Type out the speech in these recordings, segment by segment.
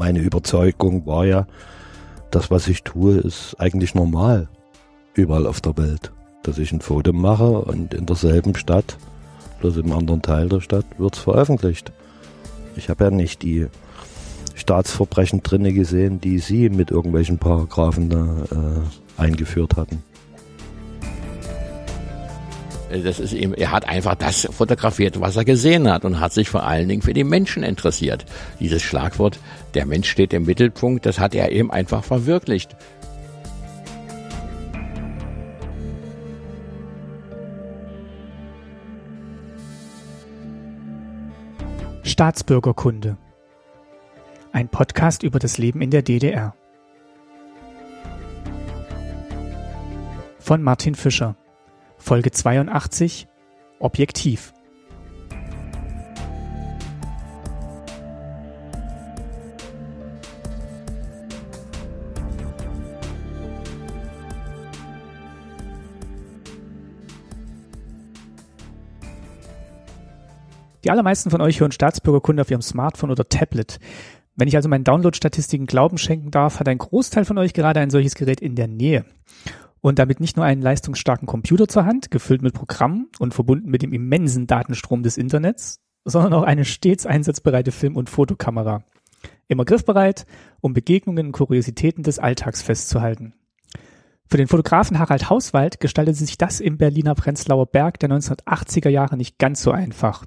meine Überzeugung war ja, das, was ich tue, ist eigentlich normal überall auf der Welt. Dass ich ein Foto mache und in derselben Stadt, bloß im anderen Teil der Stadt, wird es veröffentlicht. Ich habe ja nicht die Staatsverbrechen drinne gesehen, die Sie mit irgendwelchen Paragraphen da äh, eingeführt hatten. Das ist ihm, er hat einfach das fotografiert, was er gesehen hat und hat sich vor allen Dingen für die Menschen interessiert. Dieses Schlagwort, der Mensch steht im Mittelpunkt, das hat er eben einfach verwirklicht. Staatsbürgerkunde. Ein Podcast über das Leben in der DDR. Von Martin Fischer. Folge 82 Objektiv. Die allermeisten von euch hören Staatsbürgerkunde auf ihrem Smartphone oder Tablet. Wenn ich also meinen Download-Statistiken Glauben schenken darf, hat ein Großteil von euch gerade ein solches Gerät in der Nähe. Und damit nicht nur einen leistungsstarken Computer zur Hand, gefüllt mit Programmen und verbunden mit dem immensen Datenstrom des Internets, sondern auch eine stets einsatzbereite Film- und Fotokamera. Immer griffbereit, um Begegnungen und Kuriositäten des Alltags festzuhalten. Für den Fotografen Harald Hauswald gestaltete sich das im Berliner Prenzlauer Berg der 1980er Jahre nicht ganz so einfach.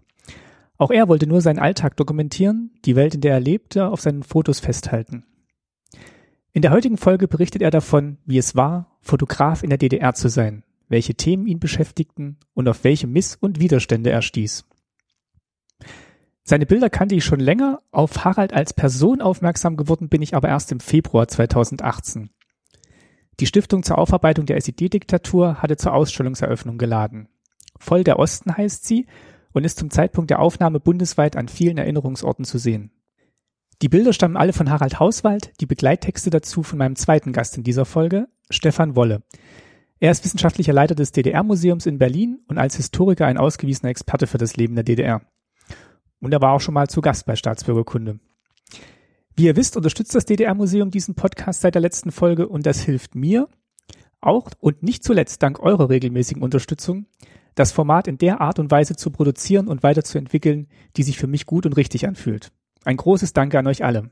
Auch er wollte nur seinen Alltag dokumentieren, die Welt, in der er lebte, auf seinen Fotos festhalten. In der heutigen Folge berichtet er davon, wie es war, Fotograf in der DDR zu sein, welche Themen ihn beschäftigten und auf welche Miss- und Widerstände er stieß. Seine Bilder kannte ich schon länger, auf Harald als Person aufmerksam geworden bin ich aber erst im Februar 2018. Die Stiftung zur Aufarbeitung der SED-Diktatur hatte zur Ausstellungseröffnung geladen. Voll der Osten heißt sie und ist zum Zeitpunkt der Aufnahme bundesweit an vielen Erinnerungsorten zu sehen. Die Bilder stammen alle von Harald Hauswald, die Begleittexte dazu von meinem zweiten Gast in dieser Folge, Stefan Wolle. Er ist wissenschaftlicher Leiter des DDR-Museums in Berlin und als Historiker ein ausgewiesener Experte für das Leben der DDR. Und er war auch schon mal zu Gast bei Staatsbürgerkunde. Wie ihr wisst, unterstützt das DDR-Museum diesen Podcast seit der letzten Folge und das hilft mir, auch und nicht zuletzt dank eurer regelmäßigen Unterstützung, das Format in der Art und Weise zu produzieren und weiterzuentwickeln, die sich für mich gut und richtig anfühlt. Ein großes Danke an euch alle.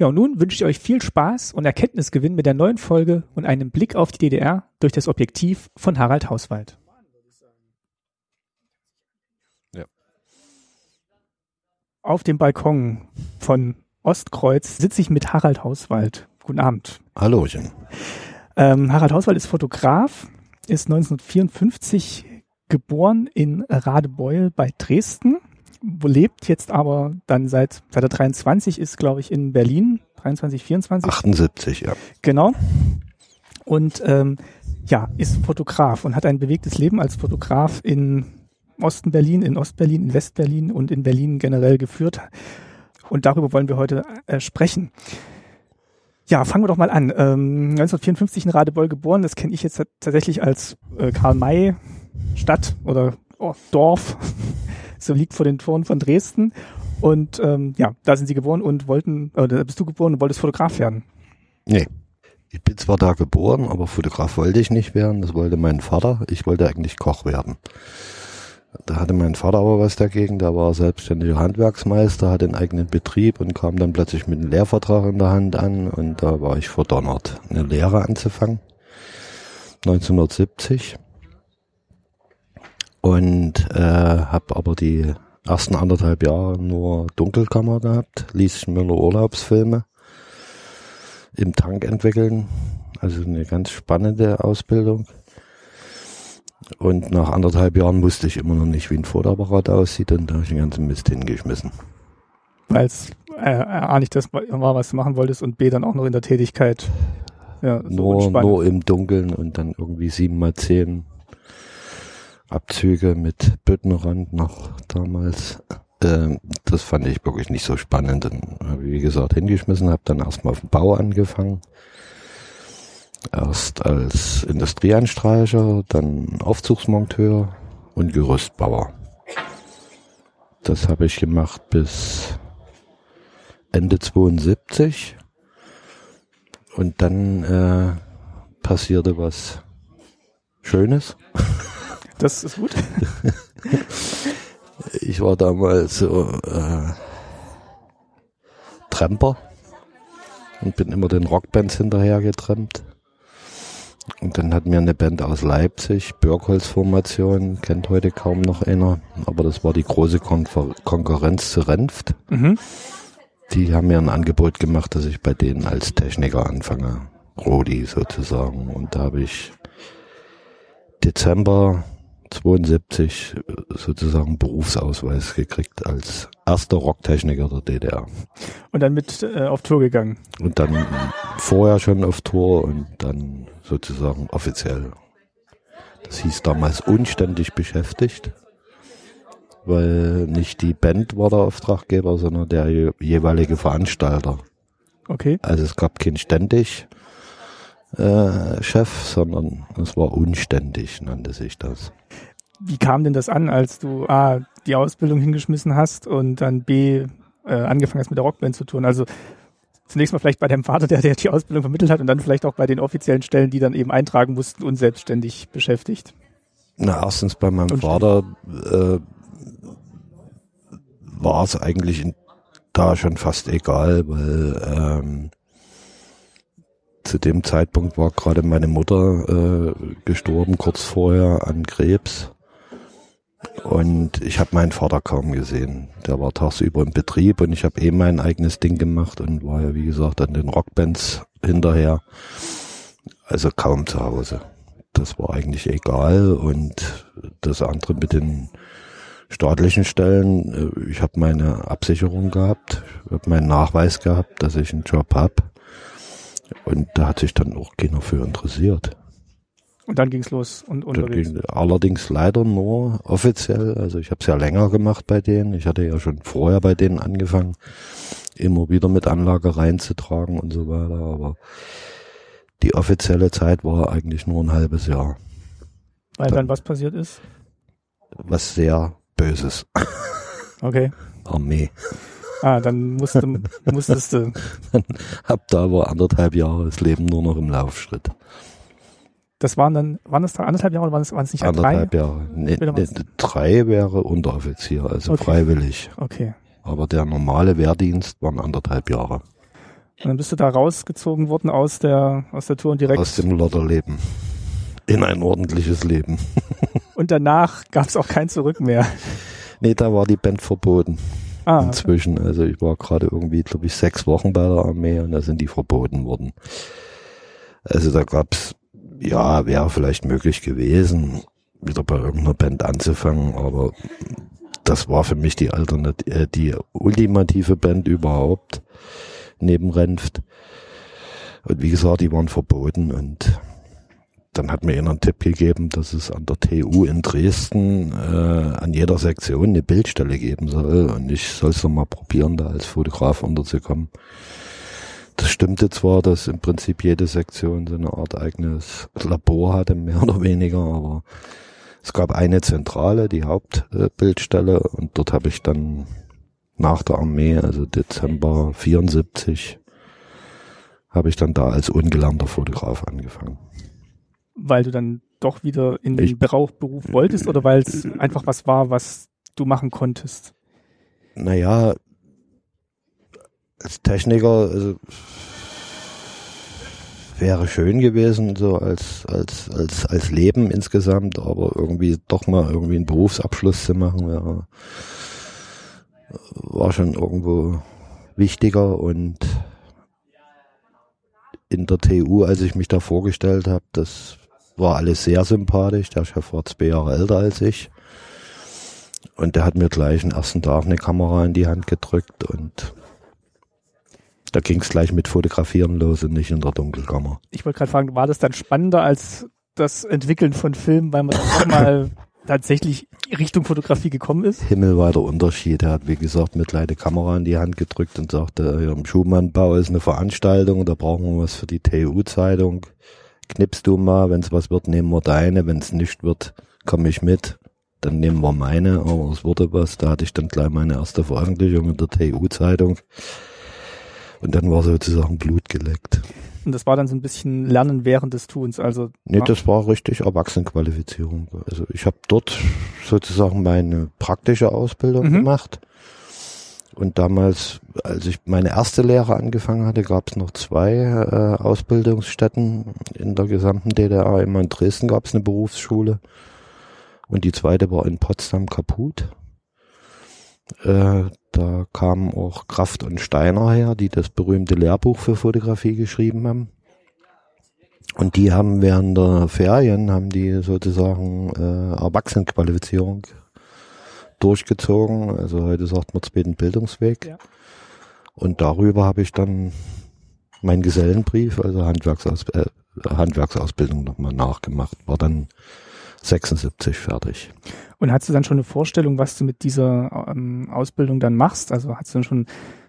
Ja, und nun wünsche ich euch viel Spaß und Erkenntnisgewinn mit der neuen Folge und einem Blick auf die DDR durch das Objektiv von Harald Hauswald. Ja. Auf dem Balkon von Ostkreuz sitze ich mit Harald Hauswald. Guten Abend. Hallöchen. Ähm, Harald Hauswald ist Fotograf, ist 1954 geboren in Radebeul bei Dresden lebt jetzt aber dann seit, seit er 23 ist, glaube ich, in Berlin. 23, 24. 78, ja. Genau. Und ähm, ja, ist Fotograf und hat ein bewegtes Leben als Fotograf in Osten Berlin, in Ostberlin, in Westberlin und in Berlin generell geführt. Und darüber wollen wir heute äh, sprechen. Ja, fangen wir doch mal an. Ähm, 1954 in Radebeul geboren, das kenne ich jetzt tatsächlich als äh, Karl-May-Stadt oder oh, Dorf so liegt vor den Toren von Dresden. Und ähm, ja, da sind sie geboren und wollten, oder da bist du geboren und wolltest Fotograf werden. Nee. Ich bin zwar da geboren, aber Fotograf wollte ich nicht werden. Das wollte mein Vater. Ich wollte eigentlich Koch werden. Da hatte mein Vater aber was dagegen. Der war selbstständiger Handwerksmeister, hatte einen eigenen Betrieb und kam dann plötzlich mit einem Lehrvertrag in der Hand an. Und da war ich verdonnert, eine Lehre anzufangen. 1970 und äh, habe aber die ersten anderthalb Jahre nur Dunkelkammer gehabt, ließ mir nur Urlaubsfilme im Tank entwickeln, also eine ganz spannende Ausbildung. Und nach anderthalb Jahren wusste ich immer noch nicht, wie ein Fotoapparat aussieht und da habe ich den ganzen Mist hingeschmissen. Weil es äh, A nicht das war, was du machen wolltest und B dann auch noch in der Tätigkeit. Ja, so nur, nur im Dunkeln und dann irgendwie sieben mal zehn Abzüge mit Büttenrand noch damals. Ähm, das fand ich wirklich nicht so spannend. Dann habe ich, wie gesagt, hingeschmissen, habe dann erstmal auf dem Bau angefangen. Erst als Industrieanstreicher, dann Aufzugsmonteur und Gerüstbauer. Das habe ich gemacht bis Ende 72 und dann äh, passierte was Schönes. Das ist gut. ich war damals so äh, Tramper und bin immer den Rockbands hinterher getrennt. Und dann hat mir eine Band aus Leipzig, Birkholz-Formation, kennt heute kaum noch einer, aber das war die große Kon Konkurrenz zu Renft. Mhm. Die haben mir ein Angebot gemacht, dass ich bei denen als Techniker anfange. Rodi sozusagen. Und da habe ich Dezember 72 sozusagen Berufsausweis gekriegt als erster Rocktechniker der DDR. Und dann mit äh, auf Tour gegangen. Und dann vorher schon auf Tour und dann sozusagen offiziell. Das hieß damals unständig beschäftigt, weil nicht die Band war der Auftraggeber, sondern der jeweilige Veranstalter. Okay. Also es gab kein ständig äh, Chef, sondern es war unständig, nannte sich das. Wie kam denn das an, als du A, die Ausbildung hingeschmissen hast und dann B, äh, angefangen hast mit der Rockband zu tun? Also zunächst mal vielleicht bei deinem Vater, der, der die Ausbildung vermittelt hat und dann vielleicht auch bei den offiziellen Stellen, die dann eben eintragen mussten und selbstständig beschäftigt? Na, erstens bei meinem und Vater äh, war es eigentlich in, da schon fast egal, weil ähm, zu dem Zeitpunkt war gerade meine Mutter äh, gestorben, kurz vorher an Krebs. Und ich habe meinen Vater kaum gesehen. Der war tagsüber im Betrieb und ich habe eh mein eigenes Ding gemacht und war ja, wie gesagt, an den Rockbands hinterher. Also kaum zu Hause. Das war eigentlich egal. Und das andere mit den staatlichen Stellen, äh, ich habe meine Absicherung gehabt, habe meinen Nachweis gehabt, dass ich einen Job habe. Und da hat sich dann auch keiner für interessiert. Und dann ging's los und unterwegs. Ging, allerdings leider nur offiziell. Also ich habe es ja länger gemacht bei denen. Ich hatte ja schon vorher bei denen angefangen, immer wieder mit Anlage reinzutragen und so weiter. Aber die offizielle Zeit war eigentlich nur ein halbes Jahr. Weil dann, dann was passiert ist? Was sehr Böses. Okay. Armee. Ah, dann musste, musstest du. dann hab da aber anderthalb Jahre das Leben nur noch im Laufschritt. Das waren dann, waren das anderthalb Jahre oder waren es, waren es nicht anderthalb drei? Jahre. Nee, nee, drei wäre Unteroffizier, also okay. freiwillig. Okay. Aber der normale Wehrdienst waren anderthalb Jahre. Und dann bist du da rausgezogen worden aus der, aus der Tour und direkt. Aus dem Lotterleben. In ein ordentliches Leben. und danach gab es auch kein Zurück mehr. Nee, da war die Band verboten. Ah, inzwischen. Okay. Also ich war gerade irgendwie, glaube ich, sechs Wochen bei der Armee und da sind die verboten worden. Also da gab's ja, wäre vielleicht möglich gewesen, wieder bei irgendeiner Band anzufangen, aber das war für mich die Alternative, äh, die ultimative Band überhaupt neben Renft. Und wie gesagt, die waren verboten und dann hat mir einer einen Tipp gegeben, dass es an der TU in Dresden äh, an jeder Sektion eine Bildstelle geben soll und ich soll es mal probieren, da als Fotograf unterzukommen. Das stimmte zwar, dass im Prinzip jede Sektion so eine Art eigenes Labor hatte, mehr oder weniger, aber es gab eine Zentrale, die Hauptbildstelle, und dort habe ich dann nach der Armee, also Dezember 74, habe ich dann da als ungelernter Fotograf angefangen. Weil du dann doch wieder in den ich, Beruf wolltest oder weil es einfach was war, was du machen konntest? Naja, als Techniker also, wäre schön gewesen, so als, als, als, als Leben insgesamt, aber irgendwie doch mal irgendwie einen Berufsabschluss zu machen, wäre, war schon irgendwo wichtiger und in der TU, als ich mich da vorgestellt habe, das war alles sehr sympathisch. Der Chef war zwei Jahre älter als ich. Und der hat mir gleich den ersten Tag eine Kamera in die Hand gedrückt und da ging es gleich mit Fotografieren los und nicht in der Dunkelkammer. Ich wollte gerade fragen, war das dann spannender als das Entwickeln von Filmen, weil man dann auch mal tatsächlich Richtung Fotografie gekommen ist? Himmelweiter Unterschied. Er hat, wie gesagt, mit Leute Kamera in die Hand gedrückt und sagte, ja, im Schumannbau ist eine Veranstaltung, da brauchen wir was für die TU-Zeitung. Knippst du mal, wenn es was wird, nehmen wir deine, wenn es nicht wird, komme ich mit. Dann nehmen wir meine, aber es wurde was. Da hatte ich dann gleich meine erste Veröffentlichung in der TU-Zeitung Und dann war sozusagen Blut geleckt. Und das war dann so ein bisschen Lernen während des Tuns. Also Nee, das war richtig Erwachsenenqualifizierung. Also ich habe dort sozusagen meine praktische Ausbildung Mhm. gemacht. Und damals, als ich meine erste Lehre angefangen hatte, gab es noch zwei äh, Ausbildungsstätten in der gesamten DDR. Immer in Dresden gab es eine Berufsschule und die zweite war in Potsdam kaputt. Äh, da kamen auch Kraft und Steiner her, die das berühmte Lehrbuch für Fotografie geschrieben haben. Und die haben während der Ferien, haben die sozusagen äh, Erwachsenenqualifizierung durchgezogen. Also heute sagt man zweiten Bildungsweg. Ja. Und darüber habe ich dann meinen Gesellenbrief, also Handwerksaus äh, Handwerksausbildung nochmal nachgemacht. War dann 76 fertig. Und hast du dann schon eine Vorstellung, was du mit dieser ähm, Ausbildung dann machst? Also hast du dann schon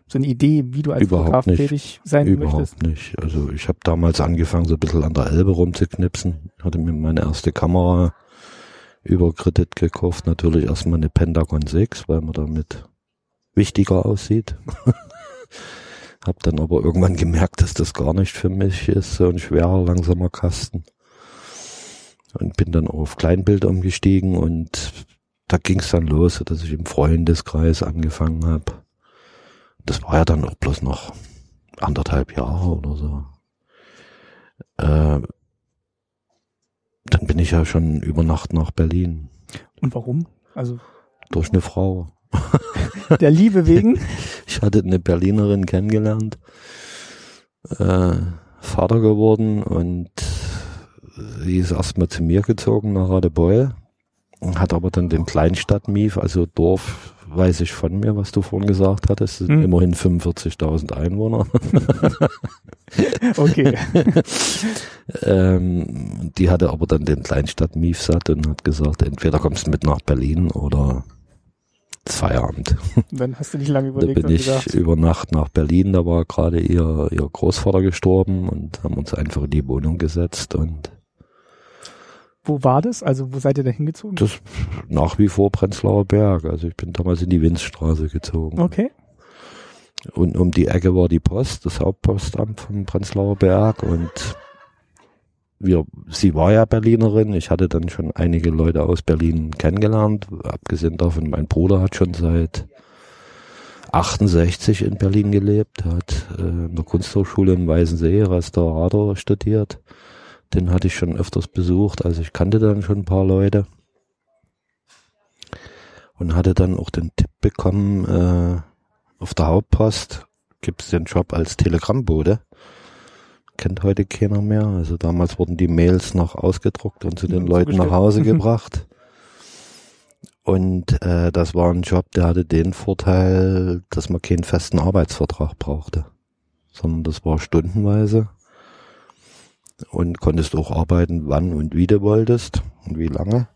so eine Idee, wie du als Überhaupt Fotograf nicht. tätig sein Überhaupt möchtest? nicht. Also ich habe damals angefangen, so ein bisschen an der Elbe rumzuknipsen. Hatte mir meine erste Kamera über Kredit gekauft. Natürlich erstmal eine Pentagon 6, weil man damit wichtiger aussieht. hab dann aber irgendwann gemerkt, dass das gar nicht für mich ist, so ein schwerer, langsamer Kasten. Und bin dann auf Kleinbild umgestiegen und da ging es dann los, dass ich im Freundeskreis angefangen habe. Das war ja dann auch bloß noch anderthalb Jahre oder so. Äh, dann bin ich ja schon über Nacht nach Berlin. Und warum? Also Durch eine Frau. der Liebe wegen? Ich hatte eine Berlinerin kennengelernt, äh, Vater geworden und sie ist erstmal zu mir gezogen nach Radebeul hat aber dann den Kleinstadtmief, also Dorf, weiß ich von mir, was du vorhin gesagt hattest, es sind Hm. immerhin 45.000 Einwohner. Okay. Ähm, die hatte aber dann den Kleinstadt-Mief satt und hat gesagt, entweder kommst du mit nach Berlin oder ist Feierabend. Dann hast du nicht lange Da überlegt bin und ich gesagt, über Nacht nach Berlin, da war gerade ihr, ihr Großvater gestorben und haben uns einfach in die Wohnung gesetzt und wo war das? Also wo seid ihr da hingezogen? das nach wie vor Prenzlauer Berg. Also ich bin damals in die Winzstraße gezogen. Okay. Und um die Ecke war die Post, das Hauptpostamt vom Prenzlauer Berg und wir, sie war ja Berlinerin. Ich hatte dann schon einige Leute aus Berlin kennengelernt. Abgesehen davon, mein Bruder hat schon seit 68 in Berlin gelebt, hat äh, in der Kunsthochschule in Weißensee Restaurator studiert. Den hatte ich schon öfters besucht, also ich kannte dann schon ein paar Leute. Und hatte dann auch den Tipp bekommen, äh, auf der Hauptpost gibt es den Job als Telegrammbote. Kennt heute keiner mehr. Also damals wurden die Mails noch ausgedruckt und zu den Ja, Leuten nach. Hause gebracht. Und äh, das war ein Job, der hatte den Vorteil, dass man keinen festen Arbeitsvertrag brauchte, sondern das war stundenweise und konntest auch arbeiten, wann und wie du wolltest und wie lange.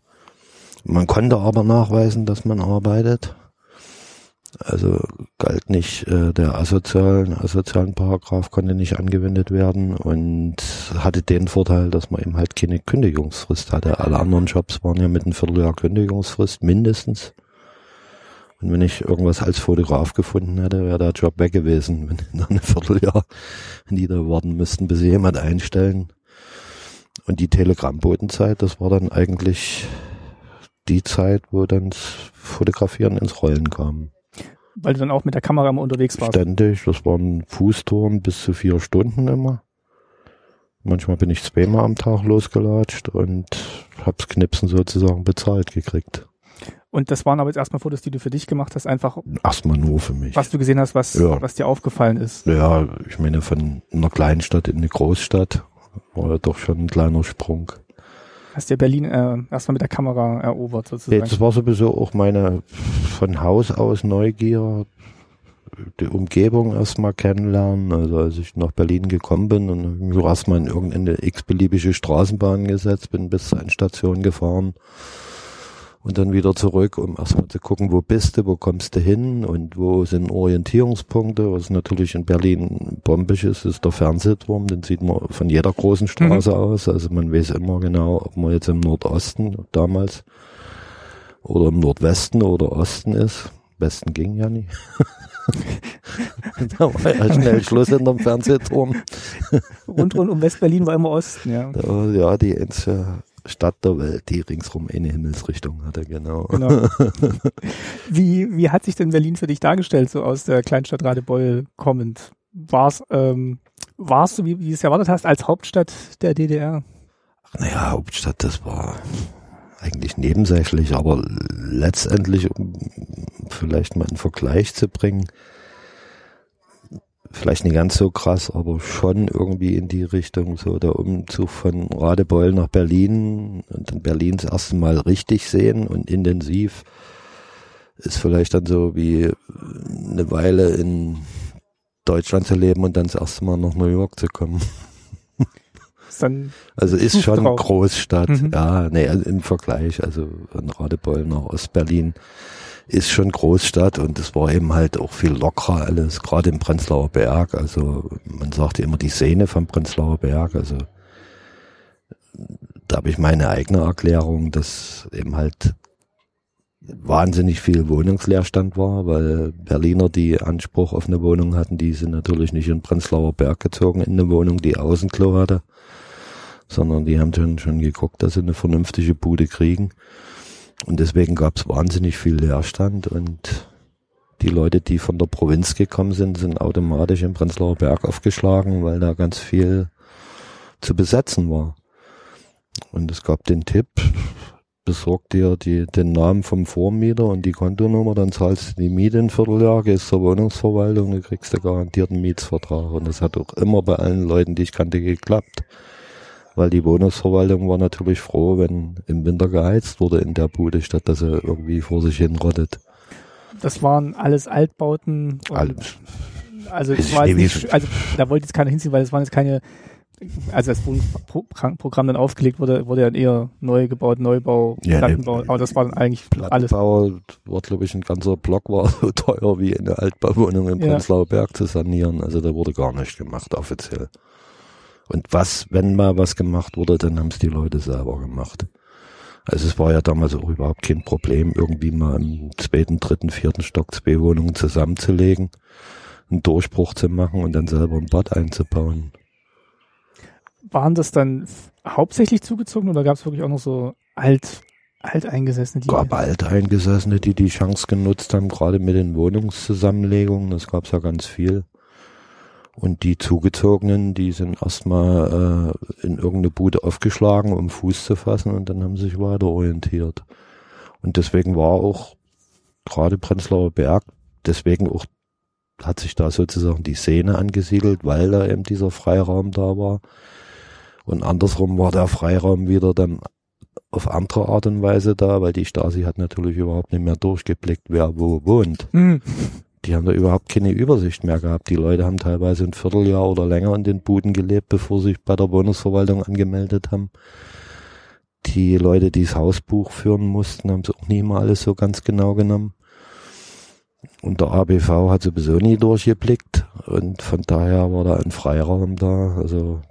Man konnte aber nachweisen, dass man arbeitet. Also galt nicht äh, der asozialen, asozialen Paragraph konnte nicht angewendet werden und hatte den Vorteil, dass man eben halt keine Kündigungsfrist hatte. Alle anderen Jobs waren ja mit einem Vierteljahr Kündigungsfrist mindestens. Und wenn ich irgendwas als Fotograf gefunden hätte, wäre der Job weg gewesen, wenn nach einem Vierteljahr, die da warten müssten, bis sie jemand einstellen. Und die Telegrammbotenzeit, das war dann eigentlich die Zeit, wo dann das Fotografieren ins Rollen kam. Weil du dann auch mit der Kamera immer unterwegs warst. Ständig, das waren Fußtouren bis zu vier Stunden immer. Manchmal bin ich zweimal am Tag losgelatscht und hab's Knipsen sozusagen bezahlt gekriegt. Und das waren aber jetzt erstmal Fotos, die du für dich gemacht hast, einfach Erstmal nur für mich. was du gesehen hast, was, Ja. was dir aufgefallen ist. Ja, ich meine, von einer Kleinstadt in eine Großstadt war ja doch schon ein kleiner Sprung. Hast dir Berlin äh, erstmal mit der Kamera erobert sozusagen. das war sowieso auch meine von Haus aus Neugier, die Umgebung erstmal kennenlernen. Also als ich nach Berlin gekommen bin und mich erstmal in irgendeine x-beliebige Straßenbahn gesetzt, bin bis zur Endstation gefahren und dann wieder zurück, um erstmal zu gucken, wo bist du, wo kommst du hin und wo sind Orientierungspunkte. Was natürlich in Berlin bombig ist, ist der Fernsehturm, den sieht man von jeder großen Straße aus. Also man weiß immer genau, ob man jetzt im Nordosten damals oder im Nordwesten oder Osten ist. Westen ging ja nie. da war ja schnell Schluss in dem Fernsehturm. Rund, rund um West-Berlin war immer Osten, ja. Da, ja, die einzige Stadt der Welt, die ringsrum eine Himmelsrichtung hatte, genau. Genau. Wie, wie hat sich denn Berlin für dich dargestellt, so aus der Kleinstadt Radebeul kommend? War's, ähm, warst du, wie, wie du es erwartet hast, als Hauptstadt der DDR? Naja, Hauptstadt, das war eigentlich nebensächlich, aber letztendlich, um vielleicht mal einen Vergleich zu bringen, vielleicht nicht ganz so krass, aber schon irgendwie in die Richtung, so der Umzug von Radebeul nach Berlin und dann Berlin das erste Mal richtig sehen und intensiv ist vielleicht dann so wie eine Weile in Deutschland zu leben und dann das erste Mal nach New York zu kommen. Also ist schon drauf. Großstadt, Mhm. ja, nee, also im Vergleich, also von Radebeul nach Ostberlin ist schon Großstadt und es war eben halt auch viel lockerer alles, gerade im Prenzlauer Berg, also man sagte immer die Sehne vom Prenzlauer Berg, also da habe ich meine eigene Erklärung, dass eben halt wahnsinnig viel Wohnungsleerstand war, weil Berliner, die Anspruch auf eine Wohnung hatten, die sind natürlich nicht in Prenzlauer Berg gezogen in eine Wohnung, die Außenklo hatte, sondern die haben schon, schon geguckt, dass sie eine vernünftige Bude kriegen. Und deswegen gab es wahnsinnig viel Leerstand und die Leute, die von der Provinz gekommen sind, sind automatisch im Prenzlauer Berg aufgeschlagen, weil da ganz viel zu besetzen war. Und es gab den Tipp, besorg dir die, den Namen vom Vormieter und die Kontonummer, dann zahlst du die Miete ein Vierteljahr, gehst zur Wohnungsverwaltung, dann kriegst du garantiert einen Mietsvertrag. Und das hat auch immer bei allen Leuten, die ich kannte, geklappt. Weil die Wohnungsverwaltung war natürlich froh, wenn im Winter geheizt wurde in der Bude, statt dass er irgendwie vor sich hin rottet. Das waren alles Altbauten. Alles. Also, es war nicht, also da wollte jetzt keiner hinziehen, weil es waren jetzt keine, also das Wohnprogramm dann aufgelegt wurde, wurde ja eher neu gebaut, Neubau, Ja, ne, Plattenbau, aber das war dann eigentlich alles. Plattenbau war, glaube ich, ein ganzer Block war so teuer wie eine Altbauwohnung im Ja. Prenzlauer Berg zu sanieren. Also da wurde gar nichts gemacht, offiziell. Und was, wenn mal was gemacht wurde, dann haben es die Leute selber gemacht. Also es war ja damals auch überhaupt kein Problem, irgendwie mal im zweiten, dritten, vierten Stock zwei Wohnungen zusammenzulegen, einen Durchbruch zu machen und dann selber ein Bad einzubauen. Waren das dann hauptsächlich zugezogen oder gab es wirklich auch noch so alt, alteingesessene, die gab Alteingesessene, die die Chance genutzt haben, gerade mit den Wohnungszusammenlegungen, das gab's ja ganz viel. Und die Zugezogenen, die sind erstmal äh, in irgendeine Bude aufgeschlagen, um Fuß zu fassen und dann haben sie sich weiter orientiert. Und deswegen war auch gerade Prenzlauer Berg, deswegen auch hat sich da sozusagen die Szene angesiedelt, weil da eben dieser Freiraum da war. Und andersrum war der Freiraum wieder dann auf andere Art und Weise da, weil die Stasi hat natürlich überhaupt nicht mehr durchgeblickt, wer wo wohnt. Hm, Die haben da überhaupt keine Übersicht mehr gehabt. Die Leute haben teilweise ein Vierteljahr oder länger in den Buden gelebt, bevor sie sich bei der Wohnungsverwaltung angemeldet haben. Die Leute, die das Hausbuch führen mussten, haben es auch nie mal alles so ganz genau genommen. Und der ABV hat sowieso nie durchgeblickt und von daher war da ein Freiraum da. Also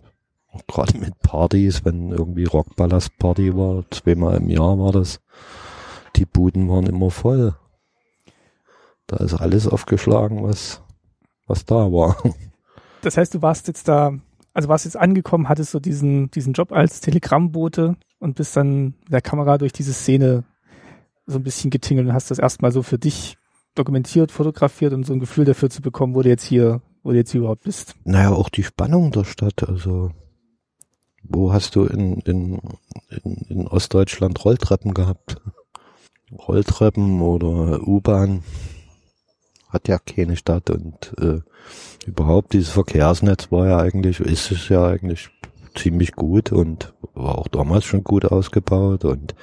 gerade mit Partys, wenn irgendwie Rockballast-Party war, zweimal im Jahr war das, die Buden waren immer voll. Da ist alles aufgeschlagen, was, was da war. Das heißt, du warst jetzt da, also warst jetzt angekommen, hattest so diesen, diesen Job als Telegrammbote und bist dann mit der Kamera durch diese Szene so ein bisschen getingelt und hast das erstmal so für dich dokumentiert, fotografiert, um so ein Gefühl dafür zu bekommen, wo du jetzt hier, wo du jetzt hier überhaupt bist. Naja, auch die Spannung der Stadt, also wo hast du in, in, in, in Ostdeutschland Rolltreppen gehabt? Rolltreppen oder U-Bahn hat ja keine Stadt und äh, überhaupt dieses Verkehrsnetz war ja eigentlich, ist es ja eigentlich ziemlich gut und war auch damals schon gut ausgebaut und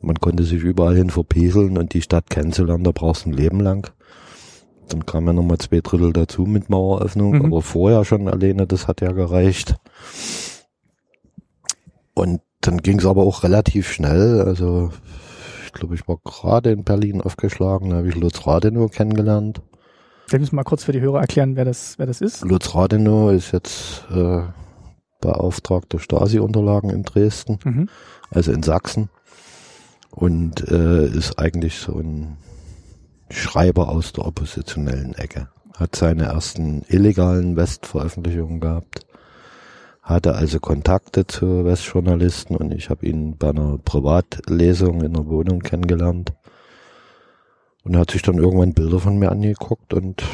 man konnte sich überall hin verpieseln und die Stadt kennenzulernen, da brauchst du ein Leben lang. Dann kam ja nochmal zwei Drittel dazu mit Maueröffnung, Mhm. aber vorher schon alleine, das hat ja gereicht. Und dann ging es aber auch relativ schnell. Also ich glaube, ich war gerade in Berlin aufgeschlagen, da habe ich Lutz Rathenow kennengelernt. Vielleicht müssen wir mal kurz für die Hörer erklären, wer das, wer das ist. Lutz Rathenow ist jetzt äh, beauftragter Stasi-Unterlagen in Dresden, Mhm. also in Sachsen. Und äh, ist eigentlich so ein Schreiber aus der oppositionellen Ecke. Hat seine ersten illegalen Westveröffentlichungen gehabt. Hatte also Kontakte zu Westjournalisten und ich habe ihn bei einer Privatlesung in der Wohnung kennengelernt. Und er hat sich dann irgendwann Bilder von mir angeguckt und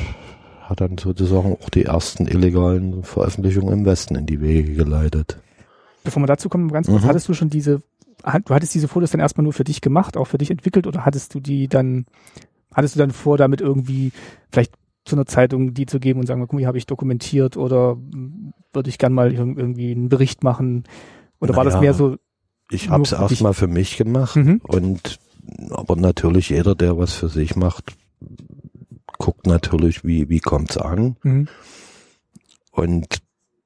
hat dann sozusagen auch die ersten illegalen Veröffentlichungen im Westen in die Wege geleitet. Bevor wir dazu kommen, ganz kurz, mhm. hattest du schon diese, du hattest diese Fotos dann erstmal nur für dich gemacht, auch für dich entwickelt oder hattest du die dann, hattest du dann vor, damit irgendwie vielleicht zu einer Zeitung die zu geben und sagen, guck mal, hier habe ich dokumentiert oder würde ich gern mal irgendwie einen Bericht machen? Oder naja, war das mehr so? Ich habe es erstmal für mich gemacht mhm. und aber natürlich jeder, der was für sich macht, guckt natürlich, wie, wie kommt's an. Mhm. Und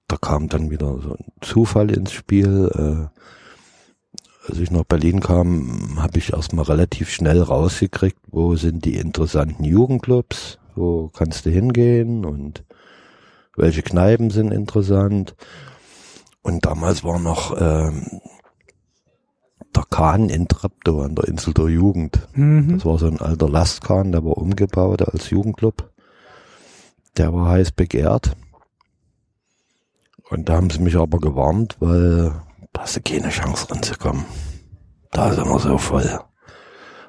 da kam dann wieder so ein Zufall ins Spiel. Äh, als ich nach Berlin kam, habe ich erstmal relativ schnell rausgekriegt, wo sind die interessanten Jugendclubs, wo kannst du hingehen und welche Kneipen sind interessant. Und damals war noch ähm, der Kahn in Treptow an der Insel der Jugend. Mhm. Das war so ein alter Lastkahn, der war umgebaut als Jugendclub. Der war heiß begehrt. Und da haben sie mich aber gewarnt, weil da hast du keine Chance ranzukommen. Da ist immer so voll.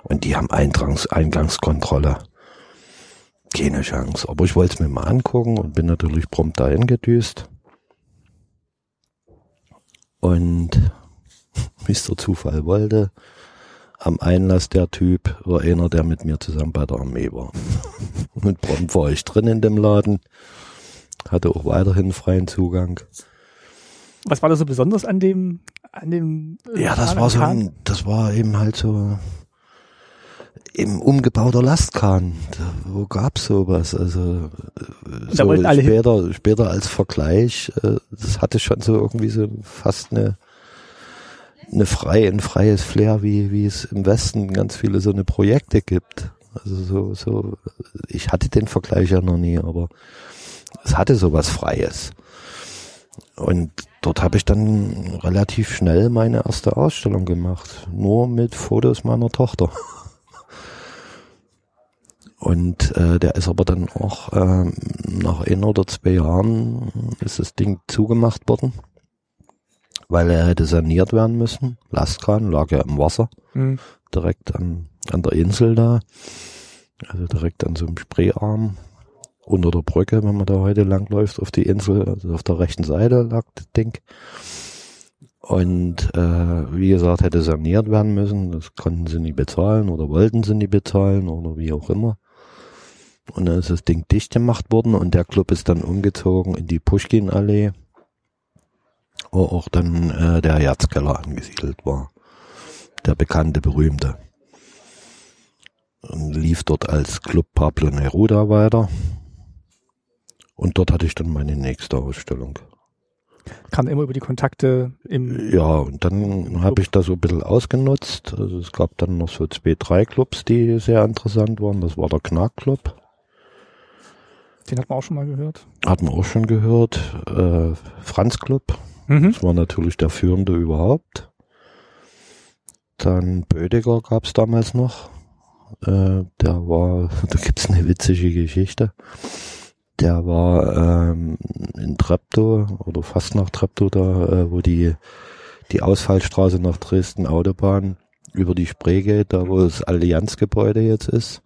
Und die haben Eingangs Eingangskontrolle. Keine Chance. Aber ich wollte es mir mal angucken und bin natürlich prompt dahin gedüst. Und wie es der Zufall wollte, am Einlass der Typ war einer, der mit mir zusammen bei der Armee war. Und prompt war ich drin in dem Laden, hatte auch weiterhin freien Zugang. Was war da so besonders an dem, an dem? Äh, ja, das war so ein, das war eben halt so im umgebauter Lastkahn. Wo gab's sowas? Also äh, so später, später als Vergleich, äh, das hatte schon so irgendwie so fast eine eine freie, ein freies Flair, wie, wie es im Westen ganz viele so eine Projekte gibt. Also so, so, ich hatte den Vergleich ja noch nie, aber es hatte sowas Freies. Und dort habe ich dann relativ schnell meine erste Ausstellung gemacht. Nur mit Fotos meiner Tochter. Und äh, der ist aber dann auch äh, nach ein oder zwei Jahren ist das Ding zugemacht worden weil er hätte saniert werden müssen. Lastkran lag ja im Wasser, mhm. direkt an, an der Insel da, also direkt an so einem Spreearm unter der Brücke, wenn man da heute langläuft auf die Insel, also auf der rechten Seite lag das Ding. Und äh, wie gesagt, hätte saniert werden müssen. Das konnten sie nicht bezahlen oder wollten sie nicht bezahlen oder wie auch immer. Und dann ist das Ding dicht gemacht worden und der Club ist dann umgezogen in die Pushkin-Allee wo auch dann äh, der Herzkeller angesiedelt war. Der bekannte, berühmte. Und lief dort als Club Pablo Neruda weiter. Und dort hatte ich dann meine nächste Ausstellung. Kam immer über die Kontakte im. Ja, und dann habe ich das so ein bisschen ausgenutzt. Also es gab dann noch so zwei, drei Clubs, die sehr interessant waren. Das war der Knack Club. Den hat man auch schon mal gehört. Hat man auch schon gehört. Äh, Franz Club. Mhm. Das war natürlich der führende überhaupt. Dann Bödeger gab es damals noch. Äh, der war, da gibt's eine witzige Geschichte. Der war ähm, in Treptow oder fast nach Treptow da, äh, wo die die Ausfallstraße nach Dresden Autobahn über die Spree geht, da wo das Allianzgebäude jetzt ist.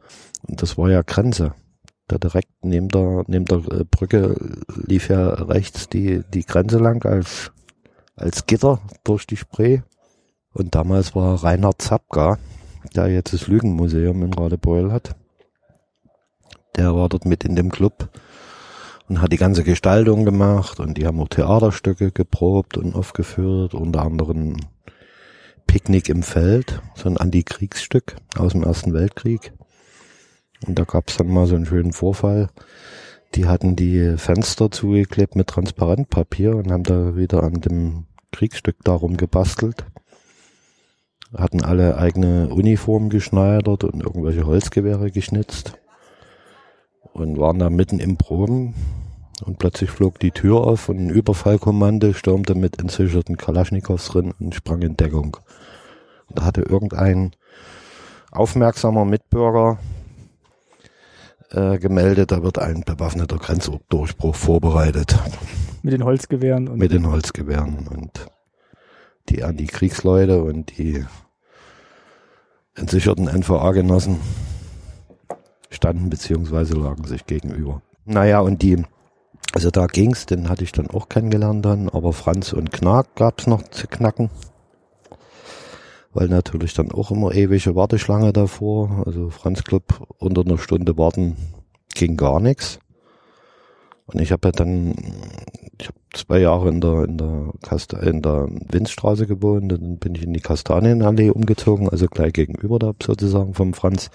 Und das war ja Grenze. Da direkt neben der, neben der äh, Brücke lief ja rechts die, die Grenze lang als, als Gitter durch die Spree. Und damals war Reinhard Zapka, der jetzt das Lügenmuseum in Radebeul hat. Der war dort mit in dem Club und hat die ganze Gestaltung gemacht und die haben auch Theaterstücke geprobt und aufgeführt, unter anderem Picknick im Feld, so ein Antikriegsstück aus dem Ersten Weltkrieg. Und da gab es dann mal so einen schönen Vorfall. Die hatten die Fenster zugeklebt mit Transparentpapier und haben da wieder an dem Kriegsstück darum gebastelt. Hatten alle eigene Uniformen geschneidert und irgendwelche Holzgewehre geschnitzt. Und waren da mitten im Proben. Und plötzlich flog die Tür auf und ein Überfallkommando stürmte mit entsicherten Kalaschnikows drin und sprang in Deckung. Und da hatte irgendein aufmerksamer Mitbürger äh, gemeldet, da wird ein bewaffneter Grenzdurchbruch vorbereitet. Mit den Holzgewehren und. Mit den Holzgewehren und die Antikriegsleute und die entsicherten NVA-Genossen standen beziehungsweise lagen sich gegenüber. Naja, und die, also da ging's, den hatte ich dann auch kennengelernt dann, aber Franz und Knack gab's noch zu knacken. Weil natürlich dann auch immer ewige Warteschlange davor. Also Franz Club unter einer Stunde warten ging gar nichts. Und ich habe ja dann, ich habe zwei Jahre in der in der Kast in der Winzstraße gewohnt, dann bin ich in die Kastanienallee umgezogen, also gleich gegenüber da sozusagen vom Franz.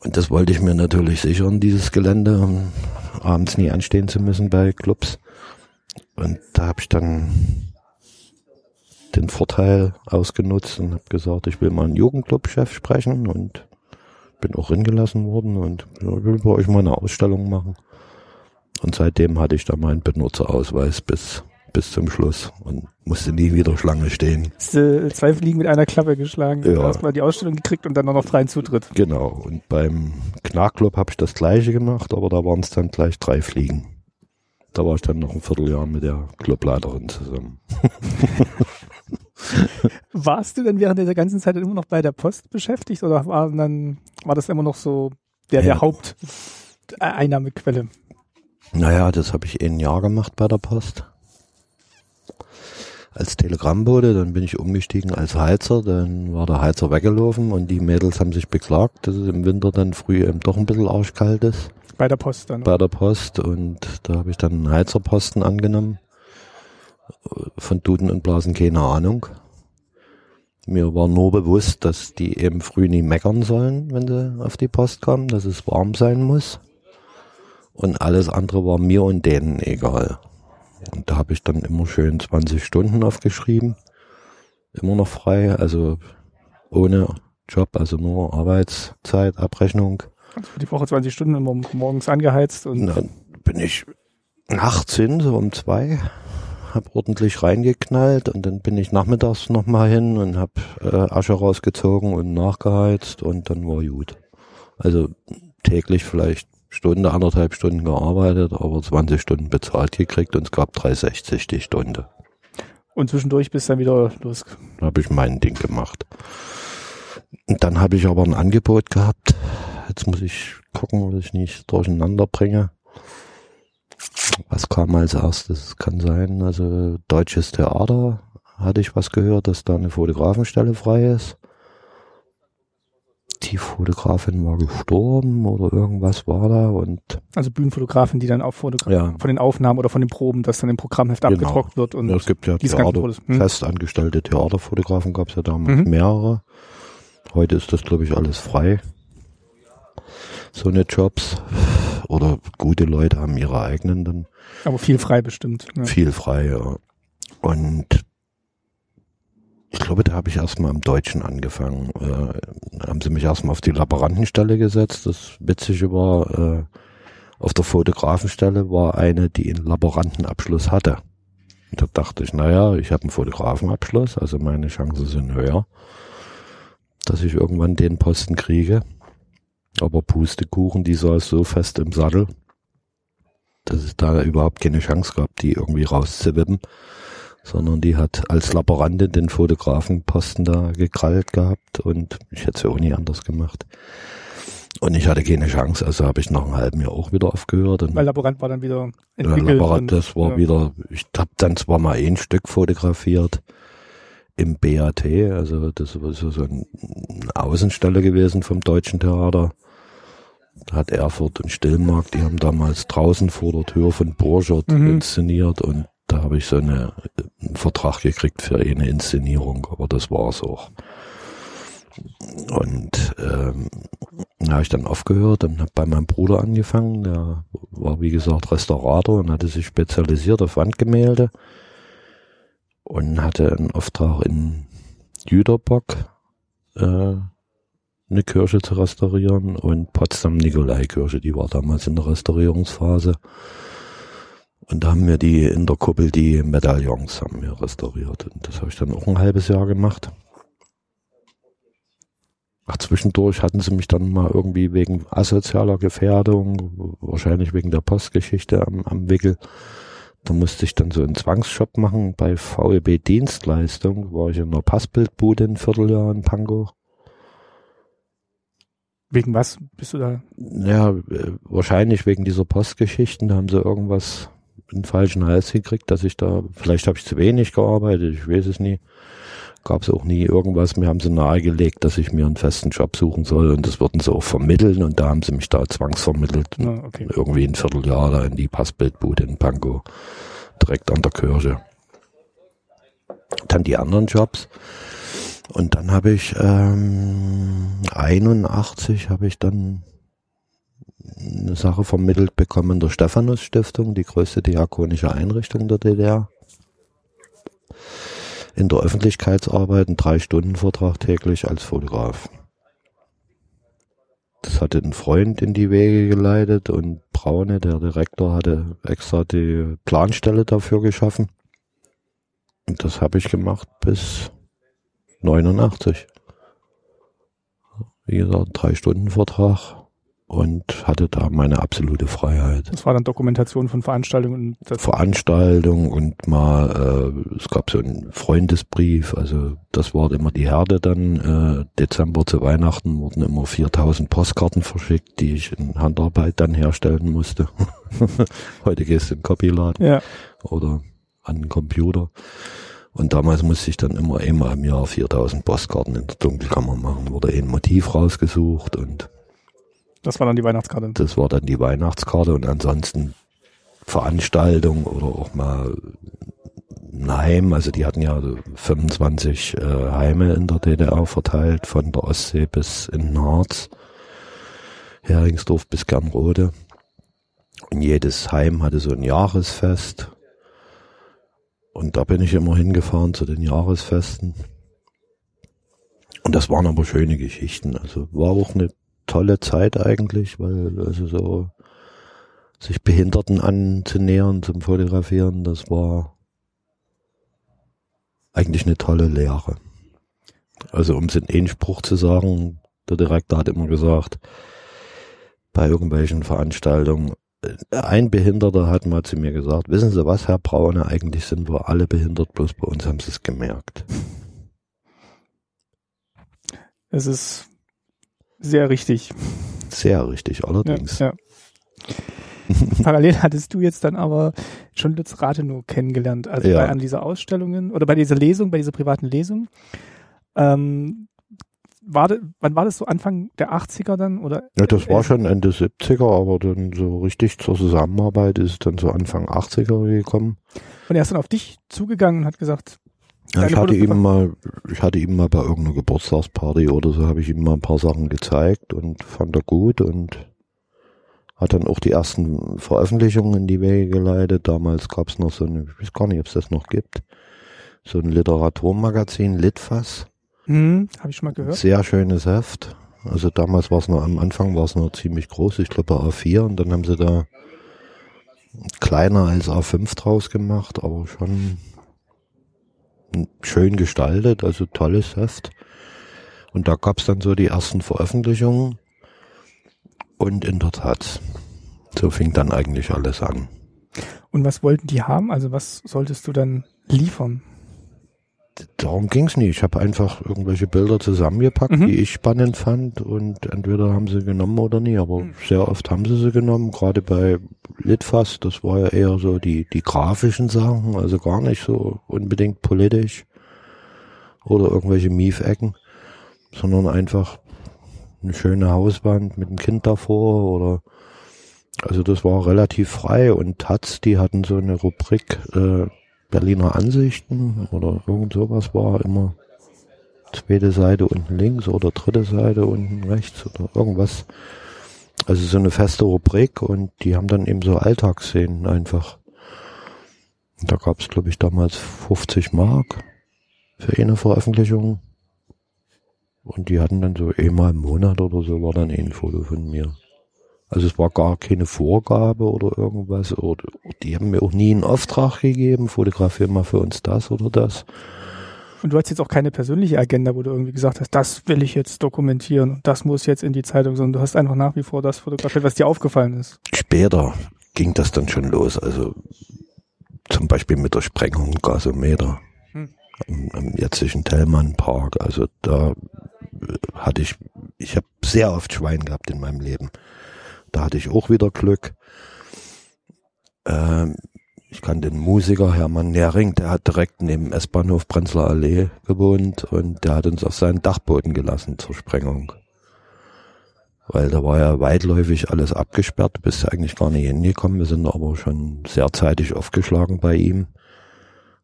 Und das wollte ich mir natürlich sichern, dieses Gelände, um abends nie anstehen zu müssen bei Clubs. Und da habe ich dann den Vorteil ausgenutzt und habe gesagt, ich will mal einen Jugendclub-Chef sprechen und bin auch hingelassen worden und will bei euch mal eine Ausstellung machen. Und seitdem hatte ich da meinen Benutzerausweis bis, bis zum Schluss und musste nie wieder Schlange stehen. Hast du zwei Fliegen mit einer Klappe geschlagen. Ja. Erstmal die Ausstellung gekriegt und dann noch freien Zutritt. Genau. Und beim Knackclub habe ich das gleiche gemacht, aber da waren es dann gleich drei Fliegen. Da war ich dann noch ein Vierteljahr mit der Clubleiterin zusammen. Warst du denn während dieser ganzen Zeit immer noch bei der Post beschäftigt oder war dann war das immer noch so der, ja. der Haupteinnahmequelle? Naja, das habe ich ein Jahr gemacht bei der Post. Als Telegrammbote, dann bin ich umgestiegen als Heizer, dann war der Heizer weggelaufen und die Mädels haben sich beklagt, dass es im Winter dann früh eben doch ein bisschen arschkalt ist. Bei der Post dann? Bei der Post und da habe ich dann einen Heizerposten angenommen. Von Duden und Blasen keine Ahnung. Mir war nur bewusst, dass die eben früh nie meckern sollen, wenn sie auf die Post kommen, dass es warm sein muss und alles andere war mir und denen egal. Und da habe ich dann immer schön 20 Stunden aufgeschrieben, immer noch frei, also ohne Job, also nur Arbeitszeit, Abrechnung. Also für die Woche 20 Stunden immer morgens angeheizt und dann bin ich nachts hin, so um zwei, hab ordentlich reingeknallt und dann bin ich nachmittags nochmal hin und hab äh, Asche rausgezogen und nachgeheizt und dann war gut. Also täglich vielleicht Stunde, anderthalb Stunden gearbeitet, aber 20 Stunden bezahlt gekriegt und es gab 3,60 die Stunde. Und zwischendurch bist du dann wieder los. Da habe ich mein Ding gemacht. Und dann habe ich aber ein Angebot gehabt. Jetzt muss ich gucken, dass ich nicht durcheinander bringe. Was kam als erstes? Kann sein, also deutsches Theater hatte ich was gehört, dass da eine Fotografenstelle frei ist die Fotografin war gestorben oder irgendwas war da und also Bühnenfotografin, die dann auch Fotogra ja. von den Aufnahmen oder von den Proben, das dann im Programmheft genau. abgedruckt wird und ja, es gibt ja Theater, hm? festangestellte Theaterfotografen gab es ja damals mhm. mehrere. Heute ist das glaube ich alles frei. So eine Jobs oder gute Leute haben ihre eigenen dann. Aber viel frei bestimmt. Ja. Viel frei, ja. Und ich glaube, da habe ich erstmal im Deutschen angefangen. Äh, haben sie mich erstmal auf die Laborantenstelle gesetzt. Das Witzige war, äh, auf der Fotografenstelle war eine, die einen Laborantenabschluss hatte. Und da dachte ich, naja, ich habe einen Fotografenabschluss, also meine Chancen sind höher, dass ich irgendwann den Posten kriege. Aber Pustekuchen, die saß so fest im Sattel, dass es da überhaupt keine Chance gab, die irgendwie rauszuwippen sondern die hat als Laborantin den Fotografenposten da gekrallt gehabt und ich hätte es ja auch nie anders gemacht. Und ich hatte keine Chance, also habe ich nach einem halben Jahr auch wieder aufgehört. Und Weil Laborant war dann wieder entwickelt. Ja, Laborant, das war ja. wieder, ich habe dann zwar mal ein Stück fotografiert im BAT, also das war so, so ein Außenstelle gewesen vom Deutschen Theater. Da hat Erfurt und Stillmark, die haben damals draußen vor der Tür von Borchert mhm. inszeniert und da habe ich so eine, einen Vertrag gekriegt für eine Inszenierung, aber das war's auch. Und ähm, da habe ich dann aufgehört und habe bei meinem Bruder angefangen. Der war wie gesagt Restaurator und hatte sich spezialisiert auf Wandgemälde und hatte einen Auftrag in Jüterbock äh, eine Kirche zu restaurieren und Potsdam Nikolai-Kirche, die war damals in der Restaurierungsphase. Und da haben wir die in der Kuppel die Medaillons haben wir restauriert. Und das habe ich dann auch ein halbes Jahr gemacht. Ach, zwischendurch hatten sie mich dann mal irgendwie wegen asozialer Gefährdung, wahrscheinlich wegen der Postgeschichte am, am Wickel. Da musste ich dann so einen Zwangsshop machen bei VEB Dienstleistung, war ich in einer Passbildbude ein Vierteljahr in Pankow. Wegen was bist du da? Ja, äh, wahrscheinlich wegen dieser Postgeschichten, da haben sie irgendwas in falschen Hals gekriegt, dass ich da, vielleicht habe ich zu wenig gearbeitet, ich weiß es nie. Gab es auch nie irgendwas. Mir haben sie nahegelegt, dass ich mir einen festen Job suchen soll und das würden sie auch vermitteln und da haben sie mich da zwangsvermittelt. Ah, okay. Irgendwie ein Vierteljahr da in die Passbildbude in Pankow, direkt an der Kirche. Dann die anderen Jobs. Und dann habe ich ähm, 81 habe ich dann eine Sache vermittelt bekommen der Stephanus Stiftung, die größte diakonische Einrichtung der DDR. In der Öffentlichkeitsarbeit einen Drei-Stunden-Vortrag täglich als Fotograf. Das hatte ein Freund in die Wege geleitet und Braune, der Direktor, hatte extra die Planstelle dafür geschaffen. Und das habe ich gemacht bis 89. Wie gesagt, drei Stunden Vortrag und hatte da meine absolute Freiheit. Das war dann Dokumentation von Veranstaltungen. Und Veranstaltung und mal, äh, es gab so einen Freundesbrief, also das war immer die Herde dann, äh, Dezember zu Weihnachten wurden immer 4000 Postkarten verschickt, die ich in Handarbeit dann herstellen musste. Heute gehst du in den Copyladen ja. oder an den Computer. Und damals musste ich dann immer einmal im Jahr 4000 Postkarten in der Dunkelkammer machen, wurde ein Motiv rausgesucht und Das war dann die Weihnachtskarte. das war dann die Weihnachtskarte und ansonsten Veranstaltung oder auch mal ein Heim, also die hatten ja 25 äh, Heime in der DDR verteilt, von der Ostsee bis in Harz, Heringsdorf bis Gernrode. Und jedes Heim hatte so ein Jahresfest. Und da bin ich immer hingefahren zu den Jahresfesten. Und das waren aber schöne Geschichten. Also war auch eine tolle Zeit eigentlich, weil also so sich Behinderten anzunähern zum Fotografieren, das war eigentlich eine tolle Lehre. Also um es in einen zu sagen, der Direktor hat immer gesagt, bei irgendwelchen Veranstaltungen, äh, ein Behinderter hat mal zu mir gesagt, wissen Sie was, Herr Braune, eigentlich sind wir alle behindert, bloß bei uns haben Sie es gemerkt. Es ist sehr richtig. Sehr richtig, Ja, allerdings. ja. Parallel hattest du jetzt dann aber schon Lutz Rathenow kennengelernt, also Ja. bei an dieser Ausstellungen oder bei dieser Lesung, bei dieser privaten Lesung. Ähm, war de, wann war das so Anfang der 80er dann oder? Ja, das war schon Ende 70er, aber dann so richtig zur Zusammenarbeit ist es dann so Anfang 80er gekommen. Und er ist dann auf dich zugegangen und hat gesagt, Ja, ich hatte ihm mal, ich hatte ihm mal bei irgendeiner Geburtstagsparty oder so, habe ich ihm mal ein paar Sachen gezeigt und fand er gut und hat dann auch die ersten Veröffentlichungen in die Wege geleitet. Damals gab es noch so eine, ich weiß gar nicht, ob es das noch gibt, so ein Literaturmagazin, Litfass. hm, habe ich schon mal gehört. Sehr schönes Heft. Also damals war es noch, am Anfang war es noch ziemlich groß, ich glaube A4 und dann haben sie da kleiner als A5 draus gemacht, aber schon schön gestaltet, also tolles Heft. Und da gab es dann so die ersten Veröffentlichungen und in der Tat, so fing dann eigentlich alles an. Und was wollten die haben? Also was solltest du dann liefern? Darum ging's nie. Ich habe einfach irgendwelche Bilder zusammengepackt, Mhm. die ich spannend fand und entweder haben sie genommen oder nie, aber Mhm. sehr oft haben sie sie genommen, gerade bei Litfass, das war ja eher so die, die grafischen Sachen, also gar nicht so unbedingt politisch oder irgendwelche Miefecken, sondern einfach eine schöne Hauswand mit einem Kind davor oder also das war relativ frei und Taz, die hatten so eine Rubrik äh, Berliner Ansichten oder irgend sowas war immer zweite Seite unten links oder dritte Seite unten rechts oder irgendwas. Also so eine feste Rubrik und die haben dann eben so Alltagsszenen einfach. Und da gab es, glaube ich, damals 50 Mark für eine Veröffentlichung. Und die hatten dann so einmal im Monat oder so war dann ein Foto von mir. Also es war gar keine Vorgabe oder irgendwas. Oder die haben mir auch nie einen Auftrag gegeben, fotografier mal für uns das oder das. Und du hast jetzt auch keine persönliche Agenda, wo du irgendwie gesagt hast, das will ich jetzt dokumentieren und das muss jetzt in die Zeitung, sondern du hast einfach nach wie vor das fotografiert, was dir aufgefallen ist. Später ging das dann schon los. Also zum Beispiel mit der Sprengung Gasometer hm. im, im jetzigen Tellmann Park. Also da hatte ich, ich habe sehr oft Schwein gehabt in meinem Leben. Da hatte ich auch wieder Glück. Ähm, ich kann den Musiker Hermann Nering, der hat direkt neben S-Bahnhof Prenzler Allee gewohnt und der hat uns auf seinen Dachboden gelassen zur Sprengung. Weil da war ja weitläufig alles abgesperrt, bist ja eigentlich gar nicht hingekommen. Wir sind aber schon sehr zeitig aufgeschlagen bei ihm.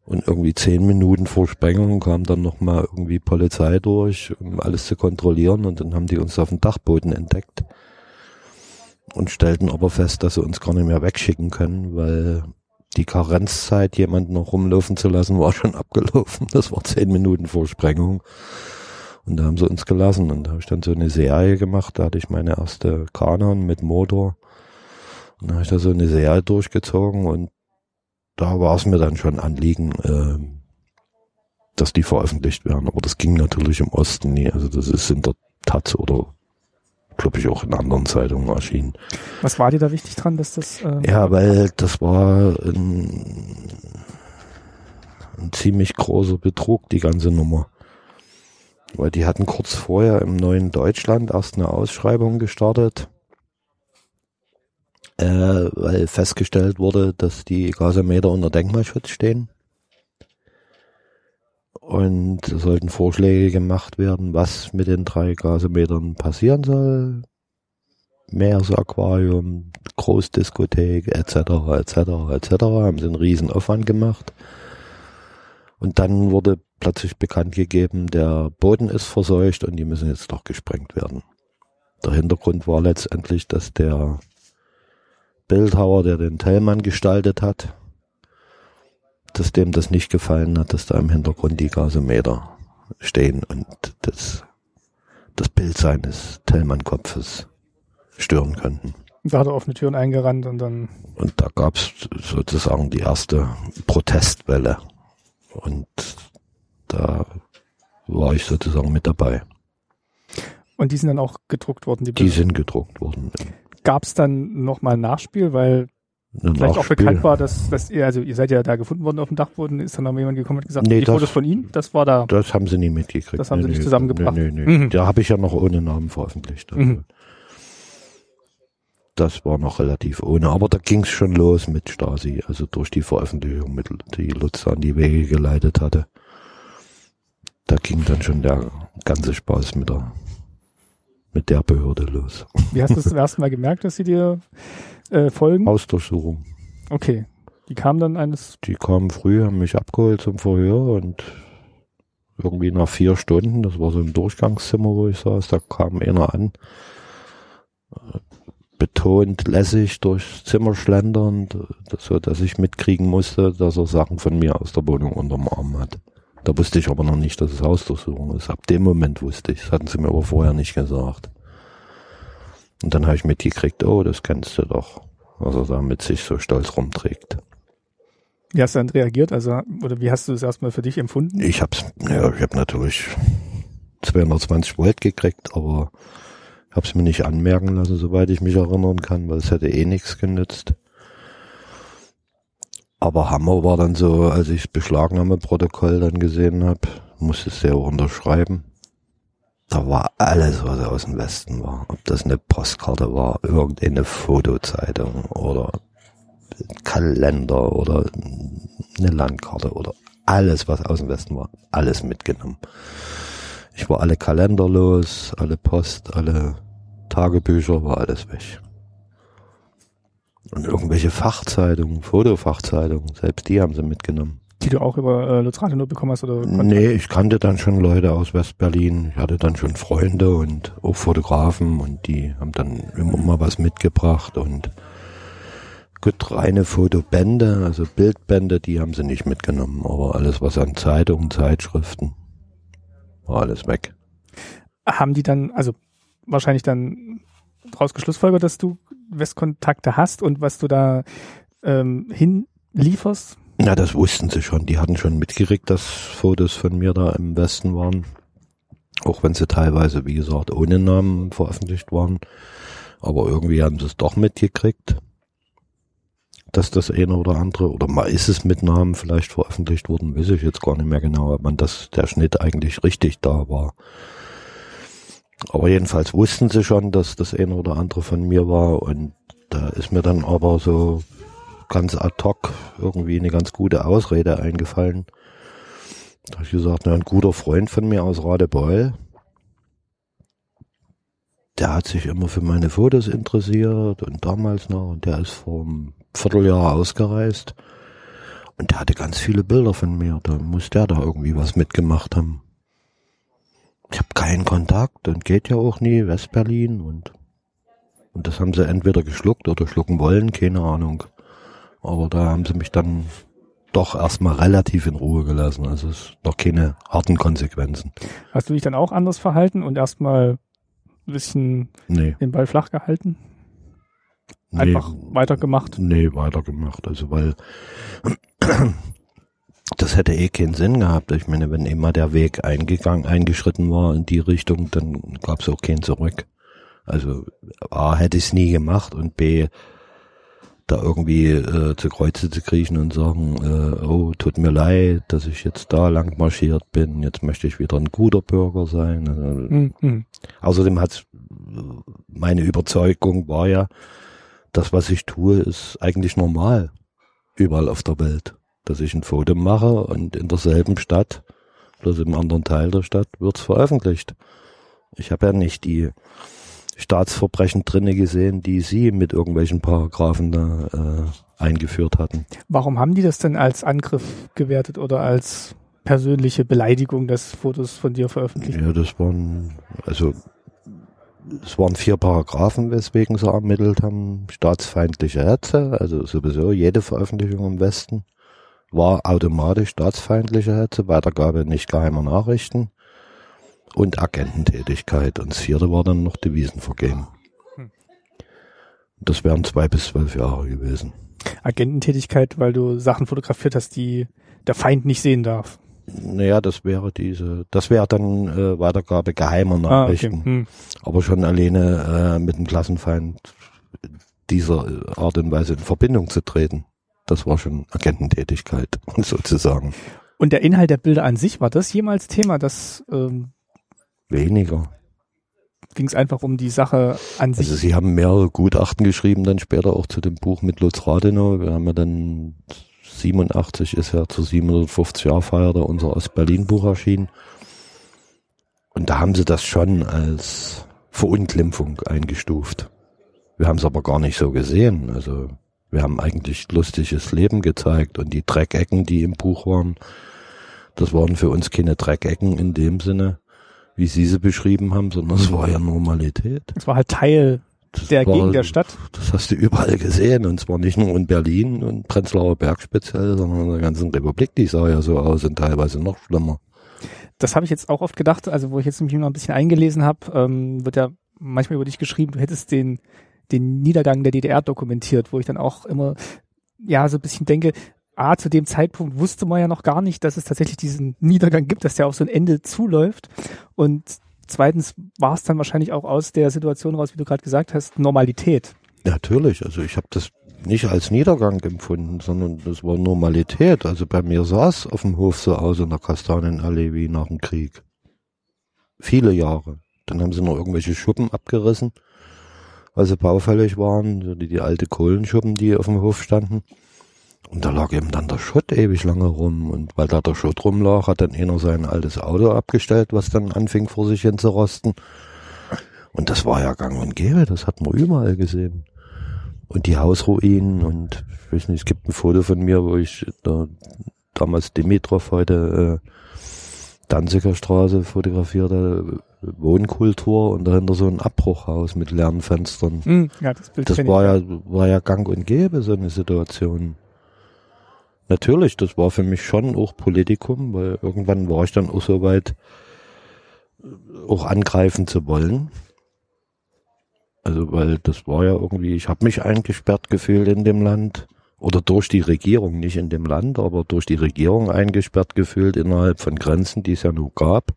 Und irgendwie zehn Minuten vor Sprengung kam dann nochmal irgendwie Polizei durch, um alles zu kontrollieren. Und dann haben die uns auf dem Dachboden entdeckt und stellten aber fest, dass sie uns gar nicht mehr wegschicken können, weil die Karenzzeit, jemanden noch rumlaufen zu lassen, war schon abgelaufen. Das war zehn Minuten vor Sprengung. Und da haben sie uns gelassen. Und da habe ich dann so eine Serie gemacht. Da hatte ich meine erste Kanon mit Motor. Und da habe ich da so eine Serie durchgezogen. Und da war es mir dann schon Anliegen, äh, dass die veröffentlicht werden. Aber das ging natürlich im Osten nie. Also das ist in der Taz oder glaube ich, auch in anderen Zeitungen erschienen. Was war dir da wichtig dran, dass das? Ähm ja, weil das war ein, ein ziemlich großer Betrug, die ganze Nummer. Weil die hatten kurz vorher im neuen Deutschland erst eine Ausschreibung gestartet, äh, weil festgestellt wurde, dass die Gasometer unter Denkmalschutz stehen. Und sollten Vorschläge gemacht werden, was mit den drei Gasometern passieren soll. Meersaquarium, Großdiskothek, etc., etc., etc. Haben sie einen riesen Aufwand gemacht. Und dann wurde plötzlich bekannt gegeben, der Boden ist verseucht und die müssen jetzt doch gesprengt werden. Der Hintergrund war letztendlich, dass der Bildhauer, der den Tellmann gestaltet hat, dass dem das nicht gefallen hat, dass da im Hintergrund die Gasometer stehen und das, das Bild seines Tellmann-Kopfes stören könnten. Da hat er offene Türen eingerannt und dann. Und da gab es sozusagen die erste Protestwelle. Und da war ich sozusagen mit dabei. Und die sind dann auch gedruckt worden? Die, die sind gedruckt worden. Gab es dann nochmal Nachspiel, weil vielleicht auch bekannt war, dass, dass ihr, also ihr seid ja da gefunden worden auf dem Dachboden, ist dann noch jemand gekommen und gesagt, nee, die das, Fotos von Ihnen, das war da. Das haben sie nie mitgekriegt. Das haben nee, sie nicht zusammengebracht. Nee, nee, nee. Mhm. Da habe ich ja noch ohne Namen veröffentlicht. Also. Mhm. Das war noch relativ ohne, aber da ging es schon los mit Stasi, also durch die Veröffentlichung, mit, die Lutz an die Wege geleitet hatte. Da ging dann schon der ganze Spaß mit der mit der Behörde los. Wie hast du es zum ersten Mal gemerkt, dass sie dir äh, folgen? Hausdurchsuchung. Okay. Die kam dann eines. Die kamen früh, haben mich abgeholt zum Verhör und irgendwie nach vier Stunden, das war so ein Durchgangszimmer, wo ich saß, da kam einer an, betont lässig durchs Zimmer schlendernd, so dass ich mitkriegen musste, dass er Sachen von mir aus der Wohnung unterm Arm hat. Da wusste ich aber noch nicht, dass es Hausdurchsuchung ist. Ab dem Moment wusste ich. Das hatten sie mir aber vorher nicht gesagt. Und dann habe ich mitgekriegt, oh, das kennst du doch, was er da mit sich so stolz rumträgt. Wie hast du dann reagiert? Also, oder wie hast du es erstmal für dich empfunden? Ich hab's, ja, ich habe natürlich 220 Volt gekriegt, aber hab's mir nicht anmerken lassen, soweit ich mich erinnern kann, weil es hätte eh nichts genützt. Aber Hammer war dann so, als ich das Beschlagnahmeprotokoll dann gesehen habe, musste es ja auch unterschreiben. Da war alles, was aus dem Westen war. Ob das eine Postkarte war, irgendeine Fotozeitung oder Kalender oder eine Landkarte oder alles, was aus dem Westen war, alles mitgenommen. Ich war alle Kalender los, alle Post, alle Tagebücher, war alles weg. Und irgendwelche Fachzeitungen, Fotofachzeitungen, selbst die haben sie mitgenommen. Die du auch über äh, Lutz nur bekommen hast? oder? Nee, ich kannte dann schon Leute aus Westberlin. Ich hatte dann schon Freunde und auch Fotografen und die haben dann immer mal was mitgebracht und gut, reine Fotobände, also Bildbände, die haben sie nicht mitgenommen, aber alles was an Zeitungen, Zeitschriften, war alles weg. Haben die dann, also wahrscheinlich dann daraus geschlussfolgert, dass du Westkontakte hast und was du da ähm, hinlieferst? Ja, das wussten sie schon. Die hatten schon mitgekriegt, dass Fotos von mir da im Westen waren. Auch wenn sie teilweise, wie gesagt, ohne Namen veröffentlicht waren. Aber irgendwie haben sie es doch mitgekriegt, dass das eine oder andere, oder mal ist es mit Namen vielleicht veröffentlicht worden, weiß ich jetzt gar nicht mehr genau, ob man das, der Schnitt eigentlich richtig da war. Aber jedenfalls wussten sie schon, dass das eine oder andere von mir war und da ist mir dann aber so ganz ad hoc irgendwie eine ganz gute Ausrede eingefallen. Da habe ich gesagt, ein guter Freund von mir aus Radebeul, der hat sich immer für meine Fotos interessiert und damals noch und der ist vor einem Vierteljahr ausgereist und der hatte ganz viele Bilder von mir. Da muss der da irgendwie was mitgemacht haben. Ich habe keinen Kontakt und geht ja auch nie, Westberlin und und das haben sie entweder geschluckt oder schlucken wollen, keine Ahnung. Aber da haben sie mich dann doch erstmal relativ in Ruhe gelassen. Also es noch keine harten Konsequenzen. Hast du dich dann auch anders verhalten und erstmal ein bisschen Nee. den Ball flach gehalten? Einfach nee, weitergemacht? Nee, weitergemacht. Also weil das hätte eh keinen Sinn gehabt. Ich meine, wenn immer der Weg eingegangen, eingeschritten war in die Richtung, dann gab es auch keinen zurück. Also A hätte ich es nie gemacht und B da irgendwie äh, zu Kreuze zu kriechen und sagen, äh, oh, tut mir leid, dass ich jetzt da lang marschiert bin, jetzt möchte ich wieder ein guter Bürger sein. Also, Hm, hm. Außerdem hat meine Überzeugung war ja, das, was ich tue, ist eigentlich normal überall auf der Welt. Dass ich ein Foto mache und in derselben Stadt, bloß im anderen Teil der Stadt, wird's veröffentlicht. Ich habe ja nicht die Staatsverbrechen drinne gesehen, die Sie mit irgendwelchen Paragraphen da äh, eingeführt hatten. Warum haben die das denn als Angriff gewertet oder als persönliche Beleidigung, dass Fotos von dir veröffentlicht? Ja, das waren, also es waren vier Paragraphen, weswegen sie ermittelt haben. Staatsfeindliche Hetze, also sowieso jede Veröffentlichung im Westen war automatisch staatsfeindliche Hetze, Weitergabe nicht geheimer Nachrichten und Agententätigkeit. Und das vierte war dann noch Devisenvergehen. Das wären zwei bis zwölf Jahre gewesen. Agententätigkeit, weil du Sachen fotografiert hast, die der Feind nicht sehen darf. Naja, das wäre diese, das wäre dann äh, Weitergabe geheimer Ah, okay. Nachrichten. Hm. aber schon alleine äh, mit dem Klassenfeind dieser Art und Weise in Verbindung zu treten. Das war schon Agententätigkeit, sozusagen. Und der Inhalt der Bilder an sich, war das jemals Thema? Das ähm, Weniger. ging es einfach um die Sache an sich. Also sie haben mehrere Gutachten geschrieben, dann später auch zu dem Buch mit Lutz Rathenow. Wir haben ja dann 87 ist ja zur 750 Jahr Feier da unser Ostberlin-Buch erschienen. Und da haben sie das schon als Verunglimpfung eingestuft. Wir haben es aber gar nicht so gesehen. Also wir haben eigentlich lustiges Leben gezeigt und die Dreckecken, die im Buch waren, das waren für uns keine Dreckecken in dem Sinne, wie Sie sie beschrieben haben, sondern es war ja Normalität. Es war halt Teil Das der war, Gegend der Stadt. Das hast du überall gesehen und zwar nicht nur in Berlin und Prenzlauer Berg speziell, sondern in der ganzen Republik. Die sah ja so aus und teilweise noch schlimmer. Das habe ich jetzt auch oft gedacht, also wo ich jetzt mich noch ein bisschen eingelesen habe, ähm, wird ja manchmal über dich geschrieben, du hättest den, den Niedergang der DDR dokumentiert, wo ich dann auch immer, ja, so ein bisschen denke, A, zu dem Zeitpunkt wusste man ja noch gar nicht, dass es tatsächlich diesen Niedergang gibt, dass der auf so ein Ende zuläuft. Und zweitens war es dann wahrscheinlich auch aus der Situation raus, wie du gerade gesagt hast, Normalität. Natürlich, also ich habe das nicht als Niedergang empfunden, sondern das war Normalität. Also bei mir es auf dem Hof so aus in der Kastanienallee wie nach dem Krieg. Viele Jahre. Dann haben sie noch irgendwelche Schuppen abgerissen, weil sie baufällig waren, so die, die alte Kohlenschuppen, die auf dem Hof standen. Und da lag eben dann der Schutt ewig lange rum. Und weil da der Schutt rumlag, hat dann einer sein altes Auto abgestellt, was dann anfing vor sich hin zu rosten. Und das war ja gang und gäbe, das hat man überall gesehen. Und die Hausruinen und ich weiß nicht, es gibt ein Foto von mir, wo ich da damals Dimitrov heute äh, Danziger Straße fotografierte, Wohnkultur und dahinter so ein Abbruchhaus mit leeren Fenstern. Hm, ja, das Bild Das war ja, war ja gang und gäbe, so eine Situation. Natürlich, das war für mich schon auch Politikum, weil irgendwann war ich dann auch so weit, auch angreifen zu wollen. Also, weil das war ja irgendwie, ich habe mich eingesperrt gefühlt in dem Land oder durch die Regierung, nicht in dem Land, aber durch die Regierung eingesperrt gefühlt innerhalb von Grenzen, die es ja nur gab.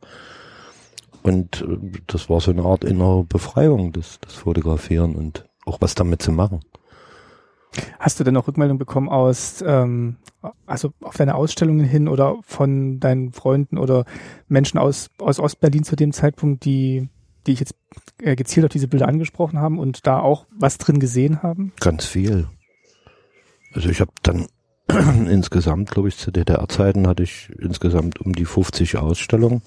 Und äh, das war so eine Art innere Befreiung, das, das Fotografieren und auch was damit zu machen. Hast du denn auch Rückmeldung bekommen aus, ähm, also auf deine Ausstellungen hin oder von deinen Freunden oder Menschen aus, aus Ostberlin zu dem Zeitpunkt, die, die ich jetzt äh, gezielt auf diese Bilder angesprochen haben und da auch was drin gesehen haben? Ganz viel. Also ich habe dann insgesamt, glaube ich, zu DDR-Zeiten hatte ich insgesamt um die 50 Ausstellungen.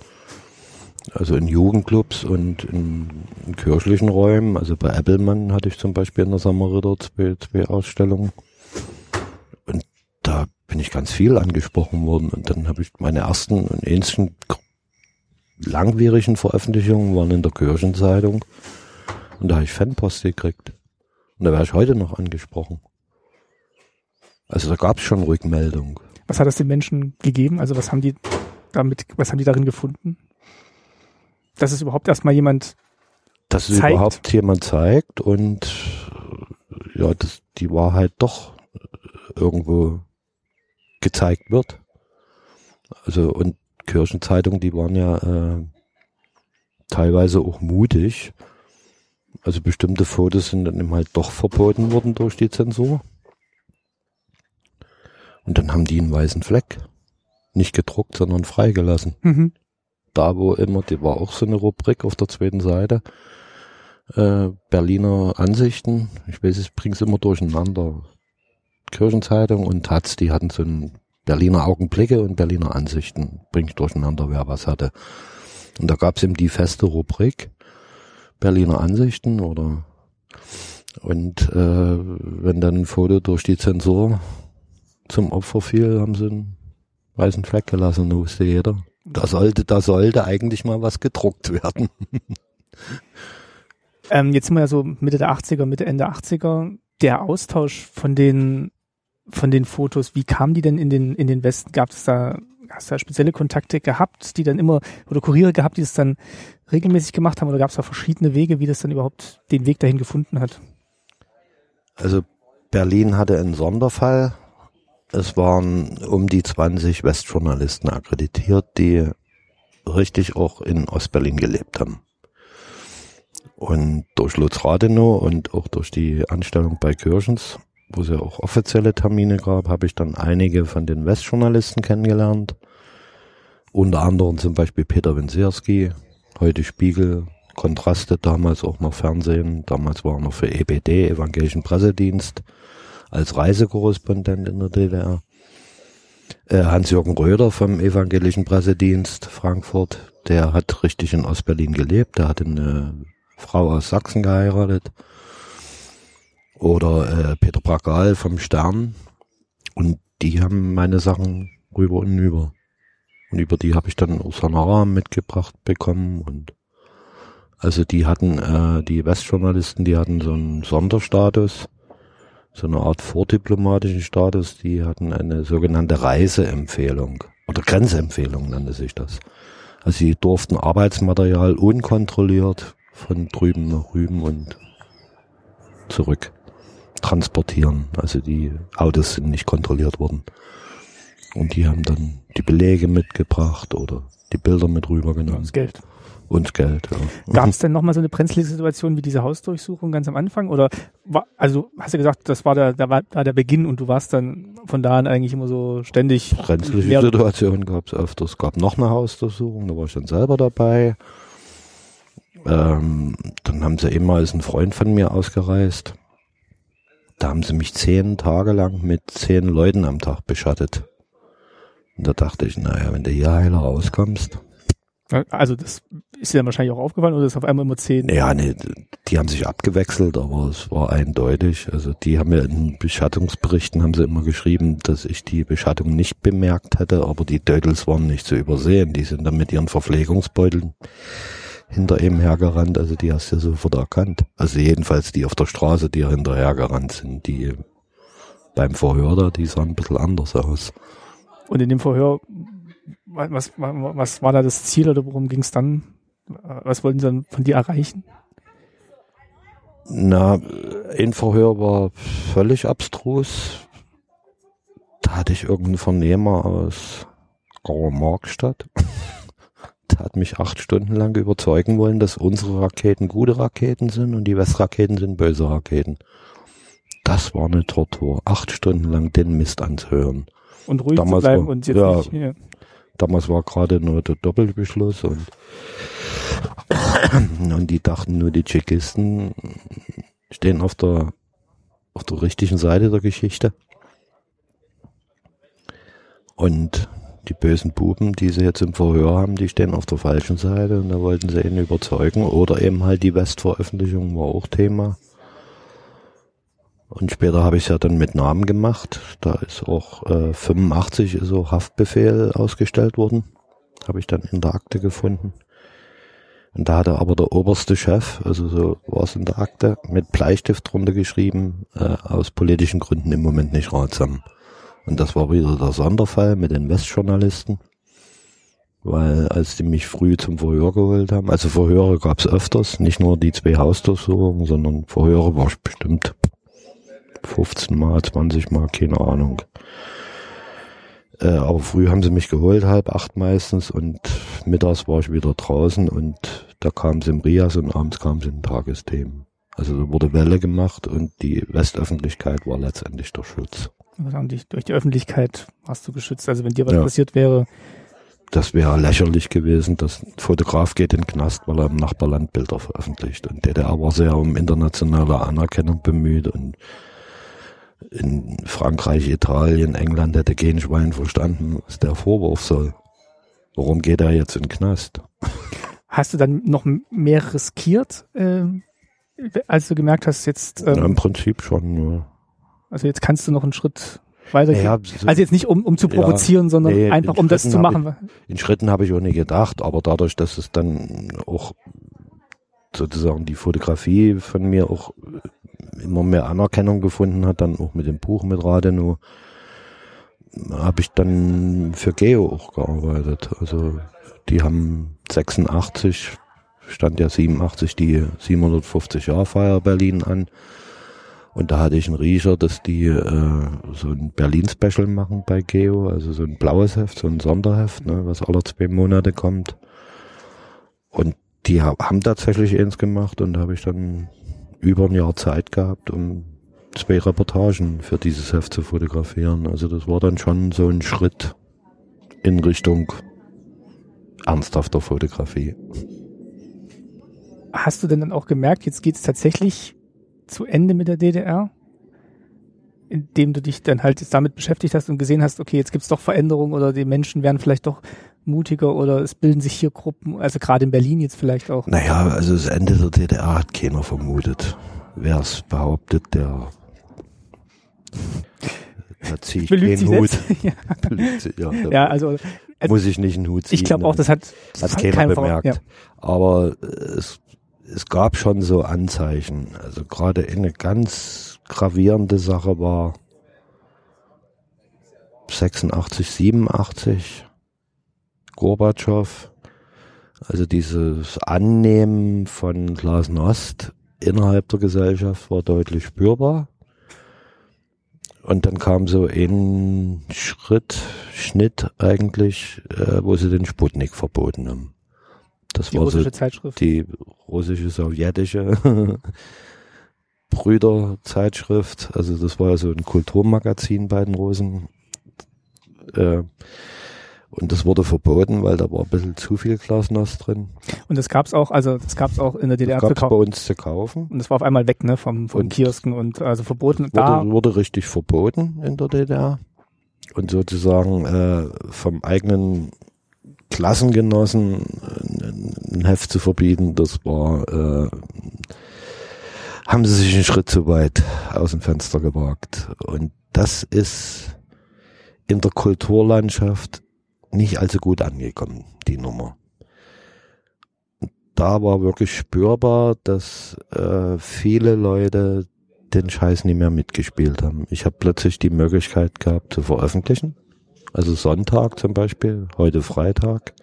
Also in Jugendclubs und in, in kirchlichen Räumen. Also bei Appelmann hatte ich zum Beispiel in der Sommerritter zwei, zwei Ausstellungen. Und da bin ich ganz viel angesprochen worden. Und dann habe ich meine ersten und ähnlichen langwierigen Veröffentlichungen waren in der Kirchenzeitung. Und da habe ich Fanpost gekriegt. Und da wäre ich heute noch angesprochen. Also da gab es schon Rückmeldung. Was hat das den Menschen gegeben? Also was haben die damit, was haben die darin gefunden? Dass es überhaupt erstmal jemand Dass es zeigt? überhaupt jemand zeigt und ja, dass die Wahrheit doch irgendwo gezeigt wird. Also und Kirchenzeitungen, die waren ja äh, teilweise auch mutig. Also bestimmte Fotos sind dann eben halt doch verboten worden durch die Zensur. Und dann haben die einen weißen Fleck. Nicht gedruckt, sondern freigelassen. Mhm. Da, wo immer, die war auch so eine Rubrik auf der zweiten Seite. Äh, Berliner Ansichten. Ich weiß, ich bring's immer durcheinander. Kirchenzeitung und Taz, die hatten so ein Berliner Augenblicke und Berliner Ansichten. Bring ich durcheinander, wer was hatte. Und da gab's eben die feste Rubrik Berliner Ansichten oder und äh, wenn dann ein Foto durch die Zensur zum Opfer fiel, haben sie einen weißen Fleck gelassen, da wusste jeder. Da sollte, da sollte eigentlich mal was gedruckt werden. Ähm, jetzt sind wir ja so Mitte der 80er, Mitte, Ende 80er. Der Austausch von den, von den Fotos, wie kamen die denn in den, in den Westen? Gab es da, hast du da spezielle Kontakte gehabt, die dann immer, oder Kuriere gehabt, die es dann regelmäßig gemacht haben, oder gab es da verschiedene Wege, wie das dann überhaupt den Weg dahin gefunden hat? Also Berlin hatte einen Sonderfall. Es waren um die 20 Westjournalisten akkreditiert, die richtig auch in Ostberlin gelebt haben. Und durch Lutz Rathenow und auch durch die Anstellung bei Kirchens, wo es ja auch offizielle Termine gab, habe ich dann einige von den Westjournalisten kennengelernt. Unter anderem zum Beispiel Peter Wensierski, heute Spiegel, Kontraste, damals auch noch Fernsehen, damals war er noch für EBD, Evangelischen Pressedienst, als Reisekorrespondent in der DDR. Äh, Hans-Jürgen Röder vom Evangelischen Pressedienst Frankfurt, der hat richtig in Ostberlin gelebt, der hat eine Frau aus Sachsen geheiratet. Oder äh, Peter Bragal vom Stern. Und die haben meine Sachen rüber und über. Und über die habe ich dann Usanara mitgebracht bekommen und also die hatten, äh, die Westjournalisten, die hatten so einen Sonderstatus, so eine Art vordiplomatischen Status, die hatten eine sogenannte Reiseempfehlung oder Grenzempfehlung nannte sich das. Also sie durften Arbeitsmaterial unkontrolliert von drüben nach rüben und zurück transportieren. Also die Autos sind nicht kontrolliert worden. Und die haben dann die Belege mitgebracht oder die Bilder mit rübergenommen. Das Geld. Und Geld, ja. Gab es denn nochmal so eine brenzlige Situation wie diese Hausdurchsuchung ganz am Anfang? Oder war, also hast du gesagt, das war der, da war der Beginn und du warst dann von da an eigentlich immer so ständig. Brenzliche mehr- Situationen gab es öfters. Es gab noch eine Hausdurchsuchung, da war ich dann selber dabei. Ähm, dann haben sie immer als ein Freund von mir ausgereist. Da haben sie mich zehn Tage lang mit zehn Leuten am Tag beschattet. Und da dachte ich, naja, wenn du hier heiler rauskommst. Also das ist dir dann wahrscheinlich auch aufgefallen oder ist auf einmal immer zehn? Ja, nee, die haben sich abgewechselt, aber es war eindeutig. Also die haben ja in Beschattungsberichten haben sie immer geschrieben, dass ich die Beschattung nicht bemerkt hätte, aber die Dödels waren nicht zu übersehen. Die sind dann mit ihren Verpflegungsbeuteln hinter ihm hergerannt, also die hast du sofort erkannt. Also jedenfalls die auf der Straße, die hinterhergerannt sind, die beim Verhör da, die sahen ein bisschen anders aus. Und in dem Verhör, was, was, war da das Ziel oder worum ging es dann? Was wollten sie dann von dir erreichen? Na, ein Verhör war völlig abstrus. da hatte ich irgendeinen Vernehmer aus Grauer Markstadt. der hat mich acht Stunden lang überzeugen wollen, dass unsere Raketen gute Raketen sind und die Westraketen sind böse Raketen. Das war eine Tortur. Acht Stunden lang den Mist anzuhören. Und ruhig Damals zu bleiben war- und jetzt ja. nicht. Ja. Damals war gerade nur der Doppelbeschluss und, und die dachten nur, die Tschechisten stehen auf der, auf der richtigen Seite der Geschichte. Und die bösen Buben, die sie jetzt im Verhör haben, die stehen auf der falschen Seite und da wollten sie ihn überzeugen. Oder eben halt die Westveröffentlichung war auch Thema. Und später habe ich es ja dann mit Namen gemacht. Da ist auch äh, 85 ist so Haftbefehl ausgestellt worden. Habe ich dann in der Akte gefunden. Und da hatte aber der oberste Chef, also so war es in der Akte, mit Bleistift drunter geschrieben, äh, aus politischen Gründen im Moment nicht ratsam. Und das war wieder der Sonderfall mit den Westjournalisten. Weil als die mich früh zum Verhör geholt haben, also Verhöre gab es öfters, nicht nur die zwei Hausdurchsuchungen, sondern Verhöre war bestimmt 15 Mal, 20 Mal, keine Ahnung. Äh, aber früh haben sie mich geholt, halb acht meistens und mittags war ich wieder draußen und da kam sie im Rias und abends kam sie in Tagesthemen. Also da wurde Welle gemacht und die Westöffentlichkeit war letztendlich der Schutz. Durch die Öffentlichkeit warst du geschützt. Also wenn dir was Ja. passiert wäre, Das wäre lächerlich gewesen, dass ein Fotograf geht in den Knast, weil er im Nachbarland Bilder veröffentlicht. Und DDR war sehr um internationale Anerkennung bemüht und in Frankreich, Italien, England hätte kein Schwein verstanden, was der Vorwurf soll. Warum geht er jetzt in den Knast? hast du dann noch mehr riskiert, ähm, als du gemerkt hast, jetzt, Ja, Im ähm, Prinzip schon. Ja. also jetzt kannst du noch einen Schritt weitergehen. Ja, so- also jetzt nicht um, um zu Ja, provozieren, sondern nee, einfach in um das Schritten zu hab machen. In Schritten habe ich auch nicht gedacht, aber dadurch, dass es dann auch sozusagen die Fotografie von mir auch immer mehr Anerkennung gefunden hat, dann auch mit dem Buch mit Rathenow, habe ich dann für Geo auch gearbeitet. Also die haben 86, stand ja 87 die 750 Jahr Feier Berlin an. Und da hatte ich einen Riecher, dass die äh, so ein Berlin-Special machen bei Geo, also so ein blaues Heft, so ein Sonderheft, ne, was alle zwei Monate kommt. Und die ha- haben tatsächlich eins gemacht und da habe ich dann über ein Jahr Zeit gehabt, um zwei Reportagen für dieses Heft zu fotografieren. Also das war dann schon so ein Schritt in Richtung ernsthafter Fotografie. Hast du denn dann auch gemerkt, jetzt geht es tatsächlich zu Ende mit der DDR? Indem du dich dann halt jetzt damit beschäftigt hast und gesehen hast, okay, jetzt gibt's doch Veränderungen oder die Menschen werden vielleicht doch mutiger oder es bilden sich hier Gruppen, also gerade in Berlin jetzt vielleicht auch. Naja, also das Ende der DDR hat keiner vermutet. Wer es behauptet, der, der ziehe ich Belügt den Hut. ja. Belügt ja, da ja, also also muss ich nicht einen Hut ziehen. ich glaube auch, das hat hat keiner kein bemerkt. Ja. Aber es, es gab schon so Anzeichen. Also gerade eine ganz gravierende Sache war 86, 87, Gorbatschow. Also dieses Annehmen von Glasnost innerhalb der Gesellschaft war deutlich spürbar. Und dann kam so ein Schritt, Schnitt eigentlich, äh, wo sie den Sputnik verboten haben. Das Die war so russische Zeitschrift. die russische, sowjetische Brüderzeitschrift. Also das war ja so ein Kulturmagazin bei den Russen. Äh, und das wurde verboten, weil da war ein bisschen zu viel Glasnost drin. Und das gab's auch, also das gab's auch in der DDR Das zu gab es bei uns zu kaufen. Und das war auf einmal weg, ne, vom, vom Und- Kiosken und also verboten. Da, Wurde, wurde richtig verboten in der DDR. Und sozusagen äh, vom eigenen Klassengenossen ein, ein Heft zu verbieten, das war, äh, haben sie sich einen Schritt zu weit aus dem Fenster gewagt. Und das ist in der Kulturlandschaft nicht allzu gut angekommen, die Nummer. Da war wirklich spürbar, dass äh, viele Leute den Scheiß nicht mehr mitgespielt haben. Ich habe plötzlich die Möglichkeit gehabt zu veröffentlichen. Also Sonntag zum Beispiel, heute Freitag,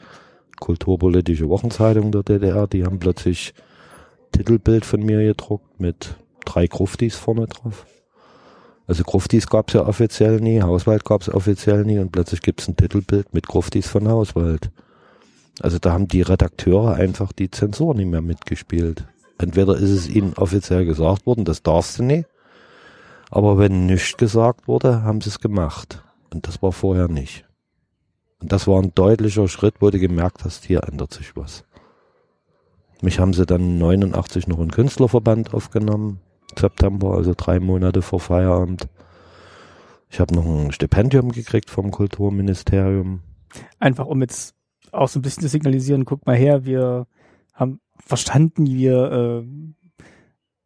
kulturpolitische Wochenzeitung der DDR, die haben plötzlich Titelbild von mir gedruckt mit drei Gruftis vorne drauf. Also Gruftis gab es ja offiziell nie, Hauswald gab es offiziell nie und plötzlich gibt es ein Titelbild mit Gruftis von Hauswald. Also da haben die Redakteure einfach die Zensur nicht mehr mitgespielt. Entweder ist es ihnen offiziell gesagt worden, das darfst du nicht, aber wenn nichts gesagt wurde, haben sie es gemacht. Und das war vorher nicht. Und das war ein deutlicher Schritt, wo du gemerkt hast, hier ändert sich was. Mich haben sie dann 89 noch in Künstlerverband aufgenommen, September, also drei Monate vor Feierabend. Ich habe noch ein Stipendium gekriegt vom Kulturministerium. Einfach um jetzt auch so ein bisschen zu signalisieren, guck mal her, wir haben verstanden, wir äh,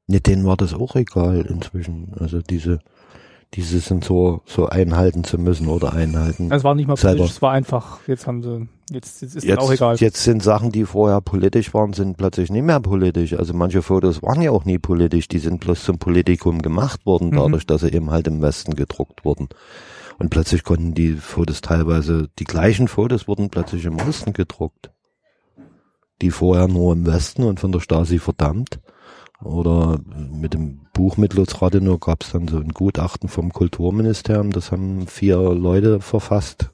Ne, denen war das auch egal inzwischen. Also diese, diese sind so, so einhalten zu müssen oder einhalten. Es war nicht mal Selber. politisch, es war einfach, jetzt haben sie, jetzt, jetzt ist Jetzt, auch egal. jetzt sind Sachen, die vorher politisch waren, sind plötzlich nicht mehr politisch. Also manche Fotos waren ja auch nie politisch, die sind bloß zum Politikum gemacht worden, Mhm. dadurch, dass sie eben halt im Westen gedruckt wurden. Und plötzlich konnten die Fotos teilweise, die gleichen Fotos wurden plötzlich im Osten gedruckt. Die vorher nur im Westen und von der Stasi verdammt. Oder mit dem Buch mit Lutz Rathenow gab es dann so ein Gutachten vom Kulturministerium, das haben vier Leute verfasst.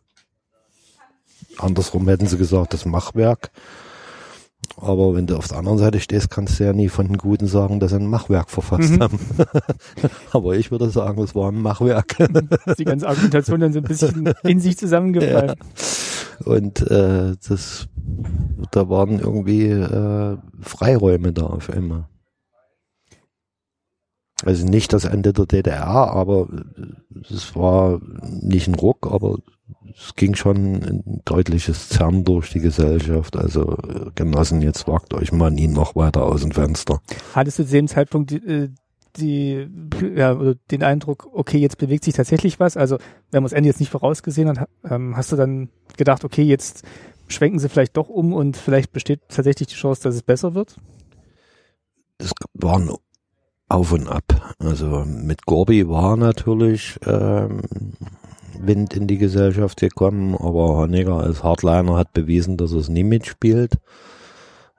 Andersrum hätten sie gesagt, das Machwerk. Aber wenn du auf der anderen Seite stehst, kannst du ja nie von den Guten sagen, dass sie ein Machwerk verfasst Mhm. haben. Aber ich würde sagen, es war ein Machwerk. die ganze Argumentation dann so ein bisschen in sich zusammengefallen. Und äh, das, da waren irgendwie äh, Freiräume da auf einmal. Also nicht das Ende der DDR, aber es war nicht ein Ruck, aber es ging schon ein deutliches Zerren durch die Gesellschaft. Also Genossen, jetzt wagt euch mal nie noch weiter aus dem Fenster. Hattest du zu dem Zeitpunkt die, äh, die ja, oder den Eindruck, okay, jetzt bewegt sich tatsächlich was? Also, wenn man das Ende jetzt nicht vorausgesehen hat, ähm, hast du dann gedacht, okay, jetzt schwenken sie vielleicht doch um und vielleicht besteht tatsächlich die Chance, dass es besser wird? es waren auf und ab. Also mit Gorbi war natürlich ähm, Wind in die Gesellschaft gekommen, aber Honecker als Hardliner hat bewiesen, dass er es nie mitspielt.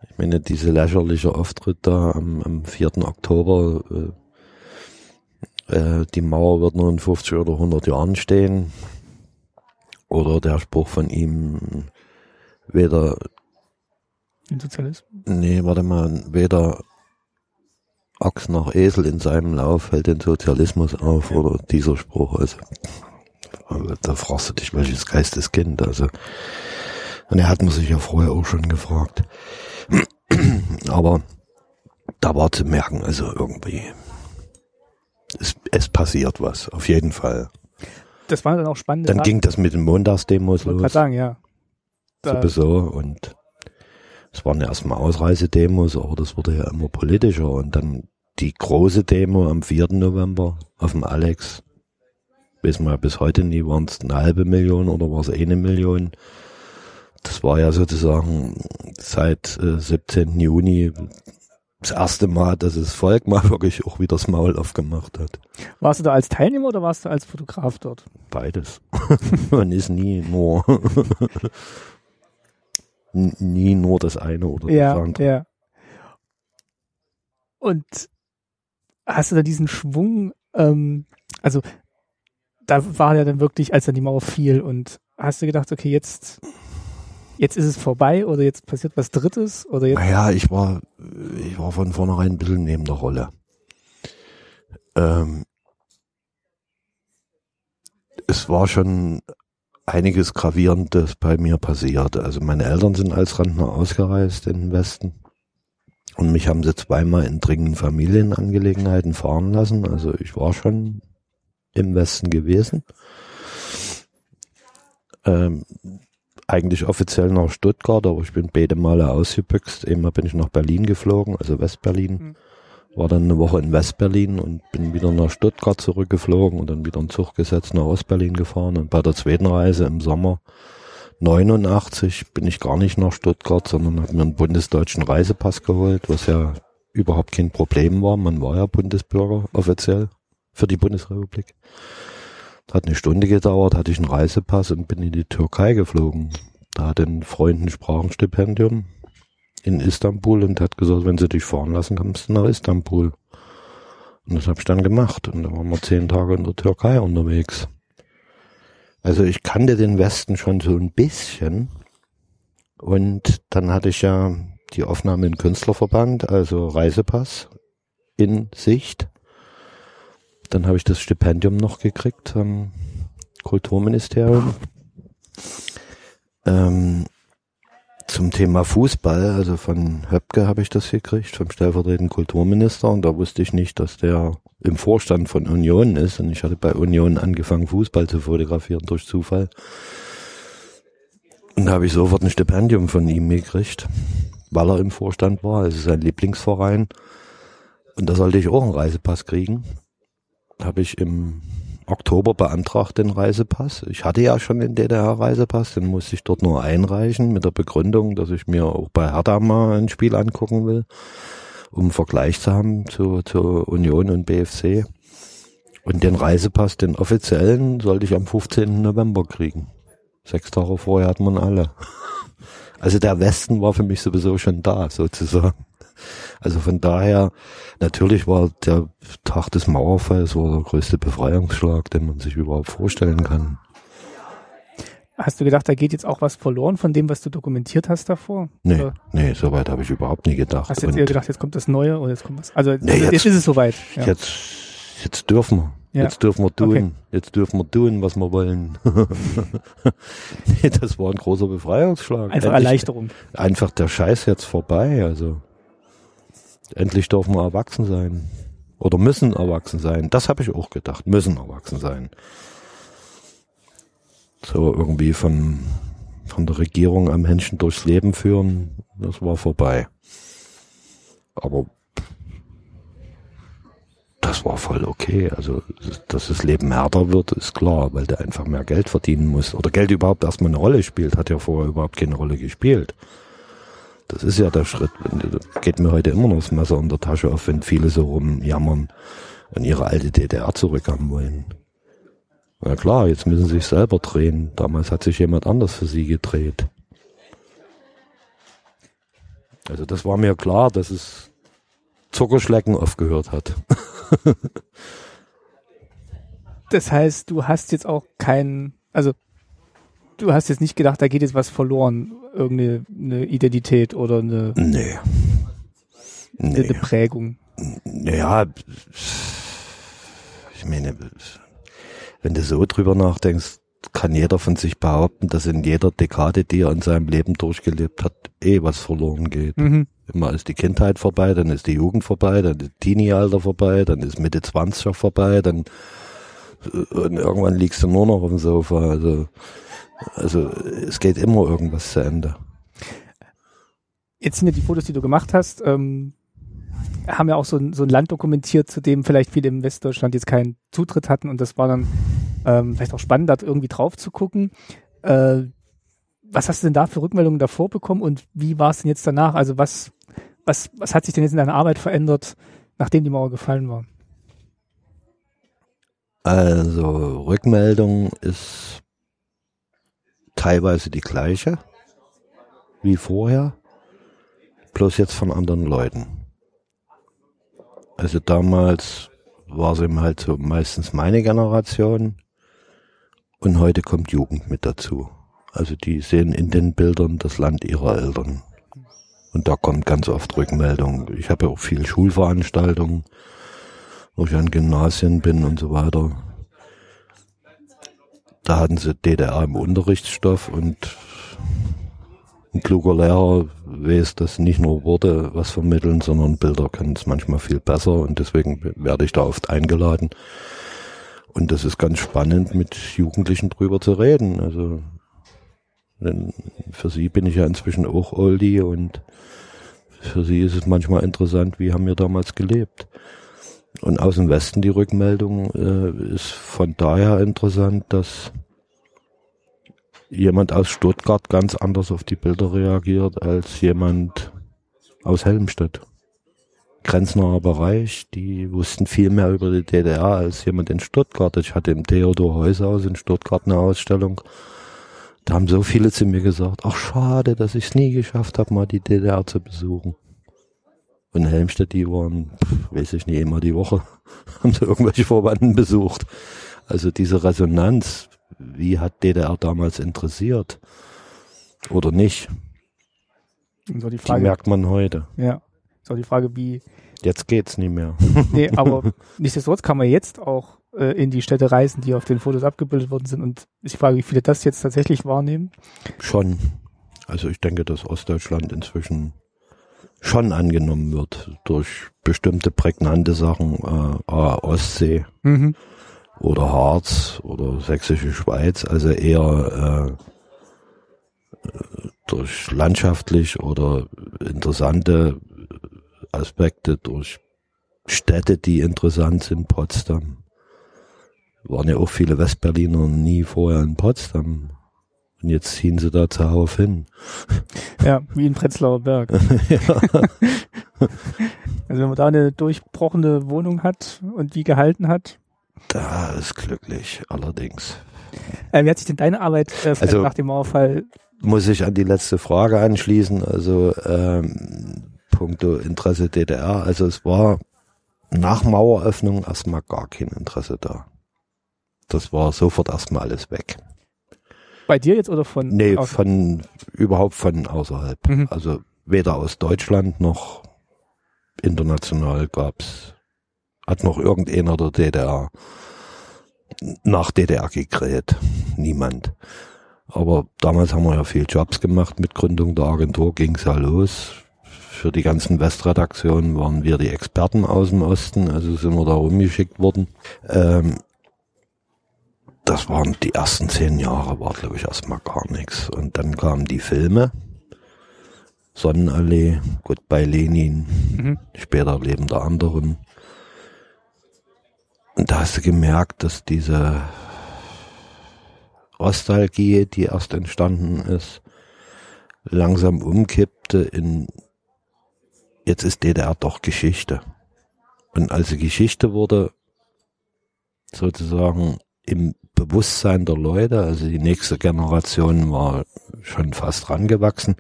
Ich meine, diese lächerliche Auftritt da am, am 4. Oktober, äh, äh, die Mauer wird nur in 50 oder 100 Jahren stehen. Oder der Spruch von ihm, weder Den Sozialismus? Nee, warte mal, weder Ochs noch Esel in seinem Lauf hält den Sozialismus auf oder dieser Spruch. Also, da fragst du dich, welches Geisteskind. Also, und er hat man sich ja vorher auch schon gefragt. Aber da war zu merken, also irgendwie, es, es passiert was, auf jeden Fall. Das war dann auch spannend. Dann ging das mit den Montagsdemos los sagen, ja. Da, sowieso und es waren erstmal Ausreisedemos, aber das wurde ja immer politischer und dann die große Demo am 4. November auf dem Alex, wissen wir bis heute nie, waren es eine halbe Million oder war es eine Million. Das war ja sozusagen seit äh, 17. Juni das erste Mal, dass das Volk mal wirklich auch wieder das Maul aufgemacht hat. warst du da als Teilnehmer oder warst du als Fotograf dort? Beides. Man ist nie nur nie nur das eine oder Ja, das andere. ja. Und hast du da diesen Schwung, ähm, also da war ja dann wirklich, als dann die Mauer fiel und hast du gedacht, okay, jetzt, jetzt ist es vorbei oder jetzt passiert was Drittes oder jetzt, Naja, ich war, ich war von vornherein ein bisschen neben der Rolle. Ähm, es war schon einiges Gravierendes bei mir passiert. Also meine Eltern sind als Rentner ausgereist in den Westen. Und mich haben sie zweimal in dringenden Familienangelegenheiten fahren lassen. Also ich war schon im Westen gewesen. Ähm, eigentlich offiziell nach Stuttgart, aber ich bin beide Male ausgebüxt. Einmal bin ich nach Berlin geflogen, also Westberlin. Mhm. War dann eine Woche in Westberlin und bin wieder nach Stuttgart zurückgeflogen und dann wieder einen Zug gesetzt nach Ostberlin gefahren. Und bei der zweiten Reise im Sommer 89 bin ich gar nicht nach Stuttgart, sondern habe mir einen bundesdeutschen Reisepass geholt, was ja überhaupt kein Problem war. Man war ja Bundesbürger offiziell für die Bundesrepublik. Hat eine Stunde gedauert, hatte ich einen Reisepass und bin in die Türkei geflogen. Da hat ein Freund ein Sprachenstipendium in Istanbul und hat gesagt, wenn sie dich fahren lassen, kommst du nach Istanbul. Und das habe ich dann gemacht. Und da waren wir zehn Tage in der Türkei unterwegs. Also ich kannte den Westen schon so ein bisschen. Und dann hatte ich ja die Aufnahme in Künstlerverband, also Reisepass in Sicht. Dann habe ich das Stipendium noch gekriegt am Kulturministerium. Ähm, zum Thema Fußball, also von Höpke habe ich das gekriegt, vom stellvertretenden Kulturminister. Und da wusste ich nicht, dass der im Vorstand von Union ist. Und ich hatte bei Union angefangen, Fußball zu fotografieren durch Zufall. Und da habe ich sofort ein Stipendium von ihm gekriegt, weil er im Vorstand war. Es ist sein Lieblingsverein. Und da sollte ich auch einen Reisepass kriegen. Habe ich im Oktober beantragt den Reisepass. Ich hatte ja schon den DDR-Reisepass, den musste ich dort nur einreichen mit der Begründung, dass ich mir auch bei Hertha mal ein Spiel angucken will, um Vergleich zu haben zu, zu Union und BFC. Und den Reisepass, den offiziellen, sollte ich am 15. November kriegen. Sechs Tage vorher hat man alle. Also der Westen war für mich sowieso schon da, sozusagen. Also von daher, natürlich war der Tag des Mauerfalls war der größte Befreiungsschlag, den man sich überhaupt vorstellen kann. Hast du gedacht, da geht jetzt auch was verloren von dem, was du dokumentiert hast davor? Nee, oder? nee, soweit habe ich überhaupt nie gedacht. Hast du jetzt eher gedacht, jetzt kommt das Neue oder jetzt kommt was? Also nee, jetzt, jetzt, ist es soweit. Ja. Jetzt, jetzt dürfen wir. Ja. Jetzt dürfen wir tun. Okay. Jetzt dürfen wir tun, was wir wollen. nee, das war ein großer Befreiungsschlag. Einfach Endlich, Erleichterung. Einfach der Scheiß jetzt vorbei. Also endlich dürfen wir erwachsen sein. Oder müssen erwachsen sein. Das habe ich auch gedacht. Müssen erwachsen sein. So irgendwie von, von der Regierung am Menschen durchs Leben führen, das war vorbei. Aber das war voll okay. Also, dass das Leben härter wird, ist klar, weil der einfach mehr Geld verdienen muss. Oder Geld überhaupt erstmal eine Rolle spielt, hat ja vorher überhaupt keine Rolle gespielt. Das ist ja der Schritt. Geht mir heute immer noch das Messer in der Tasche auf, wenn viele so rumjammern und ihre alte DDR zurückhaben wollen. Na klar, jetzt müssen sie sich selber drehen. Damals hat sich jemand anders für sie gedreht. Also das war mir klar, dass es Zuckerschlecken aufgehört hat. das heißt, du hast jetzt auch keinen, also du hast jetzt nicht gedacht, da geht jetzt was verloren, irgendeine eine Identität oder eine, nee. Nee. eine Prägung. Ja, ich meine, wenn du so drüber nachdenkst, kann jeder von sich behaupten, dass in jeder Dekade, die er in seinem Leben durchgelebt hat, eh was verloren geht. Mhm. Immer ist die Kindheit vorbei, dann ist die Jugend vorbei, dann ist Teenie-Alter vorbei, dann ist Mitte 20er vorbei, dann und irgendwann liegst du nur noch auf dem Sofa. Also also es geht immer irgendwas zu Ende. Jetzt sind ja die Fotos, die du gemacht hast, ähm, haben ja auch so ein, so ein Land dokumentiert, zu dem vielleicht viele im Westdeutschland jetzt keinen Zutritt hatten und das war dann ähm, vielleicht auch spannend, da irgendwie drauf zu gucken. Äh, was hast du denn da für Rückmeldungen davor bekommen und wie war es denn jetzt danach? Also was, was, was hat sich denn jetzt in deiner Arbeit verändert, nachdem die Mauer gefallen war? Also Rückmeldung ist teilweise die gleiche wie vorher, bloß jetzt von anderen Leuten. Also damals war es eben halt so meistens meine Generation und heute kommt Jugend mit dazu. Also die sehen in den Bildern das Land ihrer Eltern. Und da kommt ganz oft Rückmeldung. Ich habe auch viel Schulveranstaltungen, wo ich an Gymnasien bin und so weiter. Da hatten sie DDR im Unterrichtsstoff und ein kluger Lehrer weiß, dass nicht nur Worte was vermitteln, sondern Bilder können es manchmal viel besser und deswegen werde ich da oft eingeladen. Und das ist ganz spannend, mit Jugendlichen drüber zu reden. Also denn für sie bin ich ja inzwischen auch Oldie und für sie ist es manchmal interessant, wie haben wir damals gelebt. Und aus dem Westen die Rückmeldung äh, ist von daher interessant, dass jemand aus Stuttgart ganz anders auf die Bilder reagiert als jemand aus Helmstedt. Grenznaher Bereich, die wussten viel mehr über die DDR als jemand in Stuttgart. Ich hatte im Theodor Heushaus in Stuttgart eine Ausstellung. Da haben so viele zu mir gesagt, ach schade, dass ich es nie geschafft habe, mal die DDR zu besuchen. Und Helmstedt, die waren, weiß ich nicht, immer die Woche, haben sie irgendwelche Verwandten besucht. Also diese Resonanz, wie hat DDR damals interessiert? Oder nicht? So die Die Frage, merkt man heute. ja. So die Frage, wie, Jetzt geht's nicht mehr. nee, aber nichtsdestotrotz kann man jetzt auch äh, in die Städte reisen, die auf den Fotos abgebildet worden sind und die Frage, wie viele das jetzt tatsächlich wahrnehmen. Schon. Also ich denke, dass Ostdeutschland inzwischen schon angenommen wird durch bestimmte prägnante Sachen, äh, Ostsee Mhm. oder Harz oder Sächsische Schweiz, also eher äh, durch landschaftlich oder interessante Aspekte, durch Städte, die interessant sind, Potsdam. Waren ja auch viele Westberliner nie vorher in Potsdam. Und jetzt ziehen sie da zuhauf hin. Ja, wie in Prenzlauer Berg. Also wenn man da eine durchbrochene Wohnung hat und die gehalten hat. Da ist glücklich, allerdings. Äh, wie hat sich denn deine Arbeit äh, Also- nach dem Mauerfall? Muss ich an die letzte Frage anschließen, also ähm, puncto Interesse DDR. Also es war nach Maueröffnung erstmal gar kein Interesse da. Das war sofort erstmal alles weg. Bei dir jetzt oder von? Nee, von überhaupt von außerhalb. Mhm. Also weder aus Deutschland noch international gab's, hat noch irgendeiner der DDR nach DDR gekräht. Niemand. Aber damals haben wir ja viel Jobs gemacht. Mit Gründung der Agentur ging's ja los. Für die ganzen Westredaktionen waren wir die Experten aus dem Osten, also sind wir da rumgeschickt worden. Ähm, das waren die ersten zehn Jahre, war glaube ich erstmal gar nichts. Und dann kamen die Filme. Sonnenallee, Goodbye Lenin, Mhm. später Leben der anderen. Und da hast du gemerkt, dass diese Nostalgie, die erst entstanden ist, langsam umkippte in, jetzt ist DDR doch Geschichte. Und als sie Geschichte wurde, sozusagen im Bewusstsein der Leute, also die nächste Generation war schon fast rangewachsen,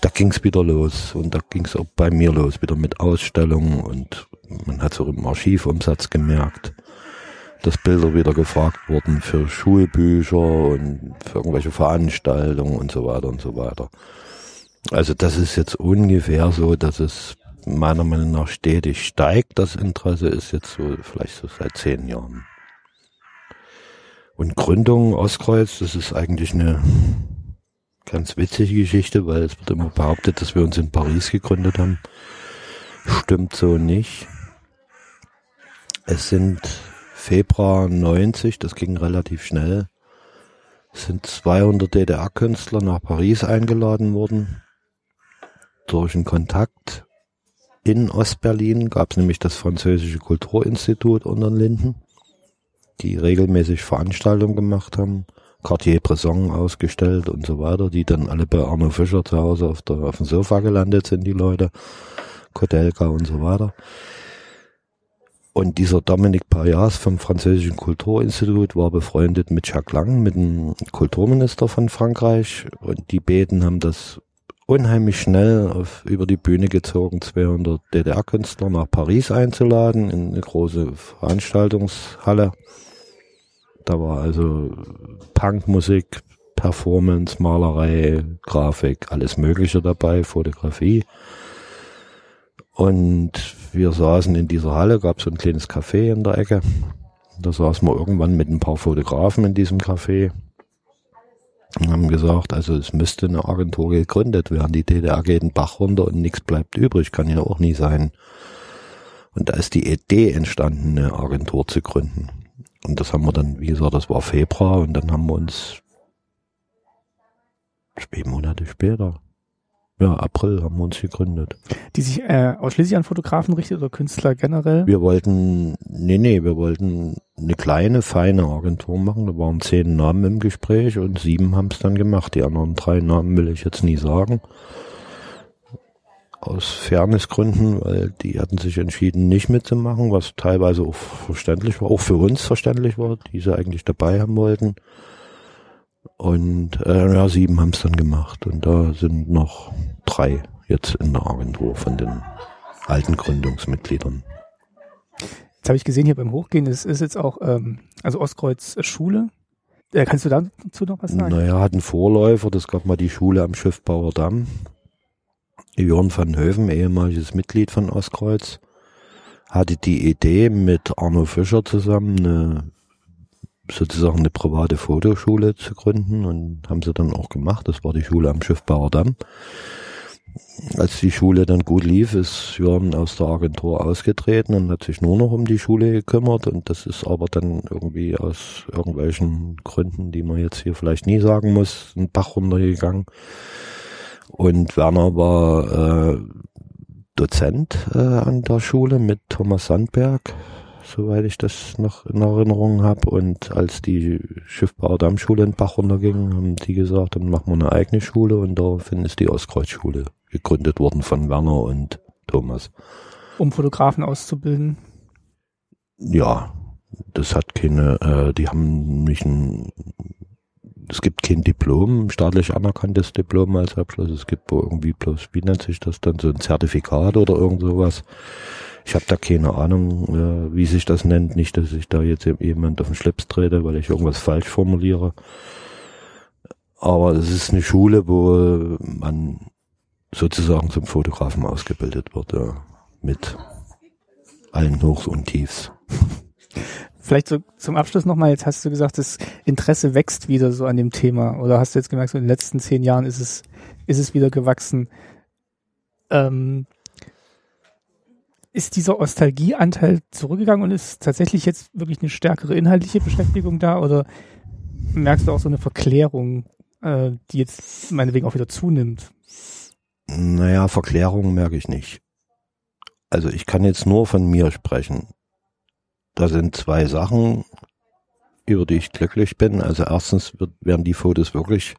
da ging's wieder los und da ging's auch bei mir los, wieder mit Ausstellungen und man hat so im Archivumsatz gemerkt, dass Bilder wieder gefragt wurden für Schulbücher und für irgendwelche Veranstaltungen und so weiter und so weiter. Also das ist jetzt ungefähr so, dass es meiner Meinung nach stetig steigt. Das Interesse ist jetzt so vielleicht so seit zehn Jahren. Und Gründung Ostkreuz, das ist eigentlich eine ganz witzige Geschichte, weil es wird immer behauptet, dass wir uns in Paris gegründet haben. Stimmt so nicht. Es sind Februar 90, das ging relativ schnell, sind 200 DDR-Künstler nach Paris eingeladen worden. Durch einen Kontakt in Ostberlin gab es nämlich das französische Kulturinstitut unter den Linden, die regelmäßig Veranstaltungen gemacht haben. Cartier-Bresson ausgestellt und so weiter, die dann alle bei Arno Fischer zu Hause auf, der, auf dem Sofa gelandet sind, die Leute. Kodelka und so weiter. Und dieser Dominique Payas vom französischen Kulturinstitut war befreundet mit Jacques Lang, mit dem Kulturminister von Frankreich. Und die beiden haben das unheimlich schnell auf, über die Bühne gezogen, 200 DDR-Künstler nach Paris einzuladen, in eine große Veranstaltungshalle. Da war also Punkmusik, Performance, Malerei, Grafik, alles Mögliche dabei, Fotografie. Und wir saßen in dieser Halle, gab so ein kleines Café in der Ecke. Da saßen wir irgendwann mit ein paar Fotografen in diesem Café und haben gesagt, also es müsste eine Agentur gegründet werden. Die DDR geht den Bach runter und nichts bleibt übrig, kann ja auch nie sein. Und da ist die Idee entstanden, eine Agentur zu gründen. Und das haben wir dann, wie gesagt, das war Februar und dann haben wir uns zwei Monate später, ja, April haben wir uns gegründet. Die sich äh, ausschließlich an Fotografen richtet oder Künstler generell? Wir wollten, nee, nee, wir wollten eine kleine, feine Agentur machen. Da waren zehn Namen im Gespräch und sieben haben es dann gemacht. Die anderen drei Namen will ich jetzt nie sagen. Aus Fairnessgründen, weil die hatten sich entschieden, nicht mitzumachen, was teilweise auch verständlich war, auch für uns verständlich war, die sie eigentlich dabei haben wollten. Und äh, ja, sieben haben es dann gemacht. Und da sind noch drei jetzt in der Agentur von den alten Gründungsmitgliedern. Jetzt habe ich gesehen hier beim Hochgehen, es ist jetzt auch ähm, also Ostkreuz Schule. Äh, kannst du dazu noch was sagen? Naja, hat einen Vorläufer, das gab mal die Schule am Schiffbauer Damm. Jörn van Höven, ehemaliges Mitglied von Ostkreuz, hatte die Idee mit Arno Fischer zusammen eine, sozusagen eine private Fotoschule zu gründen und haben sie dann auch gemacht. Das war die Schule am Schiffbauer Damm. Als die Schule dann gut lief, ist Jörn aus der Agentur ausgetreten und hat sich nur noch um die Schule gekümmert und das ist aber dann irgendwie aus irgendwelchen Gründen, die man jetzt hier vielleicht nie sagen muss, ein Bach runtergegangen. Und Werner war äh, Dozent äh, an der Schule mit Thomas Sandberg, soweit ich das noch in Erinnerung habe. Und als die Schiffbauer Dammschule in Bach runterging, haben die gesagt, dann machen wir eine eigene Schule und daraufhin ist die Ostkreuzschule gegründet worden von Werner und Thomas. Um Fotografen auszubilden? Ja, das hat keine, äh, die haben nicht ein es gibt kein Diplom, staatlich anerkanntes Diplom als Abschluss. Es gibt irgendwie bloß, wie nennt sich das dann, so ein Zertifikat oder irgend sowas. Ich habe da keine Ahnung, äh, wie sich das nennt. Nicht, dass ich da jetzt jemand auf den Schlips trete, weil ich irgendwas falsch formuliere. Aber es ist eine Schule, wo man sozusagen zum Fotografen ausgebildet wird, ja, mit allen Hochs und Tiefs. Vielleicht so zum Abschluss nochmal, jetzt hast du gesagt, das Interesse wächst wieder so an dem Thema. Oder hast du jetzt gemerkt, so in den letzten zehn Jahren ist es, ist es wieder gewachsen. Ähm, ist dieser Ostalgieanteil zurückgegangen und ist tatsächlich jetzt wirklich eine stärkere inhaltliche Beschäftigung da? Oder merkst du auch so eine Verklärung, äh, die jetzt meinetwegen auch wieder zunimmt? Naja, Verklärung merke ich nicht. Also ich kann jetzt nur von mir sprechen. Da sind zwei Sachen, über die ich glücklich bin. Also erstens wird, werden die Fotos wirklich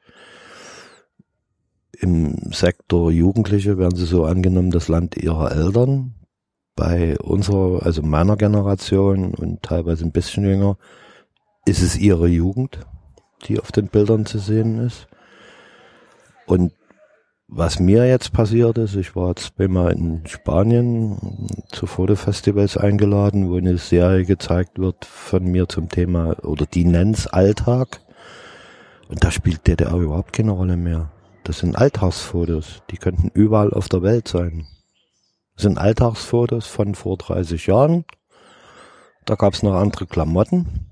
im Sektor Jugendliche werden sie so angenommen, das Land ihrer Eltern. Bei unserer, also meiner Generation und teilweise ein bisschen jünger, ist es ihre Jugend, die auf den Bildern zu sehen ist. Und was mir jetzt passiert ist, ich war zweimal in Spanien zu Fotofestivals eingeladen, wo eine Serie gezeigt wird von mir zum Thema, oder die nennt's Alltag. Und da spielt DDR überhaupt keine Rolle mehr. Das sind Alltagsfotos, die könnten überall auf der Welt sein. Das sind Alltagsfotos von vor 30 Jahren. Da gab's noch andere Klamotten.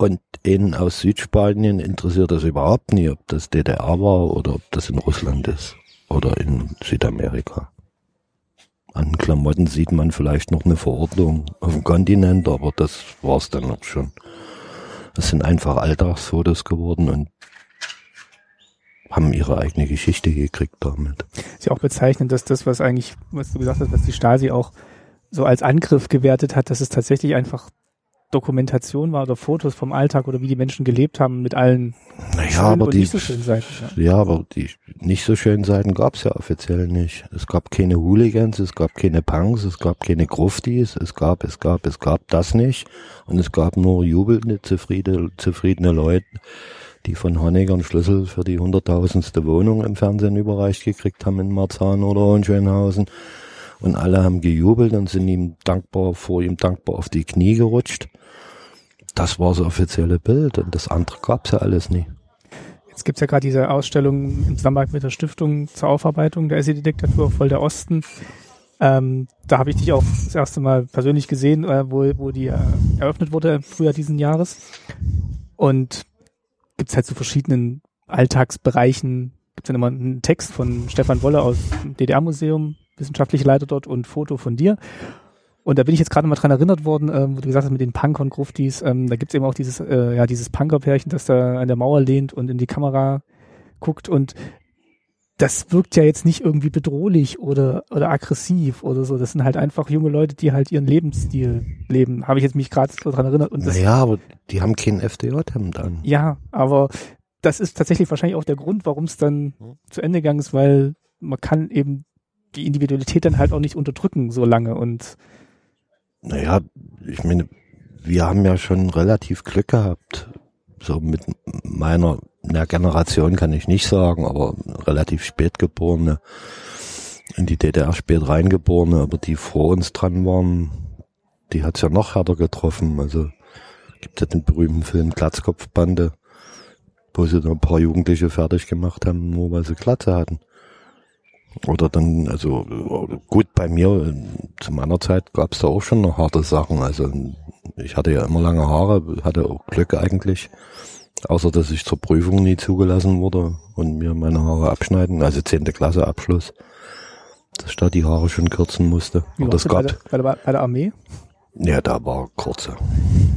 Und ihn aus Südspanien interessiert das überhaupt nie, ob das DDR war oder ob das in Russland ist oder in Südamerika. An Klamotten sieht man vielleicht noch eine Verordnung auf dem Kontinent, aber das war's dann auch schon. Das sind einfach Alltagsfotos geworden und haben ihre eigene Geschichte gekriegt damit. Ist ja auch bezeichnend, dass das, was eigentlich, was du gesagt hast, was die Stasi auch so als Angriff gewertet hat, dass es tatsächlich einfach Dokumentation war oder Fotos vom Alltag oder wie die Menschen gelebt haben mit allen naja, aber die, nicht so schönen Seiten. Ja. ja, aber die nicht so schönen Seiten gab's ja offiziell nicht. Es gab keine Hooligans, es gab keine Punks, es gab keine Gruftis, es gab, es gab, es gab das nicht. Und es gab nur jubelnde, zufriedene, zufriedene Leute, die von Honecker einen Schlüssel für die hunderttausendste Wohnung im Fernsehen überreicht gekriegt haben in Marzahn oder Hohenschönhausen. Und alle haben gejubelt und sind ihm dankbar, vor ihm dankbar auf die Knie gerutscht das war das offizielle Bild und das andere gab's ja alles nie. Jetzt gibt's ja gerade diese Ausstellung im Zusammenhang mit der Stiftung zur Aufarbeitung der SED-Diktatur voll der Osten. Ähm, da habe ich dich auch das erste Mal persönlich gesehen, äh, wo, wo die äh, eröffnet wurde im Frühjahr diesen Jahres. Und gibt's halt zu so verschiedenen Alltagsbereichen, gibt's dann immer einen Text von Stefan Wolle aus dem DDR-Museum, wissenschaftlicher Leiter dort und Foto von dir. Und da bin ich jetzt gerade mal dran erinnert worden, ähm, wo du gesagt hast mit den Punk und Gruftis, ähm, da gibt's eben auch dieses, äh, ja, dieses Punkerpärchen, das da an der Mauer lehnt und in die Kamera guckt und das wirkt ja jetzt nicht irgendwie bedrohlich oder, oder aggressiv oder so. Das sind halt einfach junge Leute, die halt ihren Lebensstil leben. Habe ich jetzt mich gerade so dran erinnert. Und das, naja, aber die haben kein FDJ-Hemd an. Ja, aber das ist tatsächlich wahrscheinlich auch der Grund, warum es dann hm. zu Ende gegangen ist, weil man kann eben die Individualität dann halt auch nicht unterdrücken so lange und naja, ich meine, wir haben ja schon relativ Glück gehabt. So mit meiner na, Generation kann ich nicht sagen, aber relativ spät geborene. in die DDR spät reingeborene, aber die vor uns dran waren, die hat's ja noch härter getroffen. Also gibt ja den berühmten Film Glatzkopfbande, wo sie da ein paar Jugendliche fertig gemacht haben, nur weil sie Glatze hatten. Oder dann, also gut, bei mir, zu meiner Zeit gab's da auch schon noch harte Sachen. Also ich hatte ja immer lange Haare, hatte auch Glück eigentlich. Außer dass ich zur Prüfung nie zugelassen wurde und mir meine Haare abschneiden, also zehnte Klasse Abschluss, dass ich da die Haare schon kürzen musste. Wie das gab, bei, der, bei der Armee? ja, da war kurze.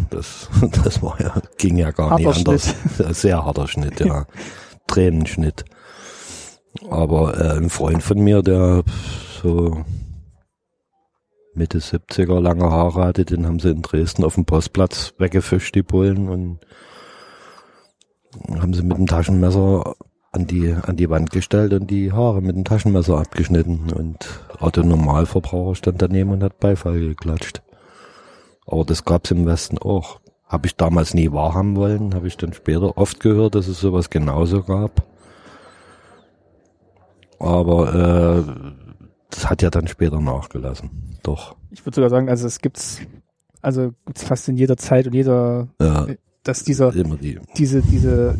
Das, das war ja, ging ja gar Harter nicht anders. Sehr harter Schnitt, ja. Tränenschnitt. Aber äh, ein Freund von mir, der so Mitte 70er lange Haare hatte, den haben sie in Dresden auf dem Postplatz weggefischt, die Bullen, und haben sie mit dem Taschenmesser an die, an die Wand gestellt und die Haare mit dem Taschenmesser abgeschnitten. Und Otto Normalverbraucher stand daneben und hat Beifall geklatscht. Aber das gab's im Westen auch. Habe ich damals nie wahrhaben wollen, habe ich dann später oft gehört, dass es sowas genauso gab. Aber äh, das hat ja dann später nachgelassen. Doch. Ich würde sogar sagen, also es gibt's, also gibt's fast in jeder Zeit und jeder, Ja, dass dieser, die. diese, diese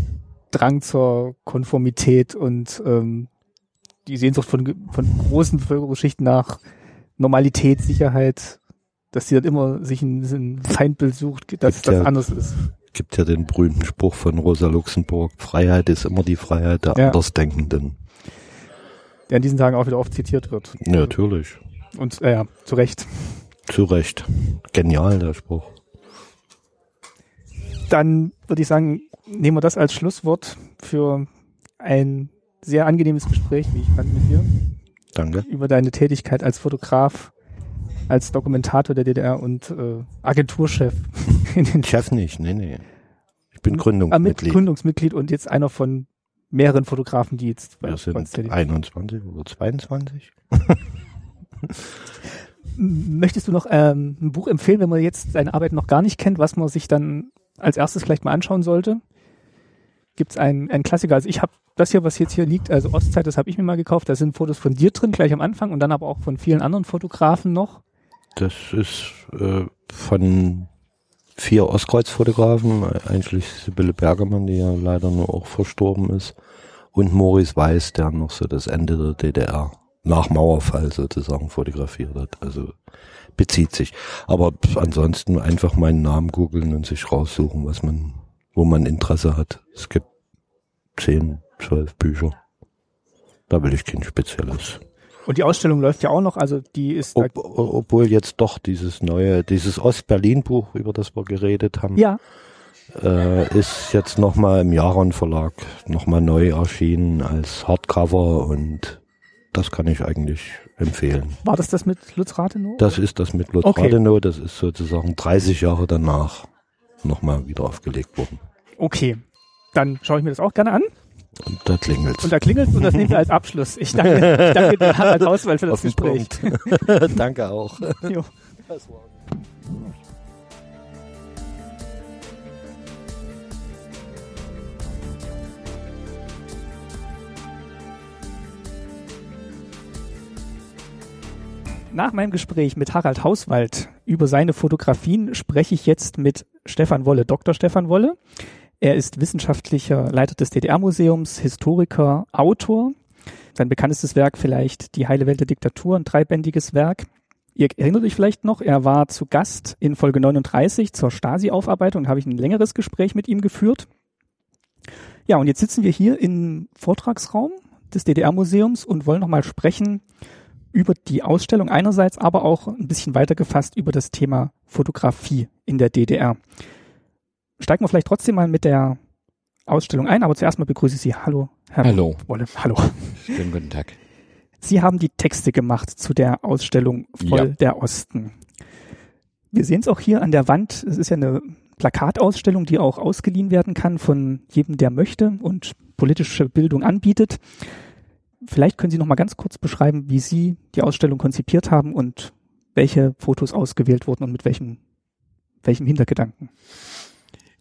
Drang zur Konformität und ähm, die Sehnsucht von, von großen Bevölkerungsschichten nach Normalität, Sicherheit, dass die dann immer sich ein, ein Feindbild sucht, dass Gibt das ja- anders ist. Gibt ja den berühmten Spruch von Rosa Luxemburg, Freiheit ist immer die Freiheit der Ja. Andersdenkenden. Der in diesen Tagen auch wieder oft zitiert wird. Ja, natürlich. Und äh, ja, zu Recht. Zu Recht. Genial, der Spruch. Dann würde ich sagen, nehmen wir das als Schlusswort für ein sehr angenehmes Gespräch, wie ich fand, mit dir, Danke. über deine Tätigkeit als Fotograf, als Dokumentator der DDR und äh, Agenturchef in den Chef nicht, nee, nee. Ich bin Ah, mit Gründungsmitglied. Gründungsmitglied und jetzt einer von mehreren Fotografen, die jetzt bei, sind tätig 21 oder 22. M- Möchtest du noch ähm, ein Buch empfehlen, wenn man jetzt deine Arbeit noch gar nicht kennt, was man sich dann als erstes vielleicht mal anschauen sollte? Gibt es einen, einen Klassiker? Also ich habe das hier, was jetzt hier liegt, also Ostzeit, das habe ich mir mal gekauft. Da sind Fotos von dir drin, gleich am Anfang und dann aber auch von vielen anderen Fotografen noch. Das ist äh, von vier Ostkreuzfotografen, einschließlich Sibylle Bergermann, die ja leider nur auch verstorben ist, und Maurice Weiß, der noch so das Ende der DDR nach Mauerfall sozusagen fotografiert hat. Also bezieht sich. Aber ansonsten einfach meinen Namen googeln und sich raussuchen, was man, wo man Interesse hat. Es gibt zehn, zwölf Bücher. Da will ich kein spezielles. Und die Ausstellung läuft ja auch noch, also die ist Ob, obwohl jetzt doch dieses neue, dieses Ost-Berlin-Buch, über das wir geredet haben, ja, äh, ist jetzt nochmal im Jaron Verlag nochmal neu erschienen als Hardcover und das kann ich eigentlich empfehlen. war das das mit Lutz Rathenow? Das ist das mit Lutz Okay. Rathenow, das ist sozusagen 30 Jahre danach nochmal wieder aufgelegt worden. Okay, dann schaue ich mir das auch gerne an. Und da klingelt's. Und da klingelt und das nehmen wir als Abschluss. Ich danke, ich danke dir Harald Auswahl für das Auf Gespräch. Danke auch. Jo. Nach meinem Gespräch mit Harald Hauswald über seine Fotografien spreche ich jetzt mit Stefan Wolle, Dr. Stefan Wolle. Er ist wissenschaftlicher Leiter des DDR-Museums, Historiker, Autor. Sein bekanntestes Werk vielleicht Die heile Welt der Diktatur, ein dreibändiges Werk. Ihr erinnert euch vielleicht noch, er war zu Gast in Folge 39 zur Stasi-Aufarbeitung, habe ich ein längeres Gespräch mit ihm geführt. Ja, und jetzt sitzen wir hier im Vortragsraum des DDR-Museums und wollen nochmal sprechen über die Ausstellung einerseits, aber auch ein bisschen weiter gefasst über das Thema Fotografie in der DDR. Steigen wir vielleicht trotzdem mal mit der Ausstellung ein, aber zuerst mal begrüße ich Sie. Hallo, Herr Hallo. Wolle. Hallo. Schönen guten Tag. Sie haben die Texte gemacht zu der Ausstellung Voll Ja. der Osten. Wir sehen es auch hier an der Wand. Es ist ja eine Plakatausstellung, die auch ausgeliehen werden kann von jedem, der möchte und politische Bildung anbietet. Vielleicht können Sie noch mal ganz kurz beschreiben, wie Sie die Ausstellung konzipiert haben und welche Fotos ausgewählt wurden und mit welchem, welchem Hintergedanken.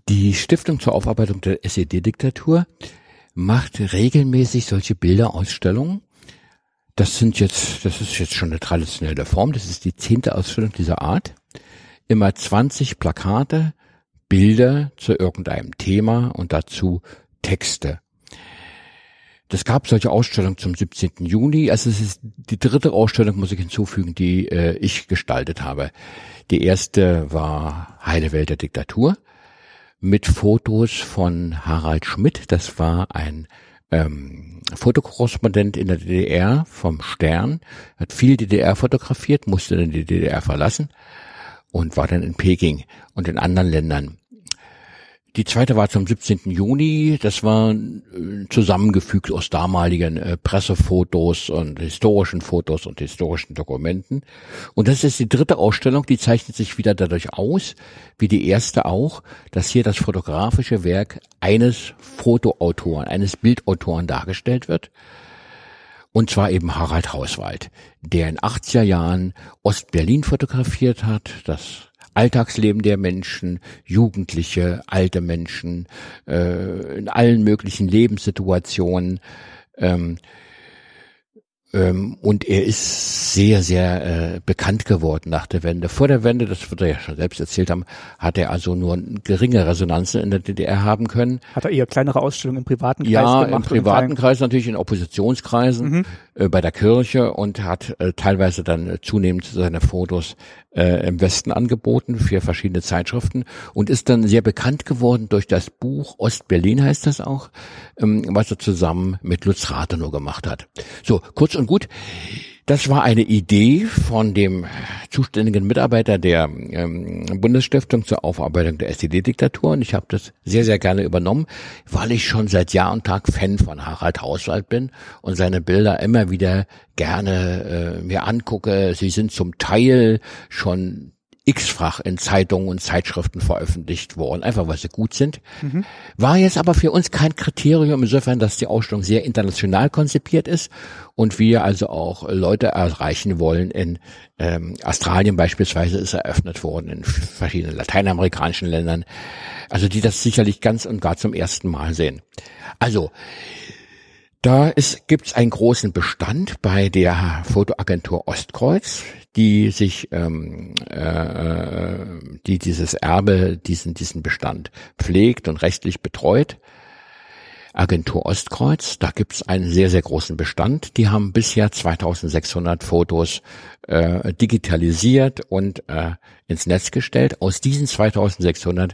Die Stiftung zur Aufarbeitung der SED-Diktatur macht regelmäßig solche Bilderausstellungen. Das sind jetzt, das ist jetzt schon eine traditionelle Form. Das ist die zehnte Ausstellung dieser Art. Immer 20 Plakate, Bilder zu irgendeinem Thema und dazu Texte. Das gab solche Ausstellungen zum 17. Juni. Also es ist die dritte Ausstellung, muss ich hinzufügen, die äh, ich gestaltet habe. Die erste war Heile Welt der Diktatur mit Fotos von Harald Schmidt. Das war ein ähm, Fotokorrespondent in der DDR vom Stern, hat viel DDR fotografiert, musste dann die DDR verlassen und war dann in Peking und in anderen Ländern. Die zweite war zum 17. Juni. Das war äh, zusammengefügt aus damaligen äh, Pressefotos und historischen Fotos und historischen Dokumenten. Und das ist die dritte Ausstellung, die zeichnet sich wieder dadurch aus, wie die erste auch, dass hier das fotografische Werk eines Fotoautoren, eines Bildautoren dargestellt wird. Und zwar eben Harald Hauswald, der in 80er Jahren Ostberlin fotografiert hat, das Alltagsleben der Menschen, Jugendliche, alte Menschen, äh, in allen möglichen Lebenssituationen. Ähm, ähm, und er ist sehr, sehr äh, bekannt geworden nach der Wende. Vor der Wende, das wird er ja schon selbst erzählt haben, hat er also nur geringe Resonanzen in der DDR haben können. Hat er eher kleinere Ausstellungen im privaten Kreis ja, gemacht? Ja, im privaten Kreis natürlich, in Oppositionskreisen, mhm. Äh, bei der Kirche und hat äh, teilweise dann äh, zunehmend seine Fotos im Westen angeboten für verschiedene Zeitschriften und ist dann sehr bekannt geworden durch das Buch Ostberlin heißt das auch, ähm, was er zusammen mit Lutz Rathenow gemacht hat. So, kurz und gut. Das war eine Idee von dem zuständigen Mitarbeiter der ähm, Bundesstiftung zur Aufarbeitung der SED-Diktatur und ich habe das sehr, sehr gerne übernommen, weil ich schon seit Jahr und Tag Fan von Harald Hauswald bin und seine Bilder immer wieder gerne äh, mir angucke. Sie sind zum Teil schon x-fach in Zeitungen und Zeitschriften veröffentlicht worden, einfach weil sie gut sind. Mhm. War jetzt aber für uns kein Kriterium insofern, dass die Ausstellung sehr international konzipiert ist und wir also auch Leute erreichen wollen. In ähm, Australien beispielsweise ist eröffnet worden, in verschiedenen lateinamerikanischen Ländern, also die das sicherlich ganz und gar zum ersten Mal sehen. Also da ist, gibt's einen großen Bestand bei der Fotoagentur Ostkreuz, die sich, ähm, äh, die dieses Erbe, diesen diesen Bestand pflegt und rechtlich betreut. Agentur Ostkreuz, da gibt's einen sehr sehr großen Bestand. Die haben bisher 2.600 Fotos äh, digitalisiert und äh, ins Netz gestellt. Aus diesen 2.600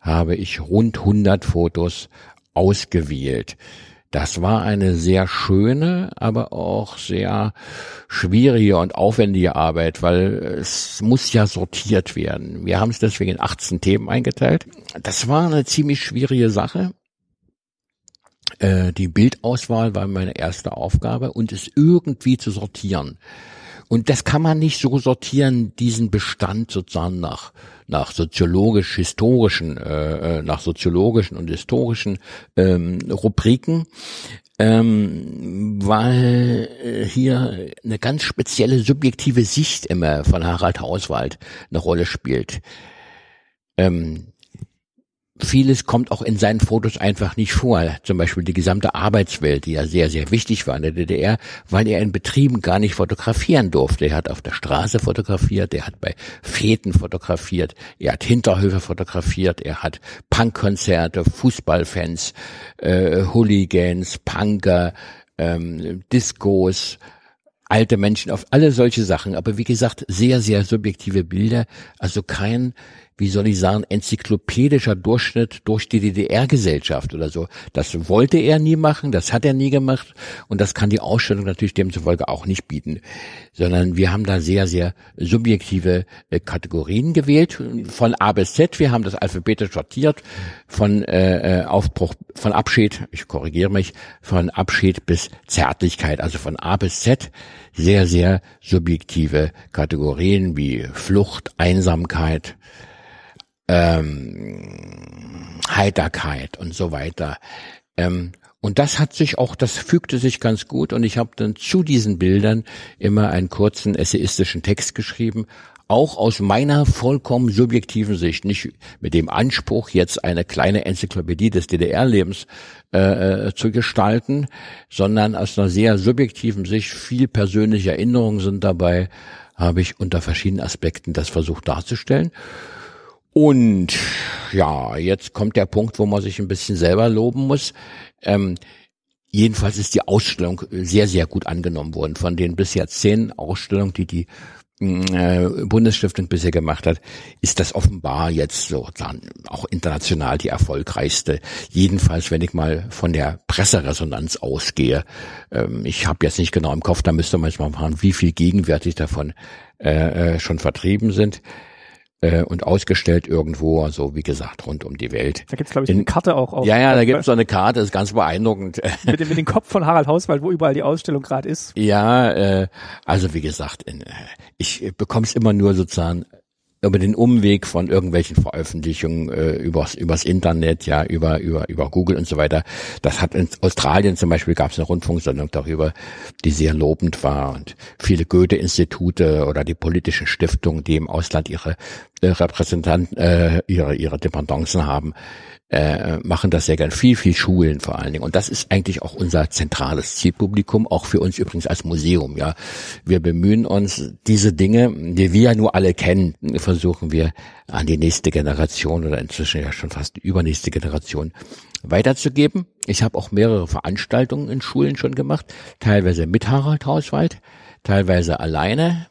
habe ich rund 100 Fotos ausgewählt. Das war eine sehr schöne, aber auch sehr schwierige und aufwendige Arbeit, weil es muss ja sortiert werden. Wir haben es deswegen in 18 Themen eingeteilt. Das war eine ziemlich schwierige Sache. Äh, die Bildauswahl war meine erste Aufgabe und es irgendwie zu sortieren. Und das kann man nicht so sortieren, diesen Bestand sozusagen nach nach soziologisch-historischen, äh, äh, nach soziologischen und historischen ähm, Rubriken, ähm, weil äh, hier eine ganz spezielle subjektive Sicht immer von Harald Hauswald eine Rolle spielt. Ähm, vieles kommt auch in seinen Fotos einfach nicht vor. Zum Beispiel die gesamte Arbeitswelt, die ja sehr, sehr wichtig war in der DDR, weil er in Betrieben gar nicht fotografieren durfte. Er hat auf der Straße fotografiert, er hat bei Feten fotografiert, er hat Hinterhöfe fotografiert, er hat Punkkonzerte, Fußballfans, äh, Hooligans, Punker, ähm, Discos, alte Menschen, auf alle solche Sachen. Aber wie gesagt, sehr, sehr subjektive Bilder. Also kein wie soll ich sagen, enzyklopädischer Durchschnitt durch die DDR-Gesellschaft oder so. Das wollte er nie machen, das hat er nie gemacht und das kann die Ausstellung natürlich demzufolge auch nicht bieten, sondern wir haben da sehr, sehr subjektive äh, Kategorien gewählt von A bis Z. Wir haben das alphabetisch sortiert von äh, äh Aufbruch, von Abschied, ich korrigiere mich, von Abschied bis Zärtlichkeit, also von A bis Z sehr, sehr subjektive Kategorien wie Flucht, Einsamkeit, ähm, Heiterkeit und so weiter. Ähm, und das hat sich auch, das fügte sich ganz gut und ich habe dann zu diesen Bildern immer einen kurzen essayistischen Text geschrieben, auch aus meiner vollkommen subjektiven Sicht, nicht mit dem Anspruch, jetzt eine kleine Enzyklopädie des DDR-Lebens äh, äh, zu gestalten, sondern aus einer sehr subjektiven Sicht, viel persönliche Erinnerungen sind dabei, habe ich unter verschiedenen Aspekten das versucht darzustellen. Und ja, jetzt kommt der Punkt, wo man sich ein bisschen selber loben muss. Ähm, jedenfalls ist die Ausstellung sehr, sehr gut angenommen worden. Von den bisher zehn Ausstellungen, die die äh, Bundesstiftung bisher gemacht hat, ist das offenbar jetzt so dann auch international die erfolgreichste. Jedenfalls, wenn ich mal von der Presseresonanz ausgehe. Ähm, ich habe jetzt nicht genau im Kopf, da müsste man jetzt mal machen, wie viel gegenwärtig davon äh, äh schon vertrieben sind äh, und ausgestellt irgendwo, also wie gesagt, rund um die Welt. Da gibt's glaube ich, In, eine Karte auch. Auf, ja, ja, da gibt's so eine Karte, ist ganz beeindruckend. mit, dem, mit dem Kopf von Harald Hauswald, wo überall die Ausstellung gerade ist. Ja, äh, also wie gesagt, äh, ich bekomme es immer nur sozusagen über den Umweg von irgendwelchen Veröffentlichungen äh, übers, übers Internet, ja, über, über, über Google und so weiter. Das hat in Australien zum Beispiel gab es eine Rundfunksendung darüber, die sehr lobend war und viele Goethe-Institute oder die politischen Stiftungen, die im Ausland ihre äh, Repräsentanten, äh, ihre, ihre Dependancen haben, äh, machen das sehr gern. Viel, viel Schulen vor allen Dingen. Und das ist eigentlich auch unser zentrales Zielpublikum, auch für uns übrigens als Museum. Ja, wir bemühen uns, diese Dinge, die wir ja nur alle kennen, versuchen wir an die nächste Generation oder inzwischen ja schon fast die übernächste Generation weiterzugeben. Ich habe auch mehrere Veranstaltungen in Schulen schon gemacht, teilweise mit Harald Hauswald, teilweise alleine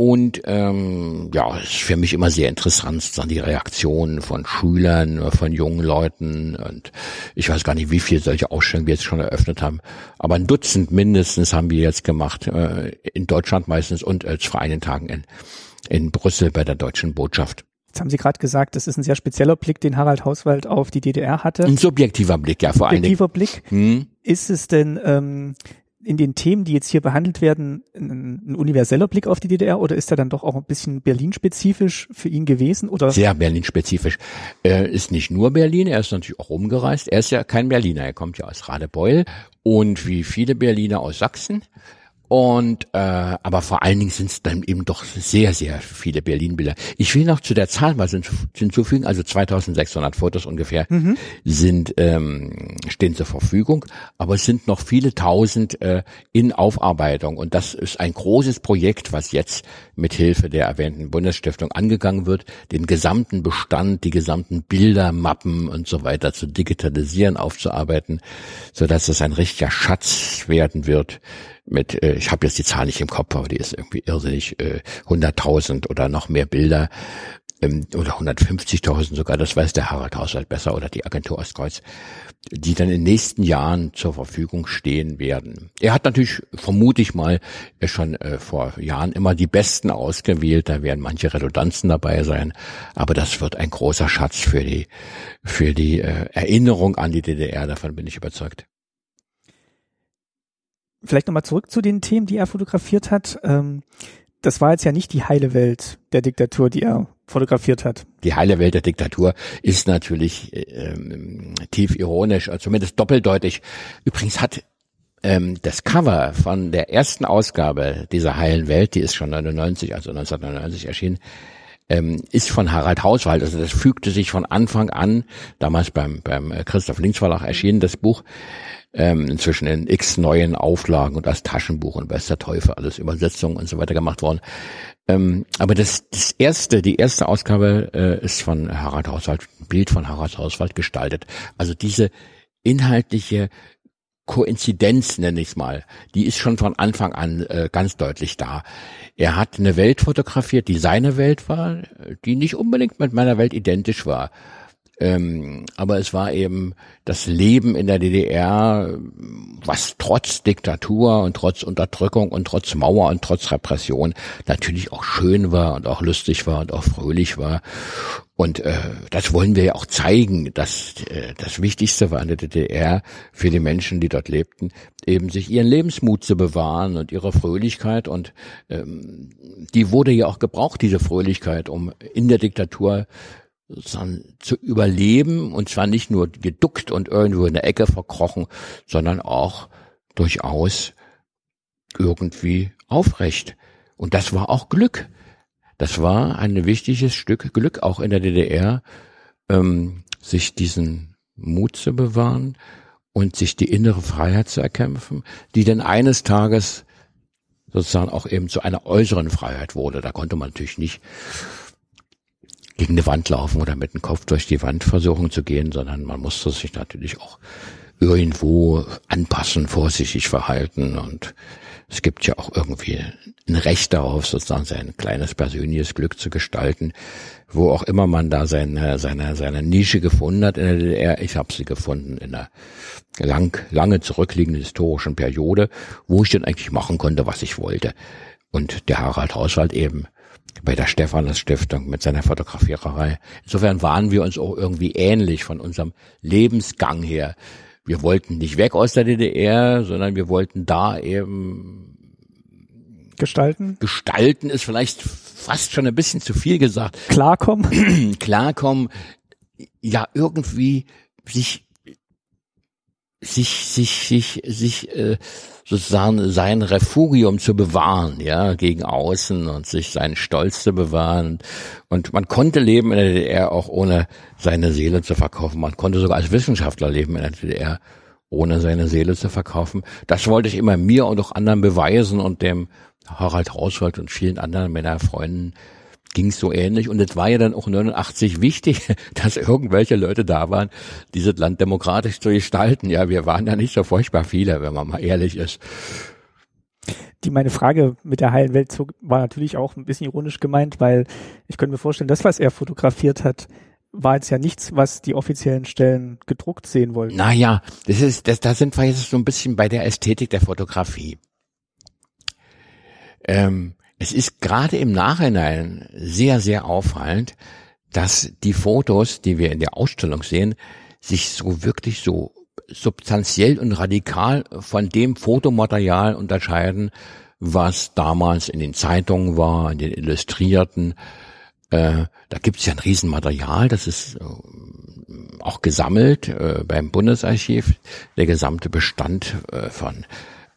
und ähm, ja, ist für mich immer sehr interessant, dann die Reaktionen von Schülern, von jungen Leuten. Und ich weiß gar nicht, wie viele solche Ausstellungen wir jetzt schon eröffnet haben. Aber ein Dutzend mindestens haben wir jetzt gemacht, äh, in Deutschland meistens und als vor einigen Tagen in, in Brüssel bei der deutschen Botschaft. Jetzt haben Sie gerade gesagt, das ist ein sehr spezieller Blick, den Harald Hauswald auf die DDR hatte. Ein subjektiver Blick, ja, vor Dingen. Subjektiver Blick. Hm. Ist es denn ähm, in den Themen, die jetzt hier behandelt werden, ein, ein, universeller Blick auf die DDR oder ist er dann doch auch ein bisschen Berlin-spezifisch für ihn gewesen? Oder? Sehr Berlin-spezifisch. Er ist nicht nur Berlin, er ist natürlich auch rumgereist. Er ist ja kein Berliner, er kommt ja aus Radebeul und wie viele Berliner aus Sachsen. Und äh, aber vor allen Dingen sind es dann eben doch sehr, sehr viele Berlin-Bilder. Ich will noch zu der Zahl mal hinzufügen, also 2600 Fotos ungefähr mhm. sind ähm, stehen zur Verfügung, aber es sind noch viele tausend äh, in Aufarbeitung. Und das ist ein großes Projekt, was jetzt mit Hilfe der erwähnten Bundesstiftung angegangen wird, den gesamten Bestand, die gesamten Bilder, Mappen und so weiter zu digitalisieren, aufzuarbeiten, so dass es ein richtiger Schatz werden wird mit, äh, ich habe jetzt die Zahl nicht im Kopf, aber die ist irgendwie irrsinnig, äh, 100.000 oder noch mehr Bilder ähm, oder 150.000 sogar, das weiß der Harald Haushalt besser oder die Agentur Ostkreuz, die dann in den nächsten Jahren zur Verfügung stehen werden. Er hat natürlich, vermute ich mal, schon äh, vor Jahren immer die Besten ausgewählt, da werden manche Redundanzen dabei sein, aber das wird ein großer Schatz für die, für die äh, Erinnerung an die DDR, davon bin ich überzeugt. Vielleicht nochmal zurück zu den Themen, die er fotografiert hat. Ähm, das war jetzt ja nicht die heile Welt der Diktatur, die er fotografiert hat. Die heile Welt der Diktatur ist natürlich ähm, tief ironisch, also zumindest doppeldeutig. Übrigens hat ähm, das Cover von der ersten Ausgabe dieser heilen Welt, die ist schon 99, also 1999 erschienen, ähm, ist von Harald Hauswald. Also das fügte sich von Anfang an, damals beim, beim Christoph Links Verlag erschienen, das Buch, ähm, inzwischen in x neuen Auflagen und als Taschenbuch und der Teufel, alles Übersetzungen und so weiter gemacht worden. Ähm, aber das, das erste, die erste Ausgabe äh, ist von Harald Hauswald, ein Bild von Harald Hauswald gestaltet. Also diese inhaltliche Koinzidenz, nenne ich es mal, die ist schon von Anfang an äh, ganz deutlich da. Er hat eine Welt fotografiert, die seine Welt war, die nicht unbedingt mit meiner Welt identisch war. Ähm, aber es war eben das Leben in der DDR, was trotz Diktatur und trotz Unterdrückung und trotz Mauer und trotz Repression natürlich auch schön war und auch lustig war und auch fröhlich war. Und äh, das wollen wir ja auch zeigen, dass äh, das Wichtigste war in der DDR für die Menschen, die dort lebten, eben sich ihren Lebensmut zu bewahren und ihre Fröhlichkeit. Und ähm, die wurde ja auch gebraucht, diese Fröhlichkeit, um in der Diktatur zu überleben und zwar nicht nur geduckt und irgendwo in der Ecke verkrochen, sondern auch durchaus irgendwie aufrecht. Und das war auch Glück. Das war ein wichtiges Stück Glück auch in der DDR, ähm, sich diesen Mut zu bewahren und sich die innere Freiheit zu erkämpfen, die dann eines Tages sozusagen auch eben zu einer äußeren Freiheit wurde. Da konnte man natürlich nicht gegen eine Wand laufen oder mit dem Kopf durch die Wand versuchen zu gehen, sondern man musste sich natürlich auch irgendwo anpassen, vorsichtig verhalten und es gibt ja auch irgendwie ein Recht darauf, sozusagen sein kleines persönliches Glück zu gestalten, wo auch immer man da seine, seine, seine Nische gefunden hat in der DDR. Ich habe sie gefunden in einer lang, lange zurückliegenden historischen Periode, wo ich dann eigentlich machen konnte, was ich wollte. Und der Harald Hauswald eben bei der Stephanus Stiftung mit seiner Fotografiererei. Insofern waren wir uns auch irgendwie ähnlich von unserem Lebensgang her wir wollten nicht weg aus der DDR, sondern wir wollten da eben gestalten. Gestalten ist vielleicht fast schon ein bisschen zu viel gesagt. Klarkommen. Klarkommen. Ja, irgendwie sich sich sich sich sich äh, sozusagen sein Refugium zu bewahren, ja, gegen außen und sich seinen Stolz zu bewahren. Und man konnte leben in der DDR auch ohne seine Seele zu verkaufen. Man konnte sogar als Wissenschaftler leben in der DDR ohne seine Seele zu verkaufen. Das wollte ich immer mir und auch anderen beweisen und dem Harald Hauswald und vielen anderen meiner Freunden ging es so ähnlich. Und es war ja dann auch 89 wichtig, dass irgendwelche Leute da waren, dieses Land demokratisch zu gestalten. Ja, wir waren ja nicht so furchtbar viele, wenn man mal ehrlich ist. Die meine Frage mit der heilen Welt war natürlich auch ein bisschen ironisch gemeint, weil ich könnte mir vorstellen, das, was er fotografiert hat, war jetzt ja nichts, was die offiziellen Stellen gedruckt sehen wollten. Naja, das ist, das, da sind wir jetzt so ein bisschen bei der Ästhetik der Fotografie. Ähm, es ist gerade im Nachhinein sehr, sehr auffallend, dass die Fotos, die wir in der Ausstellung sehen, sich so wirklich so substanziell und radikal von dem Fotomaterial unterscheiden, was damals in den Zeitungen war, in den Illustrierten. Äh, da gibt es ja ein Riesenmaterial, das ist äh, auch gesammelt äh, beim Bundesarchiv, der gesamte Bestand äh, von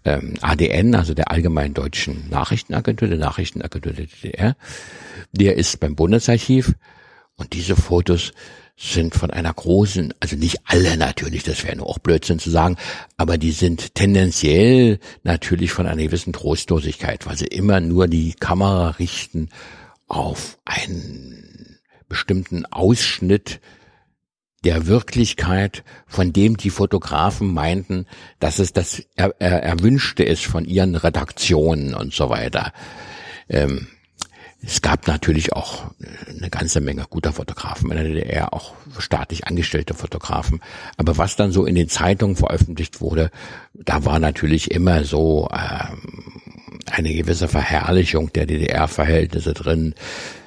ähm, ADN, also der Allgemeinen Deutschen Nachrichtenagentur, der Nachrichtenagentur der DDR. Der ist beim Bundesarchiv und diese Fotos sind von einer großen, also nicht alle natürlich, das wäre nur auch Blödsinn zu sagen, aber die sind tendenziell natürlich von einer gewissen Trostlosigkeit, weil sie immer nur die Kamera richten auf einen bestimmten Ausschnitt der Wirklichkeit, von dem die Fotografen meinten, dass es das er, er, Erwünschte ist von ihren Redaktionen und so weiter. Ähm, es gab natürlich auch eine ganze Menge guter Fotografen in der DDR, auch staatlich angestellte Fotografen. Aber was dann so in den Zeitungen veröffentlicht wurde, da war natürlich immer so ähm, eine gewisse Verherrlichung der DDR-Verhältnisse drin äh,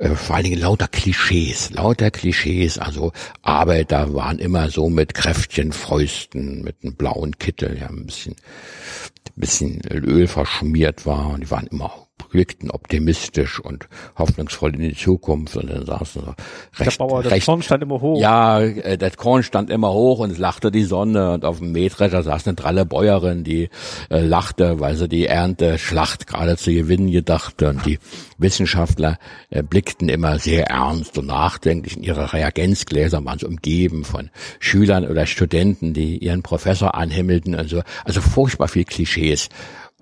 vor allen Dingen lauter Klischees, lauter Klischees, also Arbeiter waren immer so mit Kräftchen, Fäusten, mit einem blauen Kittel, ja, ein bisschen, ein bisschen Öl verschmiert war. Und die waren immer blickten optimistisch und hoffnungsvoll in die Zukunft und dann saßen so recht, der Bauer, das recht, Korn stand immer hoch. Ja, äh, das Korn stand immer hoch und es lachte die Sonne und auf dem Mähdrescher saß eine dralle Bäuerin, die äh, lachte, weil sie die Ernte Schlacht gerade zu gewinnen gedachte und die Wissenschaftler äh, blickten immer sehr ernst und nachdenklich in ihre Reagenzgläser, waren so umgeben von Schülern oder Studenten, die ihren Professor anhimmelten und so. Also furchtbar viel Klischees.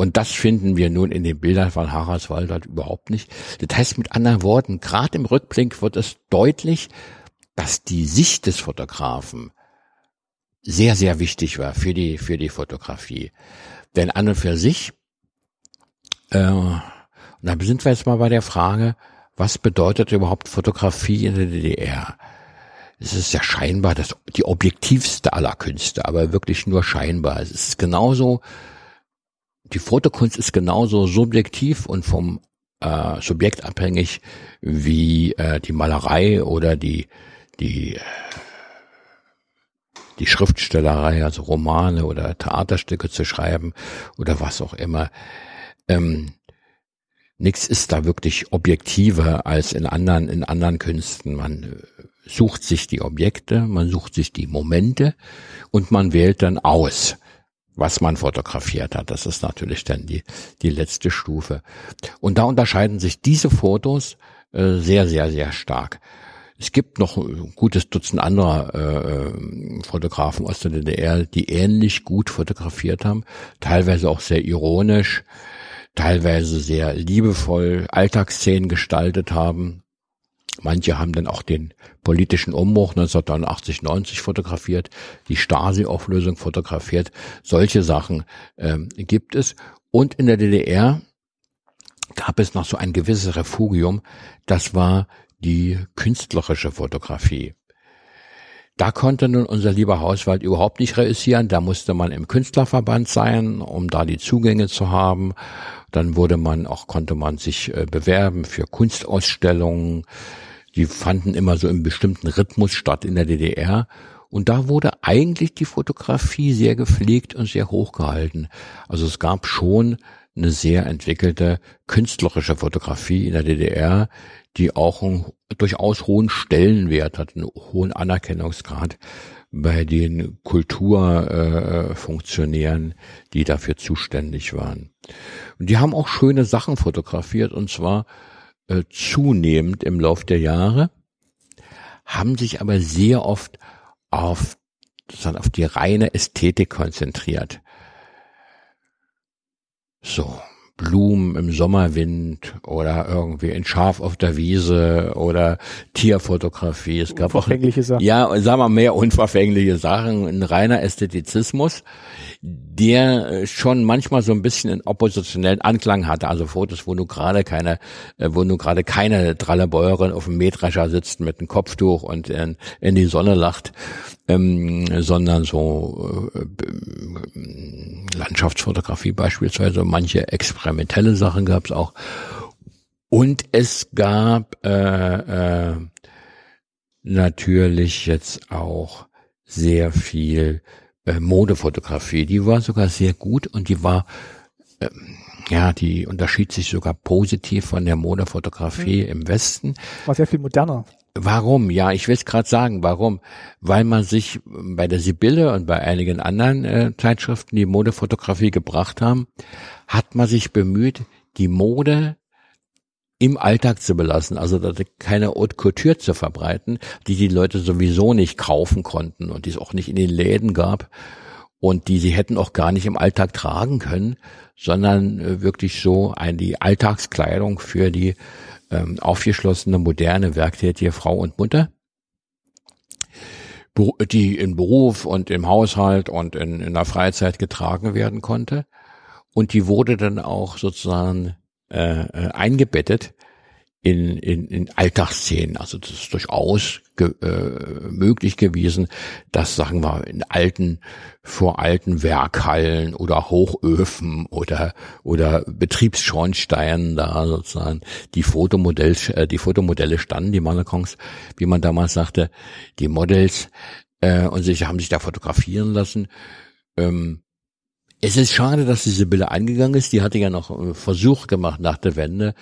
Und das finden wir nun in den Bildern von Haraldswald halt überhaupt nicht. Das heißt mit anderen Worten, gerade im Rückblick wird es deutlich, dass die Sicht des Fotografen sehr, sehr wichtig war für die, für die Fotografie. Denn an und für sich, äh, und da sind wir jetzt mal bei der Frage, was bedeutet überhaupt Fotografie in der DDR? Es ist ja scheinbar das, die objektivste aller Künste, aber wirklich nur scheinbar. Es ist genauso die Fotokunst ist genauso subjektiv und vom äh, Subjekt abhängig wie äh, die Malerei oder die die die Schriftstellerei, also Romane oder Theaterstücke zu schreiben oder was auch immer. Ähm, Nichts ist da wirklich objektiver als in anderen in anderen Künsten. Man äh, sucht sich die Objekte, man sucht sich die Momente und man wählt dann aus was man fotografiert hat. Das ist natürlich dann die, die letzte Stufe. Und da unterscheiden sich diese Fotos äh, sehr, sehr, sehr stark. Es gibt noch ein gutes Dutzend anderer äh, Fotografen aus der DDR, die ähnlich gut fotografiert haben, teilweise auch sehr ironisch, teilweise sehr liebevoll Alltagsszenen gestaltet haben. Manche haben dann auch den politischen Umbruch 1989, 90 fotografiert, die Stasi-Auflösung fotografiert. Solche Sachen ähm, gibt es. Und in der DDR gab es noch so ein gewisses Refugium. Das war die künstlerische Fotografie. Da konnte nun unser lieber Hauswald überhaupt nicht reüssieren. Da musste man im Künstlerverband sein, um da die Zugänge zu haben. Dann wurde man auch, konnte man sich äh, bewerben für Kunstausstellungen. Die fanden immer so im bestimmten Rhythmus statt in der DDR. Und da wurde eigentlich die Fotografie sehr gepflegt und sehr hochgehalten. Also es gab schon eine sehr entwickelte künstlerische Fotografie in der DDR, die auch einen durchaus hohen Stellenwert hat, einen hohen Anerkennungsgrad bei den Kulturfunktionären, äh, die dafür zuständig waren. Und die haben auch schöne Sachen fotografiert und zwar äh, zunehmend im Lauf der Jahre, haben sich aber sehr oft auf, auf die reine Ästhetik konzentriert. So, Blumen im Sommerwind oder irgendwie ein Schaf auf der Wiese oder Tierfotografie. Es gab unverfängliche auch, Sachen. Ja, sagen wir mehr unverfängliche Sachen, ein reiner Ästhetizismus, der äh, schon manchmal so ein bisschen einen oppositionellen Anklang hatte. Also Fotos, wo du gerade keine, äh, wo du gerade keine Drallebäuerin auf dem Mähdrescher sitzt mit einem Kopftuch und in, in die Sonne lacht, ähm, sondern so äh, Landschaftsfotografie beispielsweise, manche experimentelle Sachen gab es auch. Und es gab äh, äh, natürlich jetzt auch sehr viel äh, Modefotografie. Die war sogar sehr gut und die war äh, ja, die unterschied sich sogar positiv von der Modefotografie mhm. im Westen. War sehr viel moderner. Warum? Ja, ich will es gerade sagen. Warum? Weil man sich bei der Sibylle und bei einigen anderen äh, Zeitschriften, die Modefotografie gebracht haben, hat man sich bemüht, die Mode im Alltag zu belassen, also keine Haute Couture zu verbreiten, die die Leute sowieso nicht kaufen konnten und die es auch nicht in den Läden gab und die sie hätten auch gar nicht im Alltag tragen können, sondern äh, wirklich so ein, die Alltagskleidung für die ähm, aufgeschlossene, moderne, werktätige Frau und Mutter, die in Beruf und im Haushalt und in, in der Freizeit getragen werden konnte. Und die wurde dann auch sozusagen äh, äh eingebettet in, in, in Alltagsszenen. Also das ist durchaus ge, äh, möglich gewesen, dass, sagen wir, in alten, vor alten Werkhallen oder Hochöfen oder, oder Betriebsschornsteinen da sozusagen die Fotomodell, äh, die Fotomodelle standen, die Mannequins, wie man damals sagte, die Models, äh, und sich haben sich da fotografieren lassen. Ähm, es ist schade, dass diese Sibylle eingegangen ist. Die hatte ja noch einen Versuch gemacht nach der Wende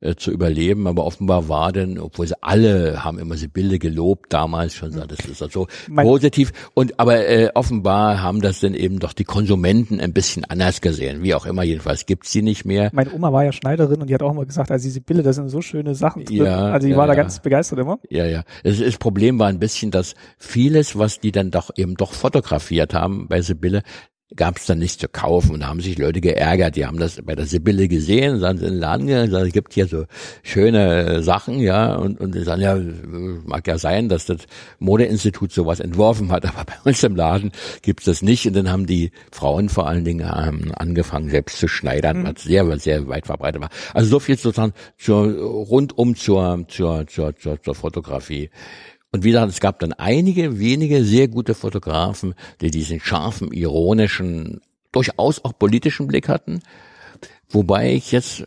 äh, zu überleben, aber offenbar war denn, obwohl sie alle haben immer Sibylle gelobt damals schon, so, das ist also mein positiv. Und aber äh, offenbar haben das dann eben doch die Konsumenten ein bisschen anders gesehen. Wie auch immer, jedenfalls gibt's sie nicht mehr. Meine Oma war ja Schneiderin und die hat auch immer gesagt, also die Sibylle, das sind so schöne Sachen drin. Ja, also die ja, war da ja. ganz begeistert immer. Ja, ja. Das, das Problem war ein bisschen, dass vieles, was die dann doch eben doch fotografiert haben bei Sibylle, gab es dann nichts zu kaufen und da haben sich Leute geärgert. Die haben das bei der Sibylle gesehen, dann sind in den Laden gegangen, es gibt hier so schöne Sachen, ja, und, und die sagen, ja, mag ja sein, dass das Modeinstitut sowas entworfen hat, aber bei uns im Laden gibt's das nicht. Und dann haben die Frauen vor allen Dingen ähm, angefangen, selbst zu schneidern, mhm. was sehr, sehr weit verbreitet war. Also so viel sozusagen zur, rundum zur, zur, zur, zur, zur Fotografie. Und wie gesagt, es gab dann einige wenige sehr gute Fotografen, die diesen scharfen, ironischen, durchaus auch politischen Blick hatten. Wobei ich jetzt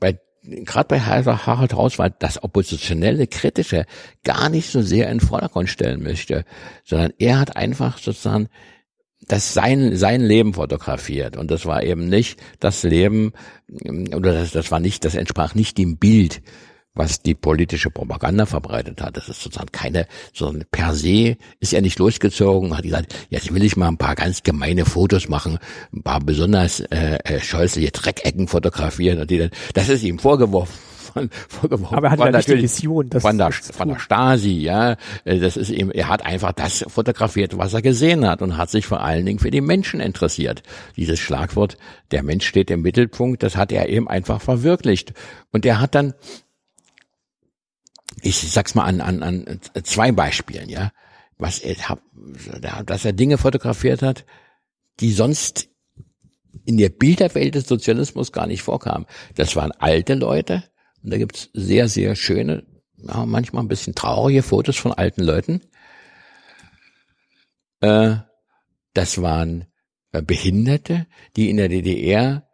bei gerade bei Harald Hauswald das oppositionelle, kritische gar nicht so sehr in den Vordergrund stellen möchte, sondern er hat einfach sozusagen das sein, sein Leben fotografiert. Und das war eben nicht das Leben, oder das, das war nicht, das entsprach nicht dem Bild was die politische Propaganda verbreitet hat. Das ist sozusagen keine, sondern per se ist er nicht losgezogen, hat gesagt, jetzt will ich mal ein paar ganz gemeine Fotos machen, ein paar besonders äh, äh scheußliche Dreckecken fotografieren und die dann, das ist ihm vorgeworfen vorgeworfen. Aber er hat ja nicht die Vision. Das von, der, von der Stasi, ja. Äh, das ist ihm, er hat einfach das fotografiert, was er gesehen hat und hat sich vor allen Dingen für die Menschen interessiert. Dieses Schlagwort, der Mensch steht im Mittelpunkt, das hat er eben einfach verwirklicht. Und er hat dann, ich sag's mal an, an, an zwei Beispielen, ja, was er, dass er Dinge fotografiert hat, die sonst in der Bilderwelt des Sozialismus gar nicht vorkamen. Das waren alte Leute, und da gibt's sehr, sehr schöne, ja, manchmal ein bisschen traurige Fotos von alten Leuten. Äh, das waren äh, Behinderte, die in der DDR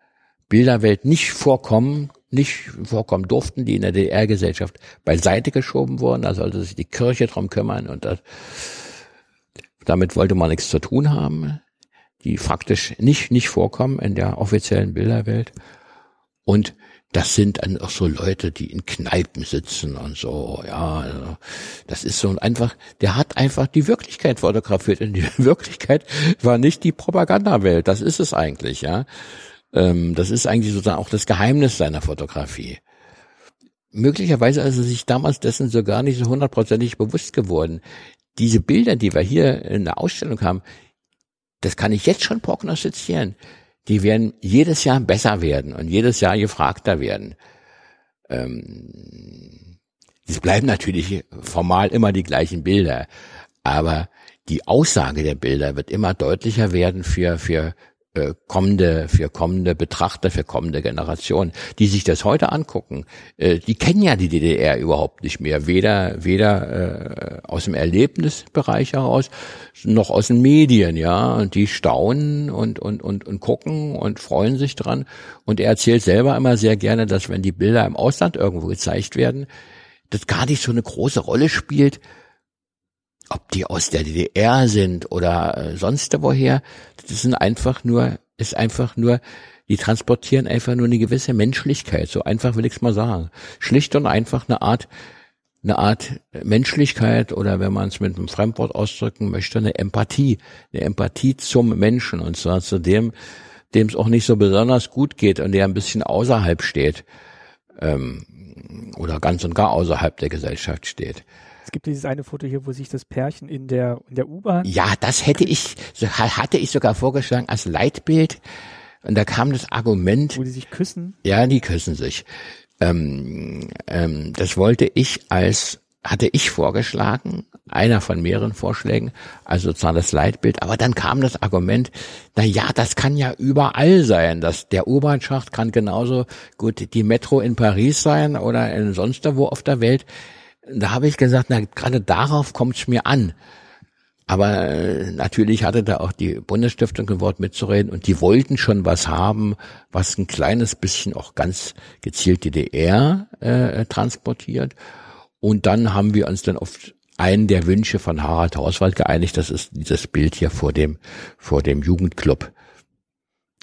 Bilderwelt nicht vorkommen, nicht vorkommen durften, die in der DDR-Gesellschaft beiseite geschoben wurden. Da sollte sich die Kirche drum kümmern und das, damit wollte man nichts zu tun haben, die faktisch nicht, nicht vorkommen in der offiziellen Bilderwelt. Und das sind dann auch so Leute, die in Kneipen sitzen und so, ja, also das ist so einfach, der hat einfach die Wirklichkeit fotografiert und die Wirklichkeit war nicht die Propagandawelt, das ist es eigentlich, ja. Ähm, das ist eigentlich sozusagen auch das Geheimnis seiner Fotografie. Möglicherweise ist er sich damals dessen so gar nicht so hundertprozentig bewusst geworden. Diese Bilder, die wir hier in der Ausstellung haben, das kann ich jetzt schon prognostizieren die werden jedes Jahr besser werden und jedes Jahr gefragter werden. Ähm, es bleiben natürlich formal immer die gleichen Bilder, aber die Aussage der Bilder wird immer deutlicher werden für, für äh, kommende, für kommende Betrachter, für kommende Generationen, die sich das heute angucken, äh, die kennen ja die DDR überhaupt nicht mehr, weder weder äh, aus dem Erlebnisbereich heraus noch aus den Medien, ja, und die staunen und und und und gucken und freuen sich dran. Und er erzählt selber immer sehr gerne, dass wenn die Bilder im Ausland irgendwo gezeigt werden, das gar nicht so eine große Rolle spielt, ob die aus der DDR sind oder äh, sonst woher, das sind einfach nur, ist einfach nur, die transportieren einfach nur eine gewisse Menschlichkeit, so einfach will ich's mal sagen. Schlicht und einfach eine Art, eine Art Menschlichkeit oder wenn man es mit einem Fremdwort ausdrücken möchte, eine Empathie, eine Empathie zum Menschen und zwar zu dem, dem es auch nicht so besonders gut geht und der ein bisschen außerhalb steht ähm, oder ganz und gar außerhalb der Gesellschaft steht. Es gibt dieses eine Foto hier, wo sich das Pärchen in der, in der U-Bahn. Ja, das hätte ich, hatte ich sogar vorgeschlagen als Leitbild. Und da kam das Argument. Wo die sich küssen? Ja, die küssen sich. Ähm, ähm, das wollte ich als, hatte ich vorgeschlagen, einer von mehreren Vorschlägen, also sozusagen das Leitbild. Aber dann kam das Argument, na ja, das kann ja überall sein. dass der U-Bahn-Schacht kann genauso gut die Metro in Paris sein oder in sonst wo auf der Welt da habe ich gesagt, na gerade darauf kommt es mir an. Aber äh, natürlich hatte da auch die Bundesstiftung ein Wort mitzureden und die wollten schon was haben, was ein kleines bisschen auch ganz gezielt DDR äh, transportiert. Und dann haben wir uns dann auf einen der Wünsche von Harald Hauswald geeinigt. Das ist dieses Bild hier vor dem vor dem Jugendclub.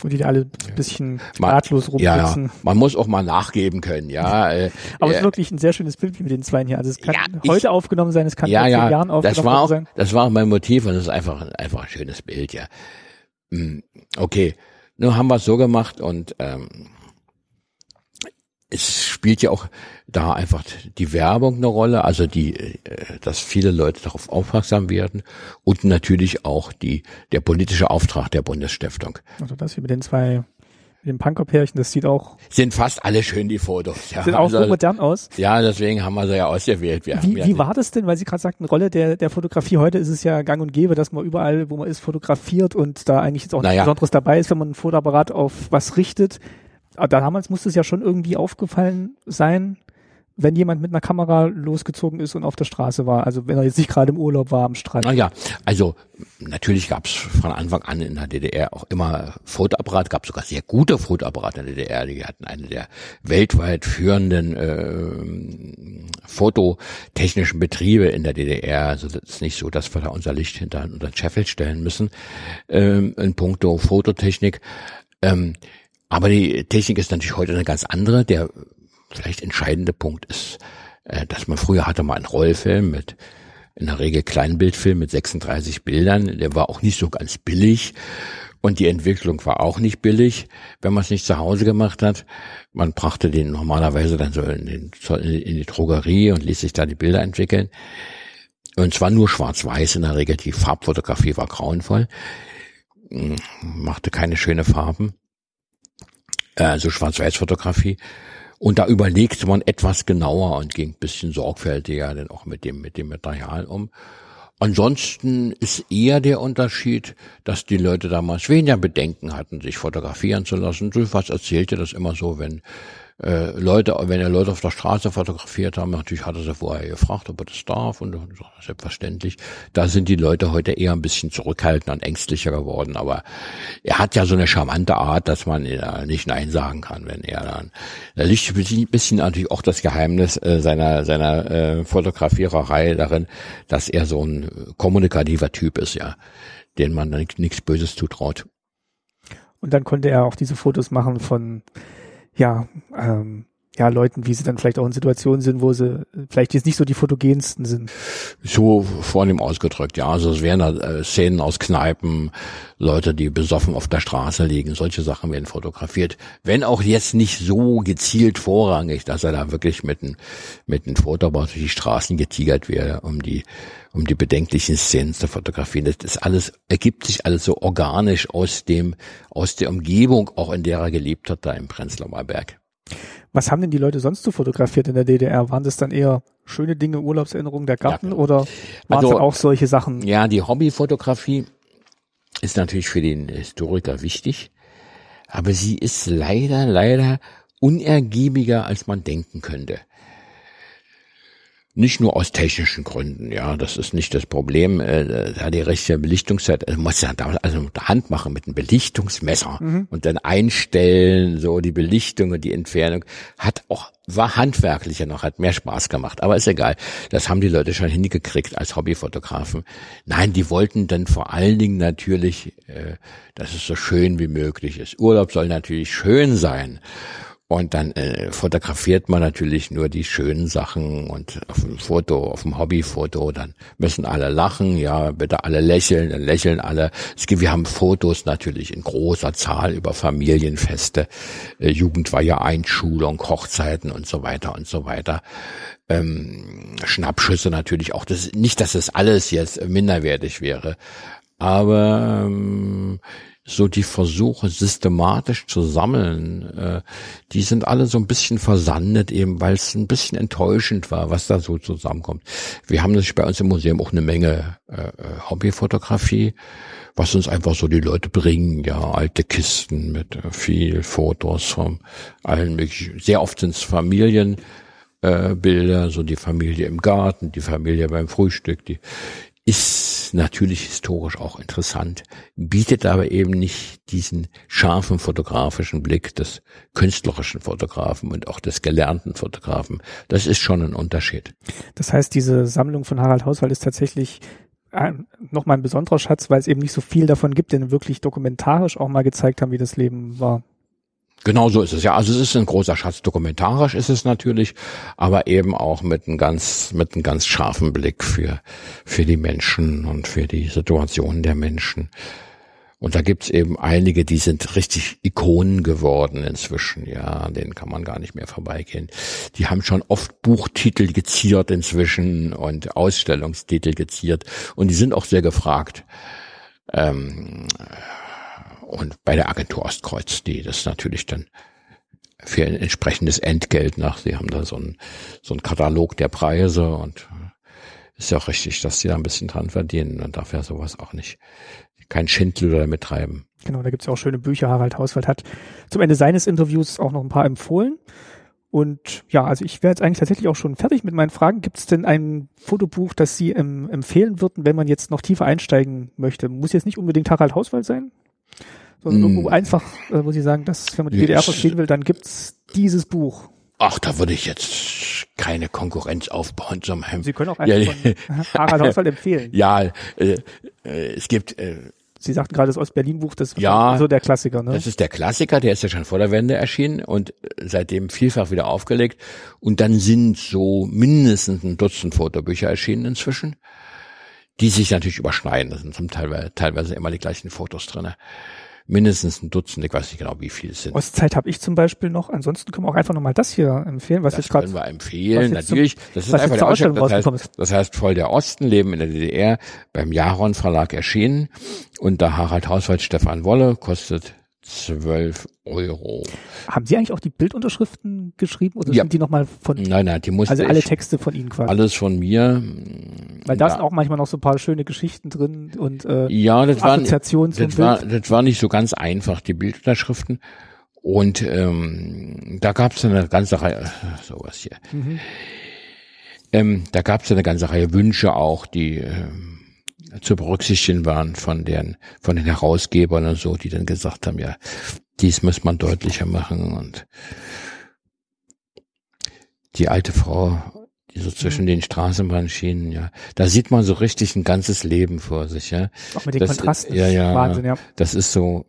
Und die da alle ein bisschen ratlos rumsitzen. Ja, man muss auch mal nachgeben können, ja. Äh, Aber es ist wirklich ein sehr schönes Bild mit den Zweien hier. Also es kann ja, heute ich, aufgenommen sein, es kann ja, ja, Jahren aufgenommen das war auch, sein. Das war auch mein Motiv und es ist einfach, einfach ein schönes Bild, ja. Hm, okay, nun haben wir es so gemacht und ähm, es spielt ja auch da einfach die Werbung eine Rolle, also die, äh, dass viele Leute darauf aufmerksam werden und natürlich auch die, der politische Auftrag der Bundesstiftung. Also das hier mit den zwei, mit dem Punkerpärchen, das sieht auch. Sind fast alle schön, die Fotos. Ja. Sehen auch also, so modern aus. Ja, deswegen haben wir sie ja ausgewählt. Wir wie, wie war das denn, weil Sie gerade sagten, Rolle der, der Fotografie heute ist es ja gang und gäbe, dass man überall, wo man ist, fotografiert und da eigentlich jetzt auch naja. nichts Besonderes dabei ist, wenn man ein Fotoapparat auf was richtet. Aber damals musste es ja schon irgendwie aufgefallen sein, wenn jemand mit einer Kamera losgezogen ist und auf der Straße war, also wenn er jetzt nicht gerade im Urlaub war am Strand. Naja, also natürlich gab es von Anfang an in der DDR auch immer Fotoapparat, gab sogar sehr gute Fotoapparate in der DDR. Die hatten eine der weltweit führenden äh, fototechnischen Betriebe in der DDR. Also das ist nicht so, dass wir da unser Licht hinter unter den Scheffel stellen müssen ähm, in puncto Fototechnik. Ähm, aber die Technik ist natürlich heute eine ganz andere. Der vielleicht entscheidende Punkt ist, äh, dass man früher hatte mal einen Rollfilm mit in der Regel Kleinbildfilm mit 36 Bildern. Der war auch nicht so ganz billig. Und die Entwicklung war auch nicht billig, wenn man es nicht zu Hause gemacht hat. Man brachte den normalerweise dann so in, den, in die Drogerie und ließ sich da die Bilder entwickeln. Und zwar nur schwarz-weiß in der Regel. Die Farbfotografie war grauenvoll. Hm, machte keine schöne Farben. Also Schwarz-Weiß-Fotografie. Und da überlegte man etwas genauer und ging ein bisschen sorgfältiger dann auch mit dem, mit dem Material um. Ansonsten ist eher der Unterschied, dass die Leute damals weniger Bedenken hatten, sich fotografieren zu lassen. Was erzählte das immer so, wenn äh, Leute, wenn er Leute auf der Straße fotografiert haben, natürlich hat er sie vorher gefragt, ob er das darf und, selbstverständlich. Da sind die Leute heute eher ein bisschen zurückhaltender und ängstlicher geworden, aber er hat ja so eine charmante Art, dass man äh, nicht Nein sagen kann, wenn er dann, da liegt ein bisschen, bisschen natürlich auch das Geheimnis äh, seiner, seiner äh, Fotografiererei darin, dass er so ein kommunikativer Typ ist, ja, den man dann nichts Böses zutraut. Und dann konnte er auch diese Fotos machen von ja, ähm, ja, Leuten, wie sie dann vielleicht auch in Situationen sind, wo sie vielleicht jetzt nicht so die fotogensten sind. So vornehm ausgedrückt, ja. Also es wären äh, Szenen aus Kneipen, Leute, die besoffen auf der Straße liegen, solche Sachen werden fotografiert. Wenn auch jetzt nicht so gezielt vorrangig, dass er da wirklich mit einem mit einem Fotoapparat durch die Straßen getigert wäre, um die um die bedenklichen Szenen zu fotografieren. Das ist alles, ergibt sich alles so organisch aus dem, aus der Umgebung, auch in der er gelebt hat, da im Prenzlauer Berg. Was haben denn die Leute sonst so fotografiert in der DDR? Waren das dann eher schöne Dinge, Urlaubserinnerungen der Garten ja, oder waren also, es auch solche Sachen? Ja, die Hobbyfotografie ist natürlich für den Historiker wichtig, aber sie ist leider, leider unergiebiger, als man denken könnte. Nicht nur aus technischen Gründen, ja, das ist nicht das Problem. Äh, da die richtige Belichtungszeit, also muss ja da also mit der Hand machen mit einem Belichtungsmesser mhm. und dann einstellen, so die Belichtung und die Entfernung, hat auch war handwerklicher noch, hat mehr Spaß gemacht, aber ist egal. Das haben die Leute schon hingekriegt als Hobbyfotografen. Nein, die wollten dann vor allen Dingen natürlich, äh, dass es so schön wie möglich ist. Urlaub soll natürlich schön sein. Und dann äh, fotografiert man natürlich nur die schönen Sachen und auf dem Foto, auf dem Hobbyfoto, dann müssen alle lachen, ja, bitte alle lächeln, dann lächeln alle. Es gibt, wir haben Fotos natürlich in großer Zahl über Familienfeste, äh, Jugendweihe, Einschulung, Hochzeiten und so weiter und so weiter. Ähm, Schnappschüsse natürlich auch. Das, nicht, dass das alles jetzt minderwertig wäre, aber ähm, so die Versuche systematisch zu sammeln, äh, die sind alle so ein bisschen versandet, eben weil es ein bisschen enttäuschend war, was da so zusammenkommt. Wir haben natürlich bei uns im Museum auch eine Menge äh, Hobbyfotografie, was uns einfach so die Leute bringen, ja, alte Kisten mit äh, viel Fotos von allen möglichen, sehr oft sind es Familien, äh, Bilder, so die Familie im Garten, die Familie beim Frühstück, die ist natürlich historisch auch interessant, bietet aber eben nicht diesen scharfen fotografischen Blick des künstlerischen Fotografen und auch des gelernten Fotografen. Das ist schon ein Unterschied. Das heißt, diese Sammlung von Harald Hauswald ist tatsächlich nochmal ein besonderer Schatz, weil es eben nicht so viel davon gibt, den wirklich dokumentarisch auch mal gezeigt haben, wie das Leben war. Genau so ist es ja. Also es ist ein großer Schatz. Dokumentarisch ist es natürlich, aber eben auch mit einem ganz, mit einem ganz scharfen Blick für, für die Menschen und für die Situation der Menschen. Und da gibt's eben einige, die sind richtig Ikonen geworden inzwischen, ja, denen kann man gar nicht mehr vorbeigehen. Die haben schon oft Buchtitel geziert inzwischen und Ausstellungstitel geziert und die sind auch sehr gefragt. Ähm, und bei der Agentur Ostkreuz, die das natürlich dann für ein entsprechendes Entgelt nach, sie haben da so ein so ein Katalog der Preise und äh, ist ja auch richtig, dass sie da ein bisschen dran verdienen. Man darf ja sowas auch nicht, kein Schindluder damit treiben. Genau, da gibt's ja auch schöne Bücher. Harald Hauswald hat zum Ende seines Interviews auch noch ein paar empfohlen. Und ja, also ich wäre jetzt eigentlich tatsächlich auch schon fertig mit meinen Fragen. Gibt es denn ein Fotobuch, das Sie ähm, empfehlen würden, wenn man jetzt noch tiefer einsteigen möchte? Muss jetzt nicht unbedingt Harald Hauswald sein? Sondern mm. irgendwo einfach, äh, muss ich sagen, dass, wenn man die DDR verstehen will, dann gibt's dieses Buch. Ach, da würde ich jetzt keine Konkurrenz aufbauen zum Hem. Sie können auch einfach ja, von Harald Hauswald empfehlen. Ja, äh, äh, es gibt äh, Sie sagten gerade das Ost-Berlin-Buch, das Ja. ist so der Klassiker, ne? Das ist der Klassiker, der ist ja schon vor der Wende erschienen und äh, seitdem vielfach wieder aufgelegt. Und dann sind so mindestens ein Dutzend Fotobücher erschienen inzwischen, die sich natürlich überschneiden. Das sind zum Teil teilweise immer die gleichen Fotos drinne. Mindestens ein Dutzend, ich weiß nicht genau, wie viele es sind. Ostzeit habe ich zum Beispiel noch. Ansonsten können wir auch einfach nochmal das hier empfehlen, was das jetzt gerade können wir empfehlen, jetzt zum- natürlich. das ist einfach der Ausstellung. Das heißt, das heißt, voll der Osten, Leben in der DDR, beim Jaron Verlag erschienen. Unter Harald Hauswald Stefan Wolle, kostet 12 Euro. Haben Sie eigentlich auch die Bildunterschriften geschrieben oder Ja. sind die nochmal von, Nein, nein, die musste also alle Texte von Ihnen quasi? alles von mir. Weil da Ja. sind auch manchmal noch so ein paar schöne Geschichten drin und äh, Ja, das war, Assoziationen zum das war, Bild. das war nicht so ganz einfach, die Bildunterschriften. Und ähm, da gab es eine ganze Reihe, sowas hier. Mhm. Ähm, da gab es eine ganze Reihe Wünsche auch, die ähm, zu berücksichtigen waren von den von den Herausgebern und so, die dann gesagt haben, ja, dies muss man deutlicher machen und die alte Frau, die so Mhm. zwischen den Straßenbahnschienen, ja, da sieht man so richtig ein ganzes Leben vor sich, ja. Auch mit den das- Kontrasten. ja, ja. Wahnsinn, ja. Das ist so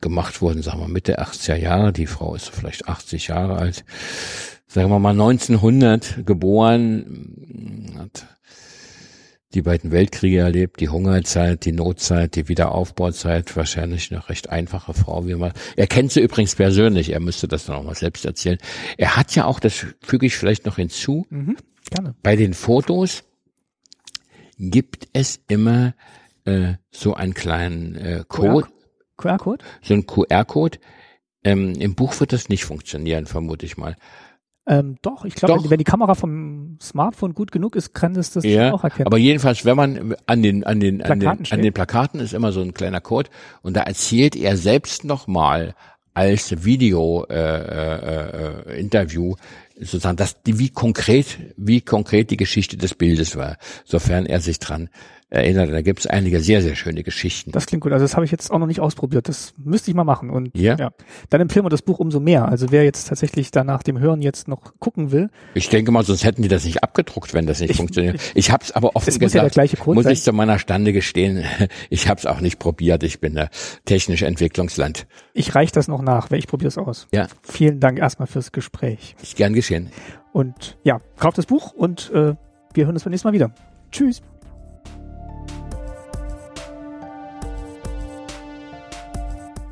gemacht worden, sagen wir Mitte 80er Jahre. Die Frau ist so vielleicht 80 Jahre alt. Sagen wir mal 1900 geboren, hat die beiden Weltkriege erlebt, die Hungerzeit, die Notzeit, die Wiederaufbauzeit, wahrscheinlich eine recht einfache Frau, wie man. Er kennt sie übrigens persönlich, er müsste das dann auch mal selbst erzählen. Er hat ja auch, das füge ich vielleicht noch hinzu, Mhm. Gerne. bei den Fotos gibt es immer äh, so einen kleinen äh, Code, QR-Code? so einen QR-Code. Ähm, Im Buch wird das nicht funktionieren, vermute ich mal. Ähm, doch, ich glaube, wenn, wenn die Kamera vom Smartphone gut genug ist, kann das das Ja, auch erkennen. aber jedenfalls, wenn man an den an den an den, Plakaten an den Plakaten ist immer so ein kleiner Code und da erzählt er selbst nochmal als Video äh, äh, äh, Interview sozusagen, dass die, wie konkret wie konkret die Geschichte des Bildes war, sofern er sich dran erinnert. Da gibt es einige sehr sehr schöne Geschichten. Das klingt gut. Also das habe ich jetzt auch noch nicht ausprobiert. Das müsste ich mal machen. Und Ja. ja. Dann empfehlen wir das Buch umso mehr. Also wer jetzt tatsächlich da nach dem Hören jetzt noch gucken will, Ich denke mal, sonst hätten die das nicht abgedruckt, wenn das nicht Ich- funktioniert. Ich habe es aber offen es muss ja der gesagt, gleiche Code muss sein. ich zu meiner Stande gestehen, ich habe es auch nicht probiert. Ich bin ein technisch Entwicklungsland. Ich reiche das noch nach, weil ich probiere es aus. Ja, Vielen Dank erstmal fürs Gespräch. ist gern geschehen. Und ja, kauft das Buch und äh, wir hören uns beim nächsten Mal wieder. Tschüss.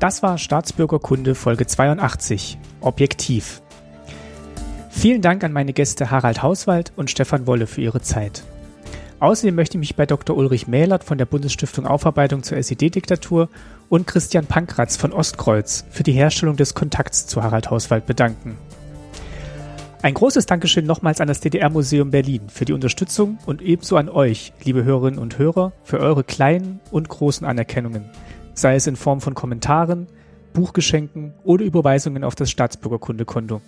Das war Staatsbürgerkunde Folge 82. Objektiv. Vielen Dank an meine Gäste Harald Hauswald und Stefan Wolle für ihre Zeit. Außerdem möchte ich mich bei Dr. Ulrich Mählert von der Bundesstiftung Aufarbeitung zur SED-Diktatur und Christian Pankratz von Ostkreuz für die Herstellung des Kontakts zu Harald Hauswald bedanken. Ein großes Dankeschön nochmals an das DDR-Museum Berlin für die Unterstützung und ebenso an euch, liebe Hörerinnen und Hörer, für eure kleinen und großen Anerkennungen, sei es in Form von Kommentaren, Buchgeschenken oder Überweisungen auf das Staatsbürgerkundekonto.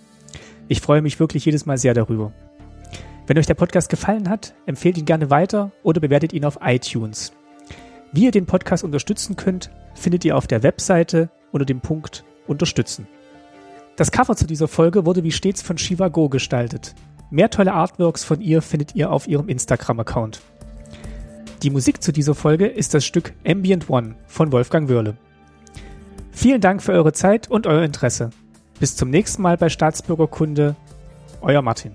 Ich freue mich wirklich jedes Mal sehr darüber. Wenn euch der Podcast gefallen hat, empfehlt ihn gerne weiter oder bewertet ihn auf iTunes. Wie ihr den Podcast unterstützen könnt, findet ihr auf der Webseite unter dem Punkt Unterstützen. Das Cover zu dieser Folge wurde wie stets von Shiva Go gestaltet. Mehr tolle Artworks von ihr findet ihr auf ihrem Instagram-Account. Die Musik zu dieser Folge ist das Stück Ambient One von Wolfgang Wörle. Vielen Dank für eure Zeit und euer Interesse. Bis zum nächsten Mal bei Staatsbürgerkunde. Euer Martin.